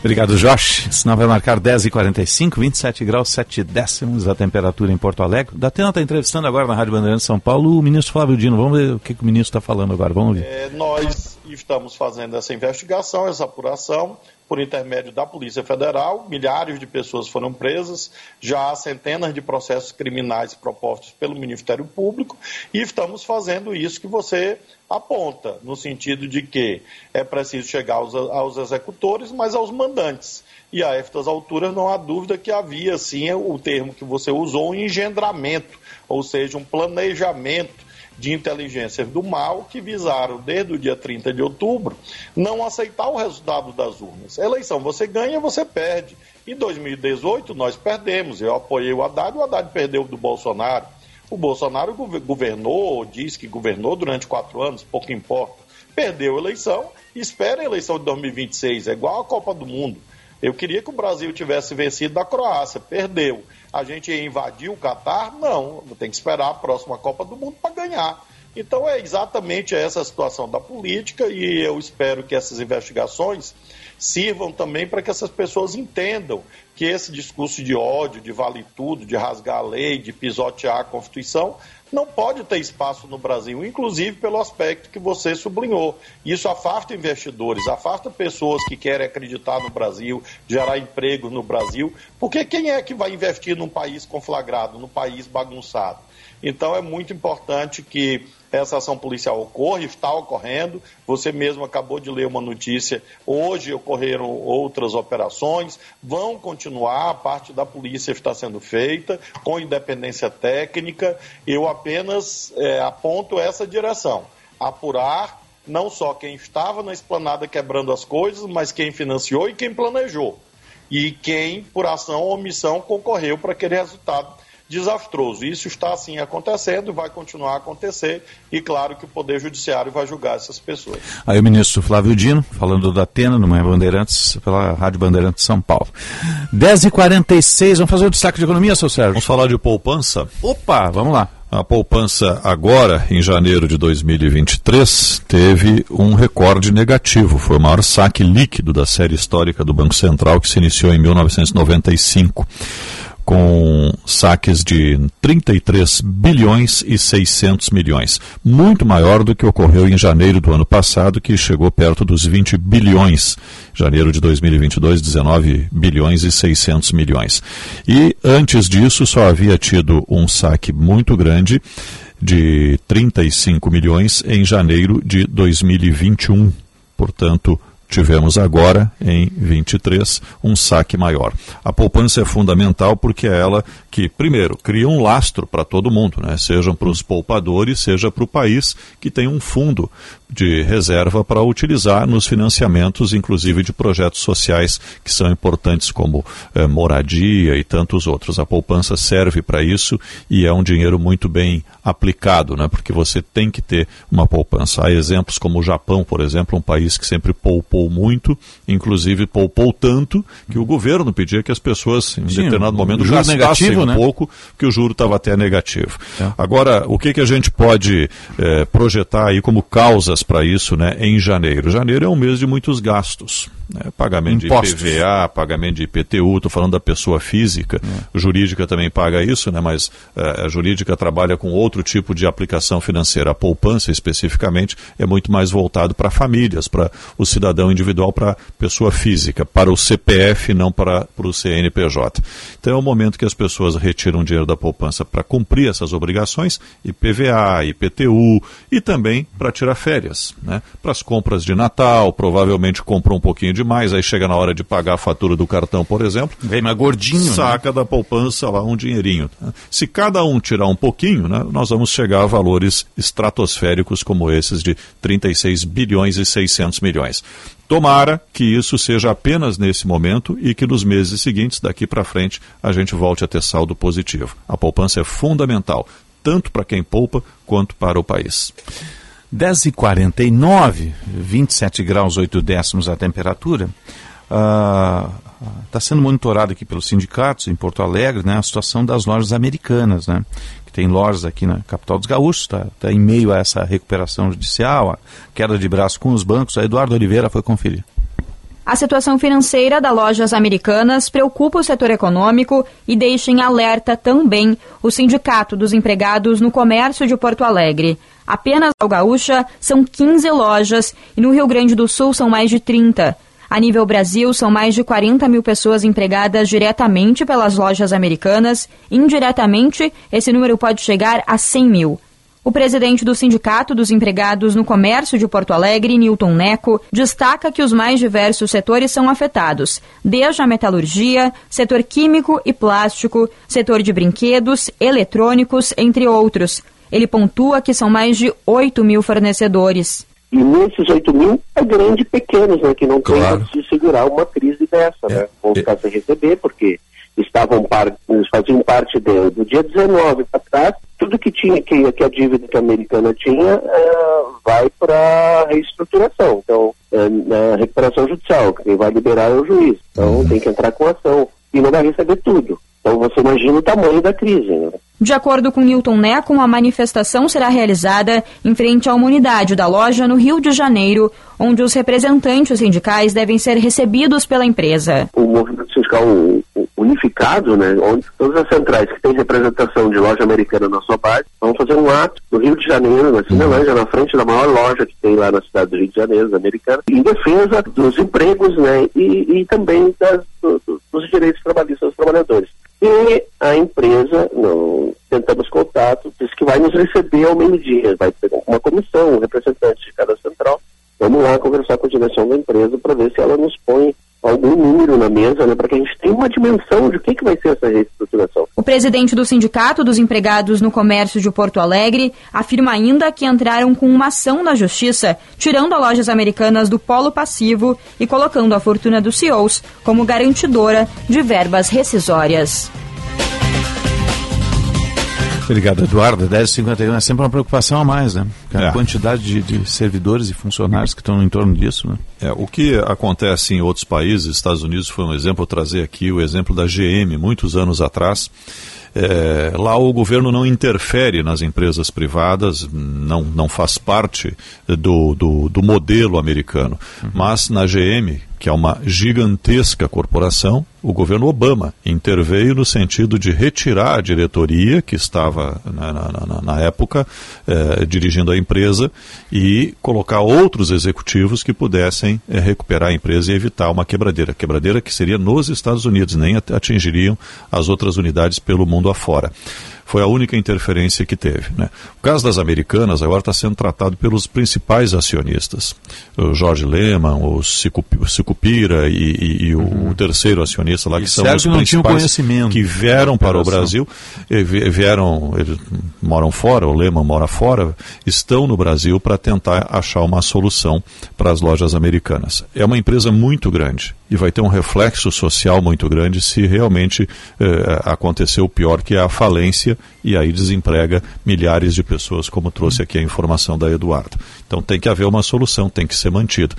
Obrigado, Josh. Sinal vai marcar 10 e 45 27 graus 7 décimos a temperatura em Porto Alegre. Da Atena está entrevistando agora na Rádio Bandeirantes São Paulo o ministro Flávio Dino. Vamos ver o que, que o ministro está falando agora. Vamos ver. É, nós estamos fazendo essa investigação, essa apuração, por intermédio da Polícia Federal, milhares de pessoas foram presas, já há centenas de processos criminais propostos pelo Ministério Público e estamos fazendo isso que você aponta, no sentido de que é preciso chegar aos, aos executores, mas aos mandantes. E a estas alturas não há dúvida que havia, sim, o termo que você usou, um engendramento, ou seja, um planejamento de inteligências do mal que visaram, desde o dia 30 de outubro, não aceitar o resultado das urnas. Eleição, você ganha, você perde. Em 2018, nós perdemos. Eu apoiei o Haddad, o Haddad perdeu do Bolsonaro. O Bolsonaro governou, diz que governou durante quatro anos, pouco importa. Perdeu a eleição, espera a eleição de 2026, é igual a Copa do Mundo. Eu queria que o Brasil tivesse vencido da Croácia, perdeu. A gente ia invadir o Catar? Não, tem que esperar a próxima Copa do Mundo para ganhar. Então é exatamente essa a situação da política e eu espero que essas investigações sirvam também para que essas pessoas entendam que esse discurso de ódio, de vale tudo, de rasgar a lei, de pisotear a Constituição, não pode ter espaço no Brasil, inclusive pelo aspecto que você sublinhou. Isso afasta investidores, afasta pessoas que querem acreditar no Brasil, gerar emprego no Brasil, porque quem é que vai investir num país conflagrado, num país bagunçado? Então é muito importante que essa ação policial ocorre, está ocorrendo. Você mesmo acabou de ler uma notícia. Hoje ocorreram outras operações, vão continuar. A parte da polícia está sendo feita com independência técnica. Eu apenas é, aponto essa direção: apurar não só quem estava na esplanada quebrando as coisas, mas quem financiou e quem planejou. E quem, por ação ou omissão, concorreu para aquele resultado desastroso. Isso está assim acontecendo, vai continuar a acontecer e claro que o Poder Judiciário vai julgar essas pessoas. Aí o ministro Flávio Dino, falando da Atena, no Manhã Bandeirantes, pela Rádio Bandeirantes São Paulo. 10h46, vamos fazer o destaque de economia, seu Sérgio? Vamos falar de poupança? Opa, vamos lá. A poupança agora, em janeiro de 2023, teve um recorde negativo. Foi o maior saque líquido da série histórica do Banco Central, que se iniciou em 1995 com saques de 33 bilhões e 600 milhões, muito maior do que ocorreu em janeiro do ano passado, que chegou perto dos 20 bilhões. Janeiro de 2022, 19 bilhões e 600 milhões. E antes disso só havia tido um saque muito grande de 35 milhões em janeiro de 2021. Portanto, tivemos agora, em 23, um saque maior. A poupança é fundamental porque é ela que, primeiro, cria um lastro para todo mundo, né? seja para os poupadores, seja para o país que tem um fundo de reserva para utilizar nos financiamentos, inclusive de projetos sociais que são importantes, como eh, moradia e tantos outros. A poupança serve para isso e é um dinheiro muito bem aplicado, né? porque você tem que ter uma poupança. Há exemplos como o Japão, por exemplo, um país que sempre poupou muito, inclusive poupou tanto que o governo pedia que as pessoas, em Sim, determinado momento, gastassem negativo, um né? pouco, que o juro estava até negativo. É. Agora, o que, que a gente pode eh, projetar aí como causas para isso né, em janeiro. Janeiro é um mês de muitos gastos. Né? Pagamento Impostos. de IPVA, pagamento de IPTU, estou falando da pessoa física. É. Jurídica também paga isso, né, mas uh, a jurídica trabalha com outro tipo de aplicação financeira. A poupança, especificamente, é muito mais voltado para famílias, para o cidadão individual, para a pessoa física, para o CPF, não para, para o CNPJ. Então é o momento que as pessoas retiram dinheiro da poupança para cumprir essas obrigações, IPVA, IPTU, e também para tirar férias, né? para as compras de Natal, provavelmente compram um pouquinho de demais, aí chega na hora de pagar a fatura do cartão, por exemplo. Vem mais gordinho. Né? Saca né? da poupança lá um dinheirinho. Tá? Se cada um tirar um pouquinho, né, nós vamos chegar a valores estratosféricos como esses de 36 bilhões e 600 milhões. Tomara que isso seja apenas nesse momento e que nos meses seguintes, daqui para frente, a gente volte a ter saldo positivo. A poupança é fundamental, tanto para quem poupa quanto para o país. 10h49, 27 graus 8 décimos a temperatura. Está ah, sendo monitorado aqui pelos sindicatos em Porto Alegre né, a situação das lojas americanas, né, que tem lojas aqui na capital dos gaúchos, está tá em meio a essa recuperação judicial, a queda de braço com os bancos. A Eduardo Oliveira foi conferir. A situação financeira das lojas americanas preocupa o setor econômico e deixa em alerta também o Sindicato dos Empregados no Comércio de Porto Alegre. Apenas ao Gaúcha são 15 lojas e no Rio Grande do Sul são mais de 30. A nível Brasil, são mais de 40 mil pessoas empregadas diretamente pelas lojas americanas. Indiretamente, esse número pode chegar a 100 mil. O presidente do Sindicato dos Empregados no Comércio de Porto Alegre, Newton Neco, destaca que os mais diversos setores são afetados, desde a metalurgia, setor químico e plástico, setor de brinquedos, eletrônicos, entre outros. Ele pontua que são mais de 8 mil fornecedores. E nesses 8 mil é grande e pequenos, né, que não claro. tem de segurar uma crise dessa, é. né? Vão ficar sem receber, porque estavam par, faziam parte de, do dia 19 para trás, tudo que tinha que, que a dívida que a americana tinha é, vai para reestruturação. Então, é, na recuperação judicial, quem vai liberar é o juiz. Então, uhum. tem que entrar com ação e não vai receber tudo. Então, você imagina o tamanho da crise. Né? De acordo com Newton Neco, a manifestação será realizada em frente à unidade da loja no Rio de Janeiro, onde os representantes sindicais devem ser recebidos pela empresa. O movimento sindical unificado, né, onde todas as centrais que têm representação de loja americana na sua base vão fazer um ato no Rio de Janeiro, na Cinelândia, na frente da maior loja que tem lá na cidade do Rio de Janeiro, americana, em defesa dos empregos né, e, e também das, do, dos direitos trabalhistas dos trabalhadores. E a empresa, não, tentamos contato, disse que vai nos receber ao meio-dia, vai ter uma comissão, um representante de cada central. Vamos lá conversar com a direção da empresa para ver se ela nos põe algum número na mesa, né, para que a gente tenha uma dimensão de o que, que vai ser essa reestruturação. O presidente do Sindicato dos Empregados no Comércio de Porto Alegre afirma ainda que entraram com uma ação na Justiça, tirando as lojas americanas do polo passivo e colocando a fortuna dos CEOs como garantidora de verbas rescisórias. Obrigado, Eduardo. 10h51 é sempre uma preocupação a mais, né? A é. quantidade de, de, servidores e funcionários que estão em torno disso, né? É, o que acontece em outros países, Estados Unidos foi um exemplo, trazer aqui o exemplo da GM, muitos anos atrás. É, lá o governo não interfere nas empresas privadas, não, não faz parte do, do, do modelo americano. Uhum. Mas na GM, que é uma gigantesca corporação, o governo Obama interveio no sentido de retirar a diretoria que estava na, na, na época eh, dirigindo a empresa e colocar outros executivos que pudessem eh, recuperar a empresa e evitar uma quebradeira. Quebradeira que seria nos Estados Unidos, nem atingiriam as outras unidades pelo mundo afora foi a única interferência que teve. Né? O caso das americanas agora está sendo tratado pelos principais acionistas, o Jorge Lehmann, o Sicupira e, e, e uhum. o terceiro acionista lá, que e são os principais que vieram para o Brasil, vieram, eles moram fora, o Lehmann mora fora, estão no Brasil para tentar achar uma solução para as lojas americanas. É uma empresa muito grande e vai ter um reflexo social muito grande se realmente eh, acontecer o pior, que é a falência e aí desemprega milhares de pessoas, como trouxe aqui a informação da Eduardo. Então tem que haver uma solução, tem que ser mantido.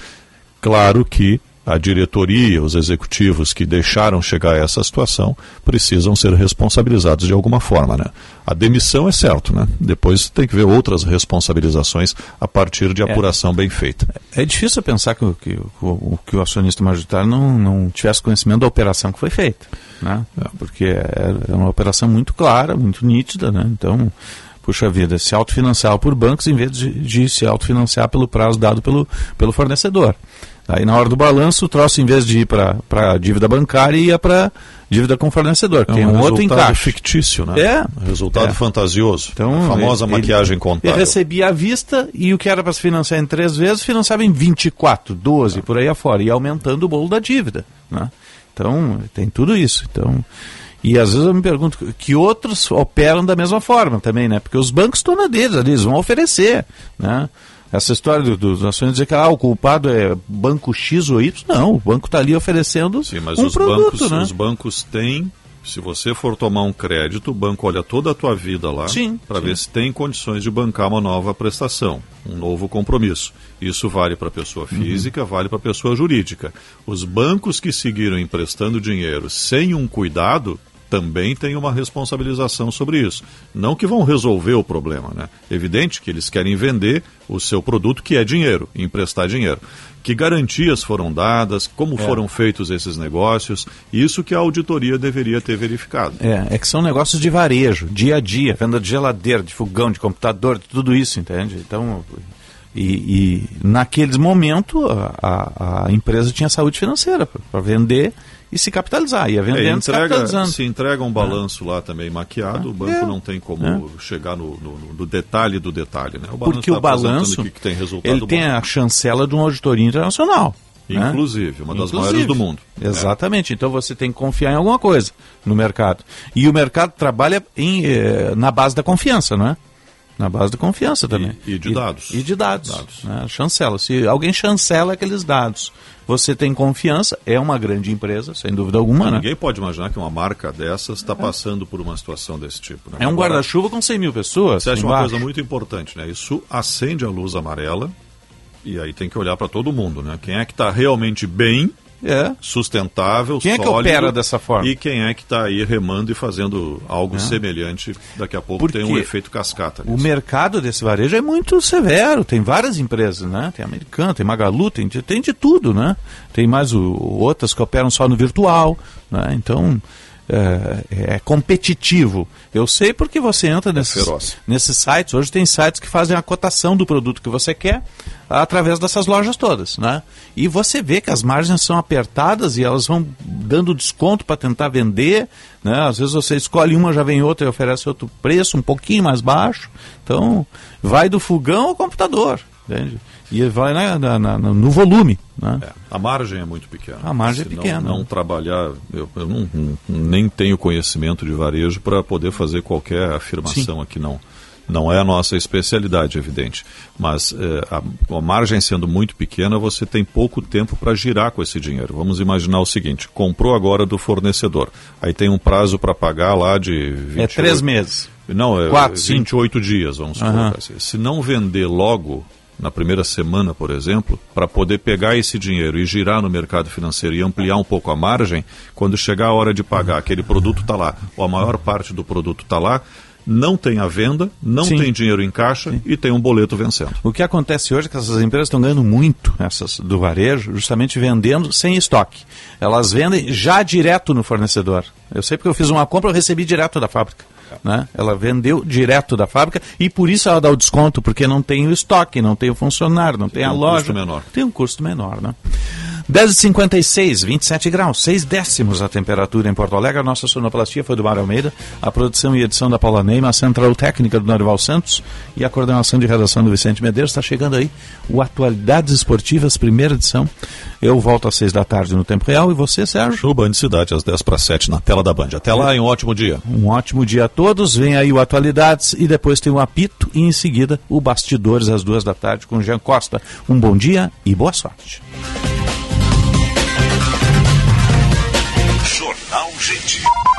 Claro que a diretoria, os executivos que deixaram chegar a essa situação precisam ser responsabilizados de alguma forma, né? A demissão é certo, né? Depois tem que ver outras responsabilizações a partir de é. apuração é, bem feita. É difícil pensar que, que, que, que o acionista majoritário não, não tivesse conhecimento da operação que foi feita, né? Porque é, é uma operação muito clara, muito nítida, né? Então, puxa vida, se autofinanciar por bancos em vez de, de se autofinanciar pelo prazo dado pelo, pelo fornecedor. Aí na hora do balanço, o troço, em vez de ir para a dívida bancária, ia para dívida com fornecedor, é um, um outro encaixe. fictício, né? É. Resultado é. fantasioso. Então, a famosa ele, maquiagem contábil. Ele recebia à vista e o que era para se financiar em três vezes, financiava em 24, 12, é. por aí afora, e aumentando o bolo da dívida. Né? Então, tem tudo isso. Então, e às vezes eu me pergunto que outros operam da mesma forma também, né? Porque os bancos estão na deles, eles vão oferecer, né? essa história dos do, ações dizer que ah, o culpado é banco X ou Y, não, o banco está ali oferecendo Sim, mas um os produto, bancos, né? os bancos têm se você for tomar um crédito, o banco olha toda a tua vida lá para ver se tem condições de bancar uma nova prestação, um novo compromisso. Isso vale para a pessoa uhum. física, uhum. vale para a pessoa jurídica. Os bancos que seguiram emprestando dinheiro sem um cuidado também tem uma responsabilização sobre isso. Não que vão resolver o problema, né? Evidente que eles querem vender o seu produto, que é dinheiro, emprestar dinheiro. Que garantias foram dadas, como é. foram feitos esses negócios, isso que a auditoria deveria ter verificado. É, é que são negócios de varejo, dia a dia, venda de geladeira, de fogão, de computador, de tudo isso, entende? Então, E, e naqueles momentos a, a, empresa tinha saúde financeira para vender e se capitalizar. Ia vendendo é, entrega, se capitalizando. Se entrega um balanço é. lá também maquiado, o banco é. não tem como é. chegar no, no, no, detalhe do detalhe. Né? O Porque tá o balanço que, que tem ele bom. tem a chancela de uma auditoria internacional. Né? Inclusive, né? uma das Inclusive. maiores do mundo. Exatamente. Então você tem que confiar em alguma coisa no mercado. E o mercado trabalha em, eh, na base da confiança, não é? Na base da confiança também. E, e de dados. E, e de dados. dados. Né? Chancela. Se alguém chancela aqueles dados, você tem confiança, é uma grande empresa, sem dúvida alguma. né? Ninguém pode imaginar que uma marca dessas está passando por uma situação desse tipo. Né? É um guarda-chuva com 100 mil pessoas. Você acha uma coisa muito importante, né? Isso acende a luz amarela e aí tem que olhar para todo mundo, né? Quem é que está realmente bem, é. sustentável, Quem sólido, é que opera dessa forma? E quem é que está aí remando e fazendo algo é. semelhante, daqui a pouco Porque tem um efeito cascata. Nisso. O mercado desse varejo é muito severo, tem várias empresas, né? Tem Americano, tem Magalu, tem, tem de tudo, né? Tem mais o, outras que operam só no virtual, né? Então é, é, competitivo. Eu sei porque você entra é nesses, é nesses sites. Hoje tem sites que fazem a cotação do produto que você quer através dessas lojas todas, né? E você vê que as margens são apertadas e elas vão dando desconto para tentar vender, né? Às vezes você escolhe uma, já vem outra e oferece outro preço, um pouquinho mais baixo. Então, vai do fogão ao computador, entende? E vai na, na, na, no volume. Né? É, a margem é muito pequena. A margem é pequena. Não, não trabalhar, eu, eu não, nem tenho conhecimento de varejo para poder fazer qualquer afirmação Sim. aqui, não. Não é a nossa especialidade, evidente. Mas é, a, a, margem sendo muito pequena, você tem pouco tempo para girar com esse dinheiro. Vamos imaginar o seguinte: comprou agora do fornecedor. Aí tem um prazo para pagar lá de. 28, é três meses. Não, é Quatro, 28 cinco. dias, vamos uhum. assim. Se não vender logo, na primeira semana, por exemplo, para poder pegar esse dinheiro e girar no mercado financeiro e ampliar um pouco a margem, quando chegar a hora de pagar, aquele produto está lá, ou a maior parte do produto está lá, não tem a venda, não Sim. tem dinheiro em caixa Sim. e tem um boleto vencendo. O que acontece hoje é que essas empresas estão ganhando muito, essas do varejo, justamente vendendo sem estoque. Elas vendem já direto no fornecedor. Eu sei porque eu fiz uma compra, eu recebi direto da fábrica. Né? Ela vendeu direto da fábrica e por isso ela dá o desconto, porque não tem o estoque, não tem o funcionário, não tem, tem a um loja. Tem um custo menor, né? 10h56, 27 graus, 6 décimos a temperatura em Porto Alegre. A nossa sonoplastia foi do Mário Almeida, a produção e edição da Paula Neima, a central técnica do Norival Santos e a coordenação de redação do Vicente Medeiros. Está chegando aí o Atualidades Esportivas, primeira edição. Eu volto às 6 da tarde no Tempo Real e você, Sérgio? No Band Cidade, às 10 para 7, na tela da Band. Até lá e um ótimo dia. Um ótimo dia a todos. Vem aí o Atualidades e depois tem o apito e em seguida o Bastidores às duas da tarde com Jean Costa. Um bom dia e boa sorte. não Gente.